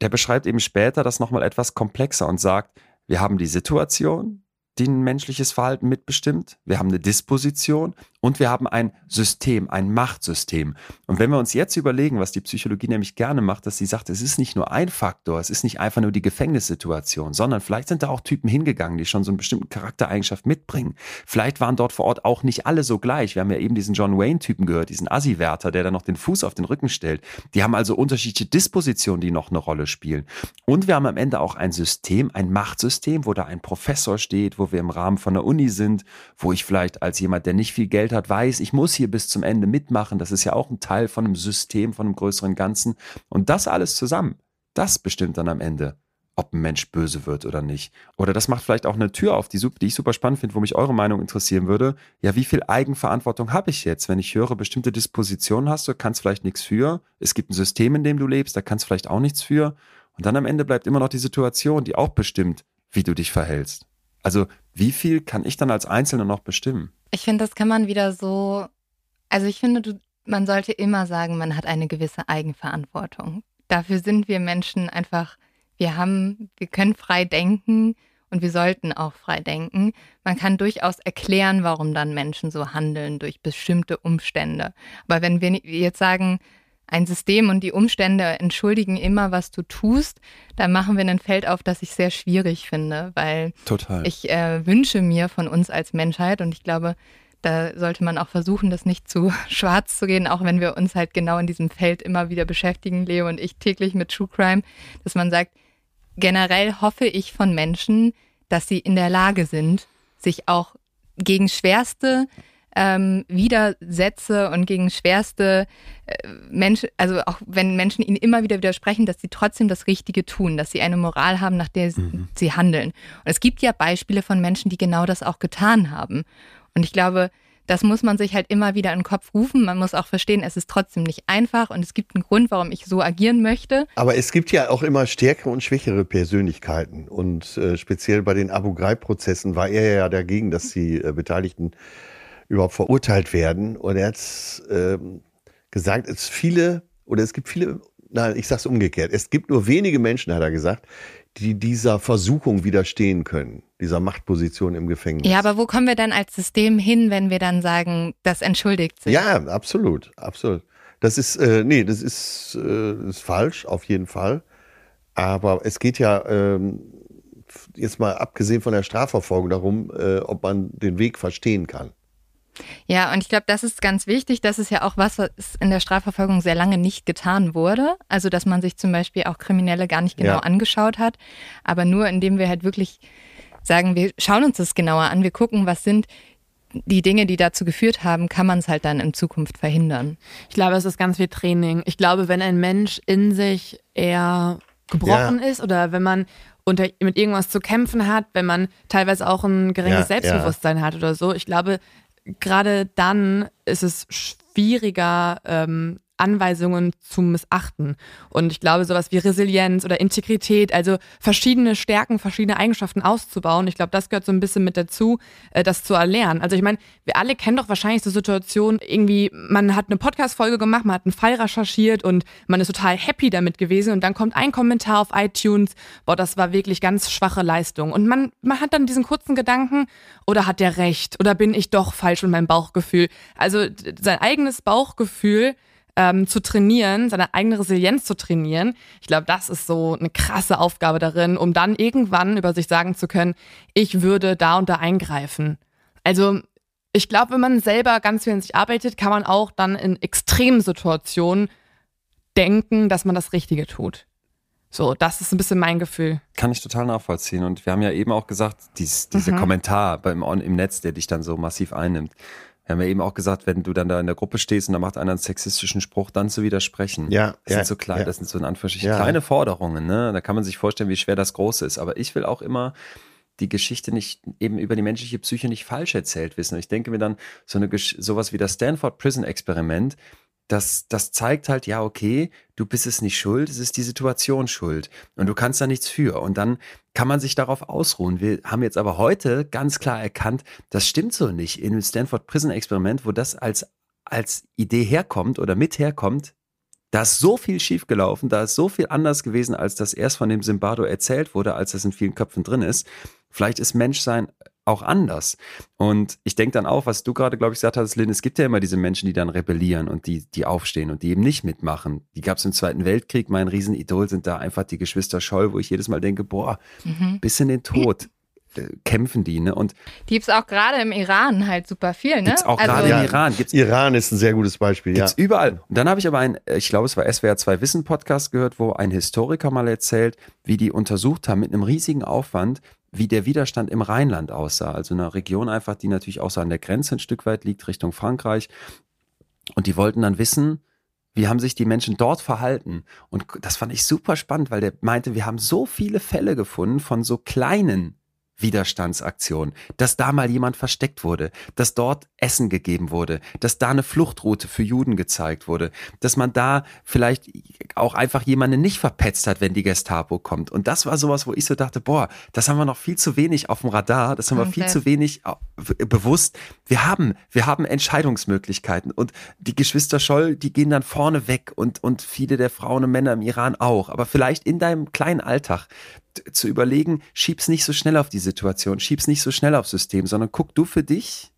Der beschreibt eben später das nochmal etwas komplexer und sagt, wir haben die Situation, die ein menschliches Verhalten mitbestimmt. Wir haben eine Disposition und wir haben ein System, ein Machtsystem. Und wenn wir uns jetzt überlegen, was die Psychologie nämlich gerne macht, dass sie sagt, es ist nicht nur ein Faktor, es ist nicht einfach nur die Gefängnissituation, sondern vielleicht sind da auch Typen hingegangen, die schon so einen bestimmten Charaktereigenschaft mitbringen. Vielleicht waren dort vor Ort auch nicht alle so gleich. Wir haben ja eben diesen John Wayne-Typen gehört, diesen Assi-Wärter, der dann noch den Fuß auf den Rücken stellt. Die haben also unterschiedliche Dispositionen, die noch eine Rolle spielen. Und wir haben am Ende auch ein System, ein Machtsystem, wo da ein Professor steht, wo wir im Rahmen von der Uni sind, wo ich vielleicht als jemand, der nicht viel Geld hat, weiß, ich muss hier bis zum Ende mitmachen. Das ist ja auch ein Teil von einem System, von einem größeren Ganzen. Und das alles zusammen, das bestimmt dann am Ende, ob ein Mensch böse wird oder nicht. Oder das macht vielleicht auch eine Tür auf, die, die ich super spannend finde, wo mich eure Meinung interessieren würde. Ja, wie viel Eigenverantwortung habe ich jetzt? Wenn ich höre, bestimmte Dispositionen hast du, kannst vielleicht nichts für. Es gibt ein System, in dem du lebst, da kannst vielleicht auch nichts für. Und dann am Ende bleibt immer noch die Situation, die auch bestimmt, wie du dich verhältst. Also, wie viel kann ich dann als Einzelner noch bestimmen? Ich finde, das kann man wieder so. Also ich finde, du, man sollte immer sagen, man hat eine gewisse Eigenverantwortung. Dafür sind wir Menschen einfach, wir haben, wir können frei denken und wir sollten auch frei denken. Man kann durchaus erklären, warum dann Menschen so handeln durch bestimmte Umstände. Aber wenn wir jetzt sagen, ein System und die Umstände entschuldigen immer, was du tust, dann machen wir ein Feld auf, das ich sehr schwierig finde, weil Total. ich äh, wünsche mir von uns als Menschheit und ich glaube, da sollte man auch versuchen, das nicht zu schwarz zu gehen, auch wenn wir uns halt genau in diesem Feld immer wieder beschäftigen, Leo und ich täglich mit True Crime, dass man sagt, generell hoffe ich von Menschen, dass sie in der Lage sind, sich auch gegen schwerste ähm, Widersätze und gegen schwerste äh, Menschen, also auch wenn Menschen ihnen immer wieder widersprechen, dass sie trotzdem das Richtige tun, dass sie eine Moral haben, nach der sie, sie handeln. Und es gibt ja Beispiele von Menschen, die genau das auch getan haben. Und ich glaube, das muss man sich halt immer wieder in den Kopf rufen. Man muss auch verstehen, es ist trotzdem nicht einfach und es gibt einen Grund, warum ich so agieren möchte. Aber es gibt ja auch immer stärkere und schwächere Persönlichkeiten. Und äh, speziell bei den Abu Ghraib-Prozessen war er ja dagegen, dass die äh, Beteiligten überhaupt verurteilt werden. Und er hat ähm, gesagt, es viele, oder es gibt viele, nein, ich sage es umgekehrt, es gibt nur wenige Menschen, hat er gesagt, die dieser Versuchung widerstehen können, dieser Machtposition im Gefängnis. Ja, aber wo kommen wir dann als System hin, wenn wir dann sagen, das entschuldigt sich? Ja, absolut, absolut. Das ist, äh, nee, das ist, äh, ist falsch, auf jeden Fall. Aber es geht ja ähm, jetzt mal abgesehen von der Strafverfolgung darum, äh, ob man den Weg verstehen kann. Ja, und ich glaube, das ist ganz wichtig. Das ist ja auch was, was in der Strafverfolgung sehr lange nicht getan wurde. Also, dass man sich zum Beispiel auch Kriminelle gar nicht genau Ja. angeschaut hat. Aber nur indem wir halt wirklich sagen, wir schauen uns das genauer an, wir gucken, was sind die Dinge, die dazu geführt haben, kann man es halt dann in Zukunft verhindern. Ich glaube, es ist ganz viel Training. Ich glaube, wenn ein Mensch in sich eher gebrochen ist oder wenn man unter, mit irgendwas zu kämpfen hat, wenn man teilweise auch ein geringes Ja, Selbstbewusstsein hat oder so, ich glaube, gerade dann ist es schwieriger, ähm, Anweisungen zu missachten. Und ich glaube, sowas wie Resilienz oder Integrität, also verschiedene Stärken, verschiedene Eigenschaften auszubauen, ich glaube, das gehört so ein bisschen mit dazu, äh, das zu erlernen. Also ich meine, wir alle kennen doch wahrscheinlich so Situationen, irgendwie, man hat eine Podcast-Folge gemacht, man hat einen Fall recherchiert und man ist total happy damit gewesen und dann kommt ein Kommentar auf iTunes, boah, das war wirklich ganz schwache Leistung. Und man, man hat dann diesen kurzen Gedanken, oder hat der recht? Oder bin ich doch falsch mit meinem Bauchgefühl? Also sein eigenes Bauchgefühl ähm, zu trainieren, seine eigene Resilienz zu trainieren. Ich glaube, das ist so eine krasse Aufgabe darin, um dann irgendwann über sich sagen zu können, ich würde da und da eingreifen. Also ich glaube, wenn man selber ganz viel in sich arbeitet, kann man auch dann in extremen Situationen denken, dass man das Richtige tut. So, das ist ein bisschen mein Gefühl. Kann ich total nachvollziehen. Und wir haben ja eben auch gesagt, dies, dieser Mhm. Kommentar beim, On- im Netz, der dich dann so massiv einnimmt. Wir haben ja eben auch gesagt, wenn du dann da in der Gruppe stehst und da macht einer einen sexistischen Spruch, dann zu widersprechen. Ja, Das ja, sind so klein, ja. das sind so in Anführungsstrichen Ja. kleine Forderungen, ne? Da kann man sich vorstellen, wie schwer das große ist. Aber ich will auch immer die Geschichte nicht eben über die menschliche Psyche nicht falsch erzählt wissen. Und ich denke mir dann, so eine sowas wie das Stanford Prison Experiment, das, das zeigt halt, ja, okay, du bist es nicht schuld, es ist die Situation schuld. Und du kannst da nichts für. Und dann kann man sich darauf ausruhen. Wir haben jetzt aber heute ganz klar erkannt, das stimmt so nicht. In dem Stanford Prison Experiment, wo das als, als Idee herkommt oder mit herkommt, da ist so viel schiefgelaufen, da ist so viel anders gewesen, als das erst von dem Zimbardo erzählt wurde, als das in vielen Köpfen drin ist. Vielleicht ist Menschsein auch anders. Und ich denke dann auch, was du gerade, glaube ich, gesagt hast, Lynn, es gibt ja immer diese Menschen, die dann rebellieren und die, die aufstehen und die eben nicht mitmachen. Die gab es im Zweiten Weltkrieg, mein Riesenidol sind da einfach die Geschwister Scholl, wo ich jedes Mal denke, boah, bis in den Tod äh, kämpfen die, ne? Und Die gibt's auch gerade im Iran halt super viel, ne? gibt's auch gerade Ja. im Iran, gibt's Iran ist ein sehr gutes Beispiel, ja. Gibt's überall. Und dann habe ich aber ein, ich glaube, es war SWR 2 Wissen Podcast gehört, wo ein Historiker mal erzählt, wie die untersucht haben mit einem riesigen Aufwand, wie der Widerstand im Rheinland aussah. Also eine Region einfach, die natürlich auch so an der Grenze ein Stück weit liegt, Richtung Frankreich. Und die wollten dann wissen, wie haben sich die Menschen dort verhalten? Und das fand ich super spannend, weil der meinte, wir haben so viele Fälle gefunden von so kleinen Widerstandsaktionen, dass da mal jemand versteckt wurde, dass dort Essen gegeben wurde, dass da eine Fluchtroute für Juden gezeigt wurde, dass man da vielleicht auch einfach jemanden nicht verpetzt hat, wenn die Gestapo kommt. Und das war sowas, wo ich so dachte, boah, das haben wir noch viel zu wenig auf dem Radar, das haben wir viel zu wenig äh, bewusst. Wir haben, wir haben Entscheidungsmöglichkeiten und die Geschwister Scholl, die gehen dann vorne weg und, und viele der Frauen und Männer im Iran auch. Aber vielleicht in deinem kleinen Alltag zu überlegen, schieb's nicht so schnell auf die Situation, schieb's nicht so schnell aufs System, sondern guck du für dich,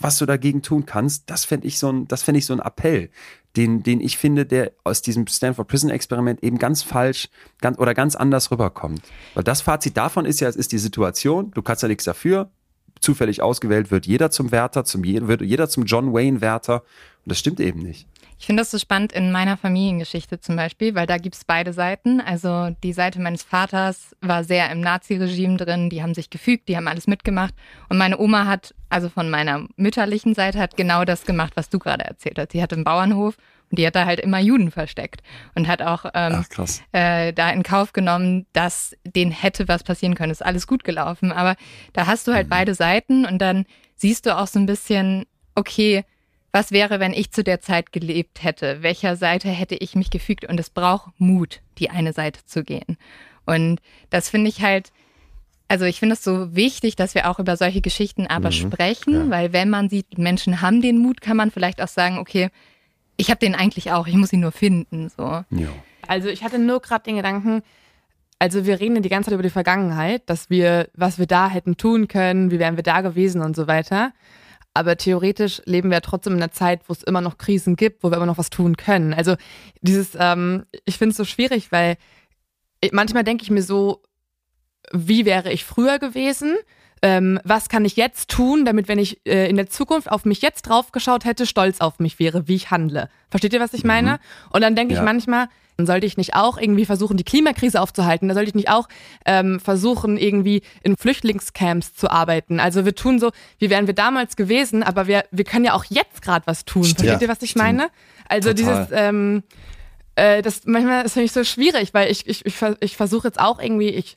was du dagegen tun kannst. Das fände ich so ein, das fände ich so ein Appell, den, den ich finde, der aus diesem Stanford Prison Experiment eben ganz falsch, ganz, oder ganz anders rüberkommt. Weil das Fazit davon ist ja, es ist die Situation, du kannst ja nichts dafür, zufällig ausgewählt wird jeder zum Wärter, zum, wird jeder zum John Wayne Wärter. Und das stimmt eben nicht. Ich finde das so spannend in meiner Familiengeschichte zum Beispiel, weil da gibt's beide Seiten. Also die Seite meines Vaters war sehr im Nazi-Regime drin, die haben sich gefügt, die haben alles mitgemacht. Und meine Oma hat, also von meiner mütterlichen Seite, hat genau das gemacht, was du gerade erzählt hast. Sie hatte einen Bauernhof und die hat da halt immer Juden versteckt und hat auch ähm, Ach, äh, da in Kauf genommen, dass denen hätte was passieren können. Ist alles gut gelaufen. Aber da hast du halt beide Seiten und dann siehst du auch so ein bisschen, okay, was wäre, wenn ich zu der Zeit gelebt hätte? Welcher Seite hätte ich mich gefügt? Und es braucht Mut, die eine Seite zu gehen. Und das finde ich halt, also ich finde es so wichtig, dass wir auch über solche Geschichten aber sprechen, weil wenn man sieht, Menschen haben den Mut, kann man vielleicht auch sagen, okay, ich habe den eigentlich auch, ich muss ihn nur finden. So. Ja. Also ich hatte nur gerade den Gedanken, also wir reden ja die ganze Zeit über die Vergangenheit, dass wir, was wir da hätten tun können, wie wären wir da gewesen und so weiter. Aber theoretisch leben wir ja trotzdem in einer Zeit, wo es immer noch Krisen gibt, wo wir immer noch was tun können. Also dieses, ähm, ich finde es so schwierig, weil manchmal denke ich mir so, wie wäre ich früher gewesen? Ähm, was kann ich jetzt tun, damit, wenn ich äh, in der Zukunft auf mich jetzt draufgeschaut hätte, stolz auf mich wäre, wie ich handle. Versteht ihr, was ich meine? Und dann denke Ja. ich manchmal, sollte ich nicht auch irgendwie versuchen, die Klimakrise aufzuhalten? Da sollte ich nicht auch ähm, versuchen, irgendwie in Flüchtlingscamps zu arbeiten? Also wir tun so, wie wären wir damals gewesen, aber wir, wir können ja auch jetzt gerade was tun. Versteht Ja, ihr, was ich meine? Also Total. dieses, ähm, äh, das manchmal ist für mich so schwierig, weil ich, ich, ich, ich versuche jetzt auch irgendwie, ich,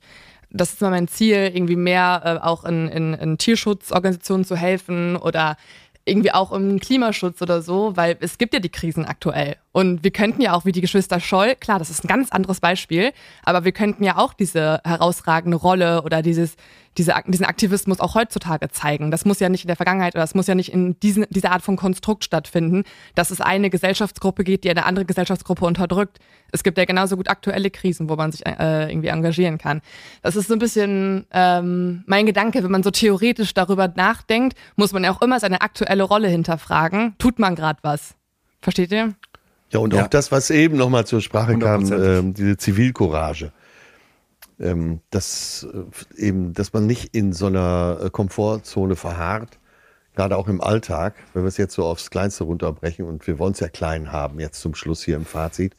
das ist mal mein Ziel, irgendwie mehr äh, auch in, in, in Tierschutzorganisationen zu helfen oder irgendwie auch im Klimaschutz oder so, weil es gibt ja die Krisen aktuell. Und wir könnten ja auch wie die Geschwister Scholl, klar, das ist ein ganz anderes Beispiel, aber wir könnten ja auch diese herausragende Rolle oder dieses, diese, diesen Aktivismus auch heutzutage zeigen. Das muss ja nicht in der Vergangenheit oder das muss ja nicht in diesen, dieser Art von Konstrukt stattfinden, dass es eine Gesellschaftsgruppe gibt, die eine andere Gesellschaftsgruppe unterdrückt. Es gibt ja genauso gut aktuelle Krisen, wo man sich äh, irgendwie engagieren kann. Das ist so ein bisschen ähm, mein Gedanke, wenn man so theoretisch darüber nachdenkt, muss man ja auch immer seine aktuelle Rolle hinterfragen. Tut man gerade was? Versteht ihr? Ja, und Ja. auch das, was eben nochmal zur Sprache kam, Hundertprozentig. ähm, diese Zivilcourage. Ähm, dass äh, eben, dass man nicht in so einer äh, Komfortzone verharrt, gerade auch im Alltag, wenn wir es jetzt so aufs Kleinste runterbrechen und wir wollen es ja klein haben, jetzt zum Schluss hier im Fazit,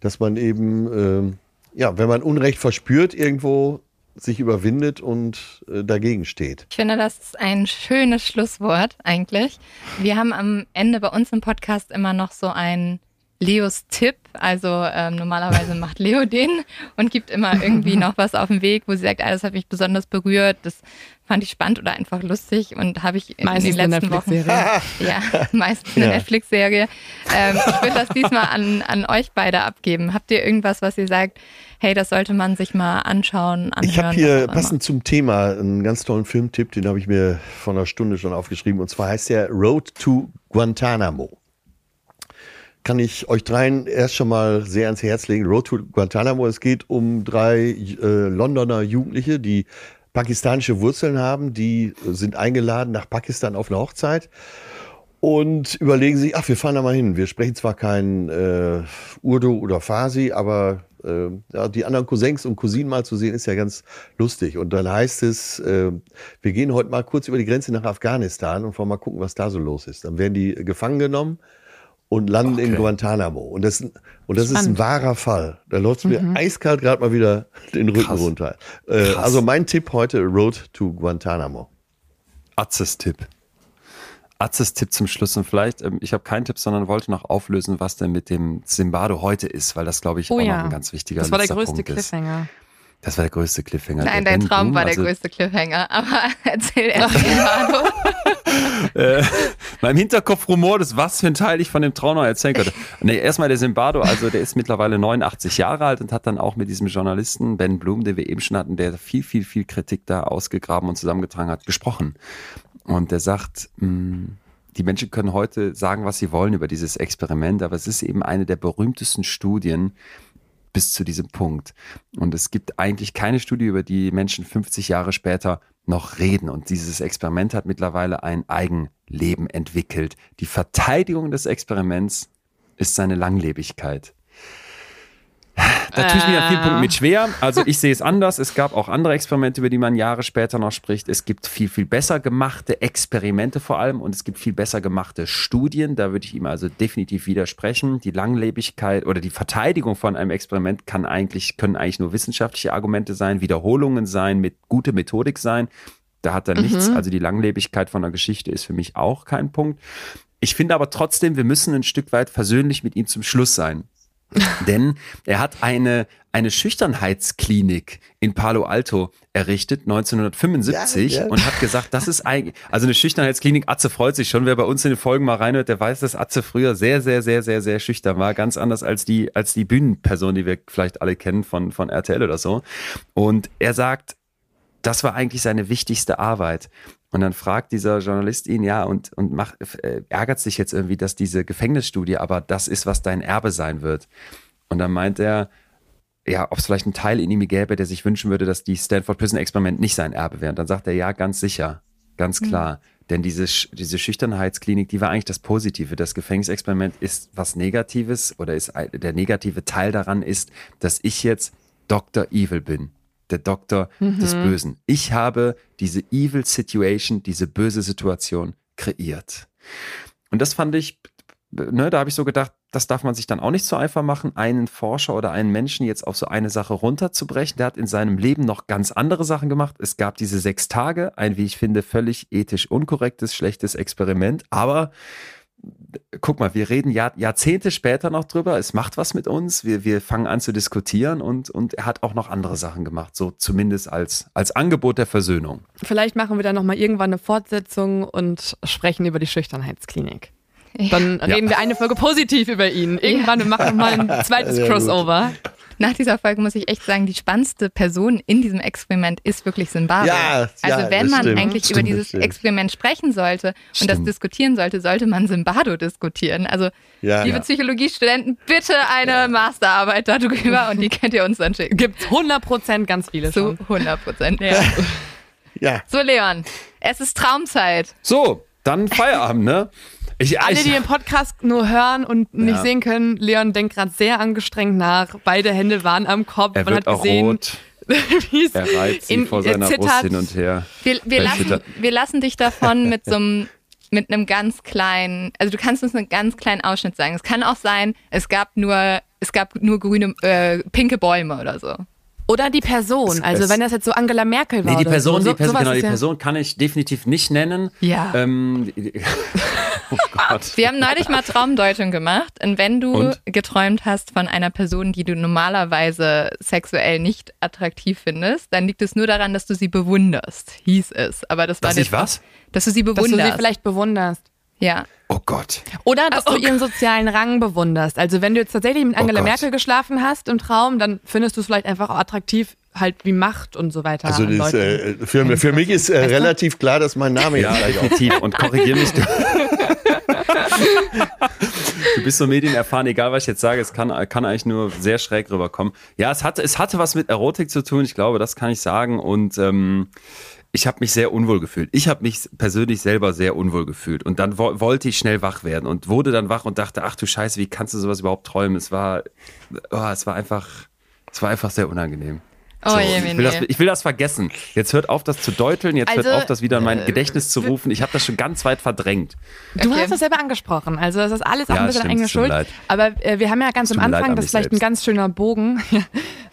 dass man eben, ähm, ja, wenn man Unrecht verspürt, irgendwo sich überwindet und äh, dagegen steht. Ich finde, das ist ein schönes Schlusswort eigentlich. Wir haben am Ende bei uns im Podcast immer noch so ein Leos Tipp. Also ähm, normalerweise macht Leo den und gibt immer irgendwie noch was auf den Weg, wo sie sagt, ah, das hat mich besonders berührt, das fand ich spannend oder einfach lustig und habe ich in Meistens den eine letzten Wochen Netflix-Serie. ja, meistens eine Ja. Netflix-Serie. Ähm, ich würde das diesmal an, an euch beide abgeben. Habt ihr irgendwas, was ihr sagt, hey, das sollte man sich mal anschauen, anhören? Ich habe hier passend zum Thema einen ganz tollen Filmtipp, den habe ich mir vor einer Stunde schon aufgeschrieben. Und zwar heißt der Road to Guantanamo. Kann ich euch dreien erst schon mal sehr ans Herz legen. Road to Guantanamo. Es geht um drei äh, Londoner Jugendliche, die pakistanische Wurzeln haben. Die sind eingeladen nach Pakistan auf eine Hochzeit und überlegen sich, ach, wir fahren da mal hin. Wir sprechen zwar kein äh, Urdu oder Farsi, aber äh, ja, die anderen Cousins und Cousinen mal zu sehen, ist ja ganz lustig. Und dann heißt es, äh, wir gehen heute mal kurz über die Grenze nach Afghanistan und wollen mal gucken, was da so los ist. Dann werden die gefangen genommen und landen in Okay. Guantanamo. Und das, und das ist ein wahrer Fall. Da läuft mir eiskalt gerade mal wieder den Rücken Krass. runter. Äh, Krass. also mein Tipp heute, Road to Guantanamo. Atzes Tipp. Atzes Tipp zum Schluss und vielleicht, ähm, ich habe keinen Tipp, sondern wollte noch auflösen, was denn mit dem Zimbado heute ist, weil das, glaube ich, Oh auch noch ja. ein ganz wichtiger Das war der größte Punkt ist. Das war der größte Cliffhanger. Nein, Der dein Ben Traum war der also, größte Cliffhanger, aber erzähl erst mal. äh, meinem Hinterkopfrumor, das was für ein Teil ich von dem Traum noch erzählen könnte. Nee, erstmal der Zimbardo, also der ist mittlerweile 89 Jahre alt und hat dann auch mit diesem Journalisten Ben Bloom, den wir eben schon hatten, der viel, viel, viel Kritik da ausgegraben und zusammengetragen hat, gesprochen. Und der sagt, mh, die Menschen können heute sagen, was sie wollen über dieses Experiment, aber es ist eben eine der berühmtesten Studien bis zu diesem Punkt. Und es gibt eigentlich keine Studie, über die Menschen 50 Jahre später noch reden. Und dieses Experiment hat mittlerweile ein Eigenleben entwickelt. Die Verteidigung des Experiments ist seine Langlebigkeit. Da tue ich mir an vielen Äh. Punkten mit schwer. Also ich sehe es anders. Es gab auch andere Experimente, über die man Jahre später noch spricht. Es gibt viel, viel besser gemachte Experimente vor allem und es gibt viel besser gemachte Studien. Da würde ich ihm also definitiv widersprechen. Die Langlebigkeit oder die Verteidigung von einem Experiment kann eigentlich, können eigentlich nur wissenschaftliche Argumente sein, Wiederholungen sein, mit gute Methodik sein. Da hat er nichts. Also die Langlebigkeit von einer Geschichte ist für mich auch kein Punkt. Ich finde aber trotzdem, wir müssen ein Stück weit versöhnlich mit ihm zum Schluss sein. Denn er hat eine, eine Schüchternheitsklinik in Palo Alto errichtet, 1975, Ja, ja. und hat gesagt, das ist eigentlich, also eine Schüchternheitsklinik, Atze freut sich schon, wer bei uns in den Folgen mal reinhört, der weiß, dass Atze früher sehr, sehr, sehr, sehr, sehr schüchtern war, ganz anders als die, als die Bühnenperson, die wir vielleicht alle kennen von, von RTL oder so. Und er sagt, das war eigentlich seine wichtigste Arbeit. Und dann fragt dieser Journalist ihn, ja, und, und macht, äh, ärgert sich jetzt irgendwie, dass diese Gefängnisstudie aber das ist, was dein Erbe sein wird. Und dann meint er, ja, ob es vielleicht einen Teil in ihm gäbe, der sich wünschen würde, dass die Stanford Prison Experiment nicht sein Erbe wäre. Und dann sagt er, ja, ganz sicher, ganz klar. Denn diese, diese Schüchternheitsklinik, die war eigentlich das Positive. Das Gefängnisexperiment ist was Negatives oder ist der negative Teil daran ist, dass ich jetzt Dr. Evil bin. Der Doktor des Mhm. Bösen. Ich habe diese evil Situation, diese böse Situation kreiert. Und das fand ich, ne, da habe ich so gedacht, das darf man sich dann auch nicht so einfach machen, einen Forscher oder einen Menschen jetzt auf so eine Sache runterzubrechen. Der hat in seinem Leben noch ganz andere Sachen gemacht. Es gab diese sechs Tage, ein, wie ich finde, völlig ethisch unkorrektes, schlechtes Experiment. Aber guck mal, wir reden Jahr, Jahrzehnte später noch drüber. Es macht was mit uns. Wir, wir fangen an zu diskutieren und, und er hat auch noch andere Sachen gemacht. So zumindest als, als Angebot der Versöhnung. Vielleicht machen wir dann nochmal irgendwann eine Fortsetzung und sprechen über die Schüchternheitsklinik. Dann reden wir eine Folge positiv über ihn. Irgendwann wir machen wir mal ein zweites Sehr gut. Nach dieser Folge muss ich echt sagen, die spannendste Person in diesem Experiment ist wirklich Simbabwe. Ja, also ja, wenn das man stimmt. eigentlich Stimmt, über dieses stimmt. Experiment sprechen sollte und das diskutieren sollte, sollte man Simbado diskutieren. Also Ja, liebe ja. Psychologiestudenten, bitte eine Masterarbeit darüber und die könnt ihr uns dann schicken. Gibt's 100% ganz viele Zu schon. 100 Prozent. Ja, So, Leon, es ist Traumzeit. So, dann Feierabend, ne? Ich, Alle, ich, die den Podcast nur hören und nicht Ja. sehen können, Leon denkt gerade sehr angestrengt nach. Beide Hände waren am Kopf. er Man wird hat auch gesehen, rot. wie es Er reizt sie in- vor er seiner Brust zittert. hin und her. Wir, wir, lassen, wir lassen dich davon mit so einem mit einem ganz kleinen, also du kannst uns einen ganz kleinen Ausschnitt sagen. Es kann auch sein, es gab nur, es gab nur grüne, äh, pinke Bäume oder so. Oder die Person. Also wenn das jetzt so Angela Merkel war. Nee, die oder Person, so. die Person, genau, ist die ja- Person kann ich definitiv nicht nennen. Ja. Ähm, oh Gott. Wir haben neulich mal Traumdeutung gemacht und wenn du Und? geträumt hast von einer Person, die du normalerweise sexuell nicht attraktiv findest, dann liegt es nur daran, dass du sie bewunderst, hieß es. Aber das war Dass ich was? Dass du sie Dass du bewunderst. sie vielleicht bewunderst. Ja. Oh Gott. Oder dass Oh du ihren sozialen Rang bewunderst. Also wenn du jetzt tatsächlich mit Angela Gott. Merkel geschlafen hast im Traum, dann findest du es vielleicht einfach auch attraktiv, halt wie Macht und so weiter. also das, äh, für, für mich ist äh, relativ klar, dass mein Name Ja, auf. definitiv. Und korrigier mich. Du, du bist so medienerfahren, egal was ich jetzt sage, es kann, kann eigentlich nur sehr schräg rüberkommen. Ja, es hatte, es hatte was mit Erotik zu tun, ich glaube, das kann ich sagen. Und ähm, ich habe mich sehr unwohl gefühlt. Ich habe mich persönlich selber sehr unwohl gefühlt. Und dann wo wollte ich schnell wach werden und wurde dann wach und dachte, ach du Scheiße, wie kannst du sowas überhaupt träumen? Es war, oh, es war einfach, es war einfach sehr unangenehm. Oh So, je, ich, will das, ich will das vergessen. Jetzt hört auf, das zu deuteln. Jetzt Also, hört auf, das wieder in mein äh, Gedächtnis zu rufen. Ich habe das schon ganz weit verdrängt. Du Okay. hast es selber angesprochen. Also das ist alles auch Ja, ein bisschen stimmt, eigene Schuld. leid. Aber äh, wir haben ja ganz am Anfang, an das ist vielleicht ein selbst. ganz schöner Bogen.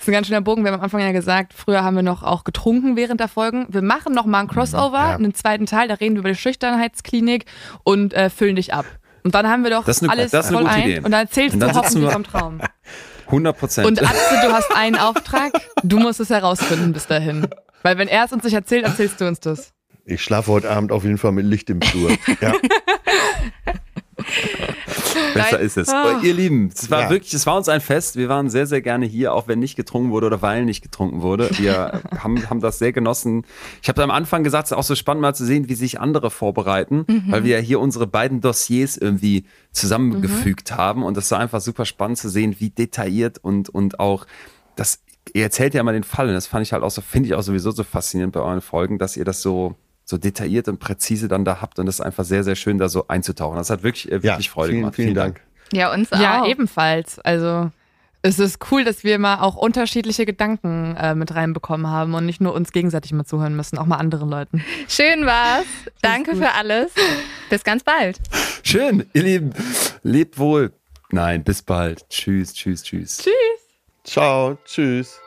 Das ist ein ganz schöner Bogen. Wir haben am Anfang ja gesagt, früher haben wir noch auch getrunken während der Folgen. Wir machen noch mal einen Crossover, Ja. einen zweiten Teil. Da reden wir über die Schüchternheitsklinik und äh, füllen dich ab. Und dann haben wir doch Das eine- alles das voll gute ein. Idee. Und dann erzählst Und du dann hoffentlich vom Traum. 100 Prozent. Und Atze, du hast einen Auftrag. Du musst es herausfinden bis dahin. Weil wenn er es uns nicht erzählt, erzählst du uns das. Ich schlafe heute Abend auf jeden Fall mit Licht im Flur. Ja. Besser ist es. Oh, ihr Lieben, es war Ja. wirklich, es war uns ein Fest. Wir waren sehr, sehr gerne hier, auch wenn nicht getrunken wurde oder weil nicht getrunken wurde. Wir haben, haben das sehr genossen. Ich habe am Anfang gesagt, es ist auch so spannend mal zu sehen, wie sich andere vorbereiten, weil wir ja hier unsere beiden Dossiers irgendwie zusammengefügt haben. Und das war einfach super spannend zu sehen, wie detailliert und, und auch das, ihr erzählt ja immer den Fall und das fand ich halt auch so, finde ich auch sowieso so faszinierend bei euren Folgen, dass ihr das so, so detailliert und präzise dann da habt und das ist einfach sehr, sehr schön, da so einzutauchen. Das hat wirklich, äh, ja, wirklich Freude vielen, gemacht. Vielen Dank. Ja, uns auch. Ja, ebenfalls. Also es ist cool, dass wir mal auch unterschiedliche Gedanken äh, mit reinbekommen haben und nicht nur uns gegenseitig mal zuhören müssen, auch mal anderen Leuten. Schön war's. Danke für alles. Bis ganz bald. Schön, ihr Lieben. Lebt wohl. Nein, bis bald. Tschüss, tschüss, tschüss. Tschüss. Ciao, tschüss.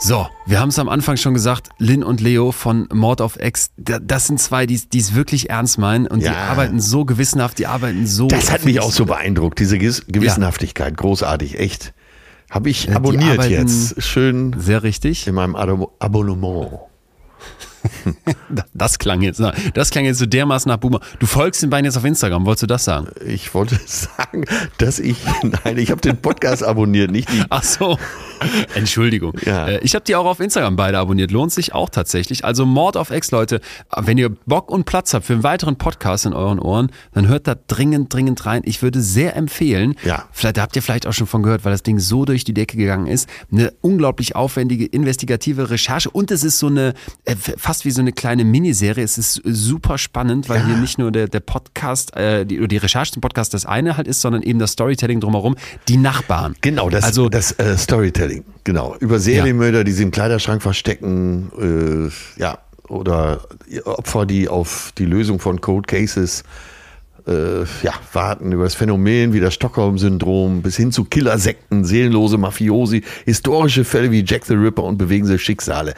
So, wir haben es am Anfang schon gesagt, Lynn und Leo von Mord of X, da- das sind zwei, die es wirklich ernst meinen und die Ja. arbeiten so gewissenhaft, die arbeiten so. Das hat mich ich, auch so beeindruckt, diese Gewiss- Gewissenhaftigkeit. Großartig, echt. Habe ich Ja, die abonniert jetzt. Schön Sehr richtig. in meinem Abo Abonnement. Das klang jetzt, das klang jetzt so dermaßen nach Boomer. Du folgst den beiden jetzt auf Instagram, wolltest du das sagen? Ich wollte sagen, dass ich, nein, ich habe den Podcast abonniert, nicht die. Ach so. Entschuldigung. Ja. Äh, Ich habe die auch auf Instagram beide abonniert. Lohnt sich auch tatsächlich. Also Mord auf Ex, Leute. Wenn ihr Bock und Platz habt für einen weiteren Podcast in euren Ohren, dann hört da dringend, dringend rein. Ich würde sehr empfehlen, Ja. vielleicht da habt ihr vielleicht auch schon von gehört, weil das Ding so durch die Decke gegangen ist. Eine unglaublich aufwendige, investigative Recherche und es ist so eine äh, fast wie so eine kleine Miniserie. Es ist super spannend, weil Ja. hier nicht nur der, der Podcast, äh, die, oder die Recherche zum Podcast das eine halt ist, sondern eben das Storytelling drumherum. Die Nachbarn. Genau, das, Also- das äh, Storytelling. Genau. Über Serienmörder, die sie im Kleiderschrank verstecken, äh, ja, oder Opfer, die auf die Lösung von Cold Cases äh, ja, warten, über das Phänomen wie das Stockholm-Syndrom bis hin zu Killersekten, seelenlose Mafiosi, historische Fälle wie Jack the Ripper und bewegende Schicksale.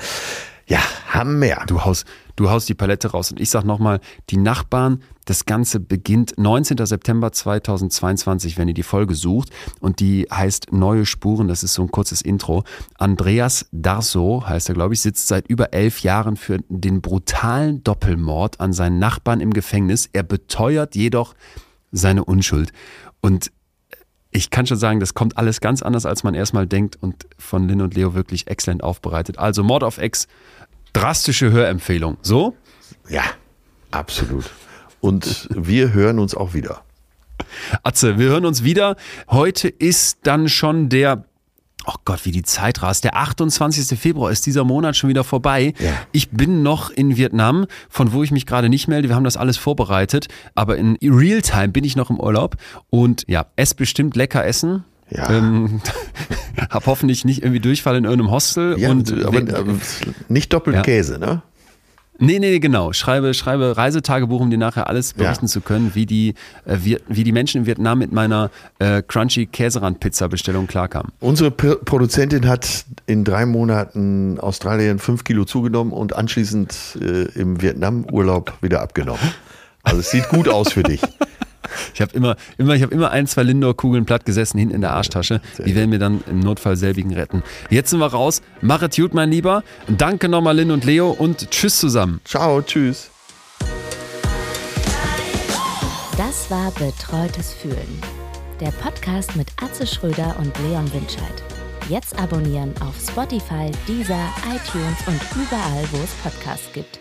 Ja, Hammer. Du haust, du haust die Palette raus. Und ich sag nochmal, die Nachbarn, das Ganze beginnt 19. September 2022, wenn ihr die Folge sucht. Und die heißt Neue Spuren. Das ist so ein kurzes Intro. Andreas Darso, heißt er, glaube ich, sitzt seit über elf Jahren für den brutalen Doppelmord an seinen Nachbarn im Gefängnis. Er beteuert jedoch seine Unschuld. Und ich kann schon sagen, das kommt alles ganz anders, als man erstmal denkt und von Lin und Leo wirklich exzellent aufbereitet. Also Mord auf Ex, drastische Hörempfehlung. So? Ja, absolut. Und wir hören uns auch wieder. Atze, wir hören uns wieder. Heute ist dann schon der Oh Gott, wie die Zeit rast. Der 28. Februar ist dieser Monat schon wieder vorbei. Ja. Ich bin noch in Vietnam, von wo ich mich gerade nicht melde. Wir haben das alles vorbereitet, aber in Realtime bin ich noch im Urlaub und ja, ess bestimmt lecker essen. Ja. Ähm, hab hoffentlich nicht irgendwie Durchfall in irgendeinem Hostel. Ja, und aber, aber nicht doppelt Ja. Käse, ne? Nee, nee, genau. Schreibe, schreibe Reisetagebuch, um dir nachher alles berichten Ja. zu können, wie die, äh, Viet- wie die Menschen in Vietnam mit meiner äh, Crunchy Käserand-Pizza-Bestellung klarkamen. Unsere P Produzentin hat in drei Monaten Australien fünf Kilo zugenommen und anschließend äh, im Vietnam-Urlaub wieder abgenommen. Also es sieht gut aus für dich. Ich habe immer, immer, ich habe immer ein, zwei Lindor-Kugeln platt gesessen hinten in der Arschtasche. Die werden mir dann im Notfall selbigen retten. Jetzt sind wir raus. Mach es gut, mein Lieber. Danke nochmal, Lin und Leo und tschüss zusammen. Ciao, tschüss. Das war Betreutes Fühlen. Der Podcast mit Atze Schröder und Leon Winscheid. Jetzt abonnieren auf Spotify, Deezer, iTunes und überall, wo es Podcasts gibt.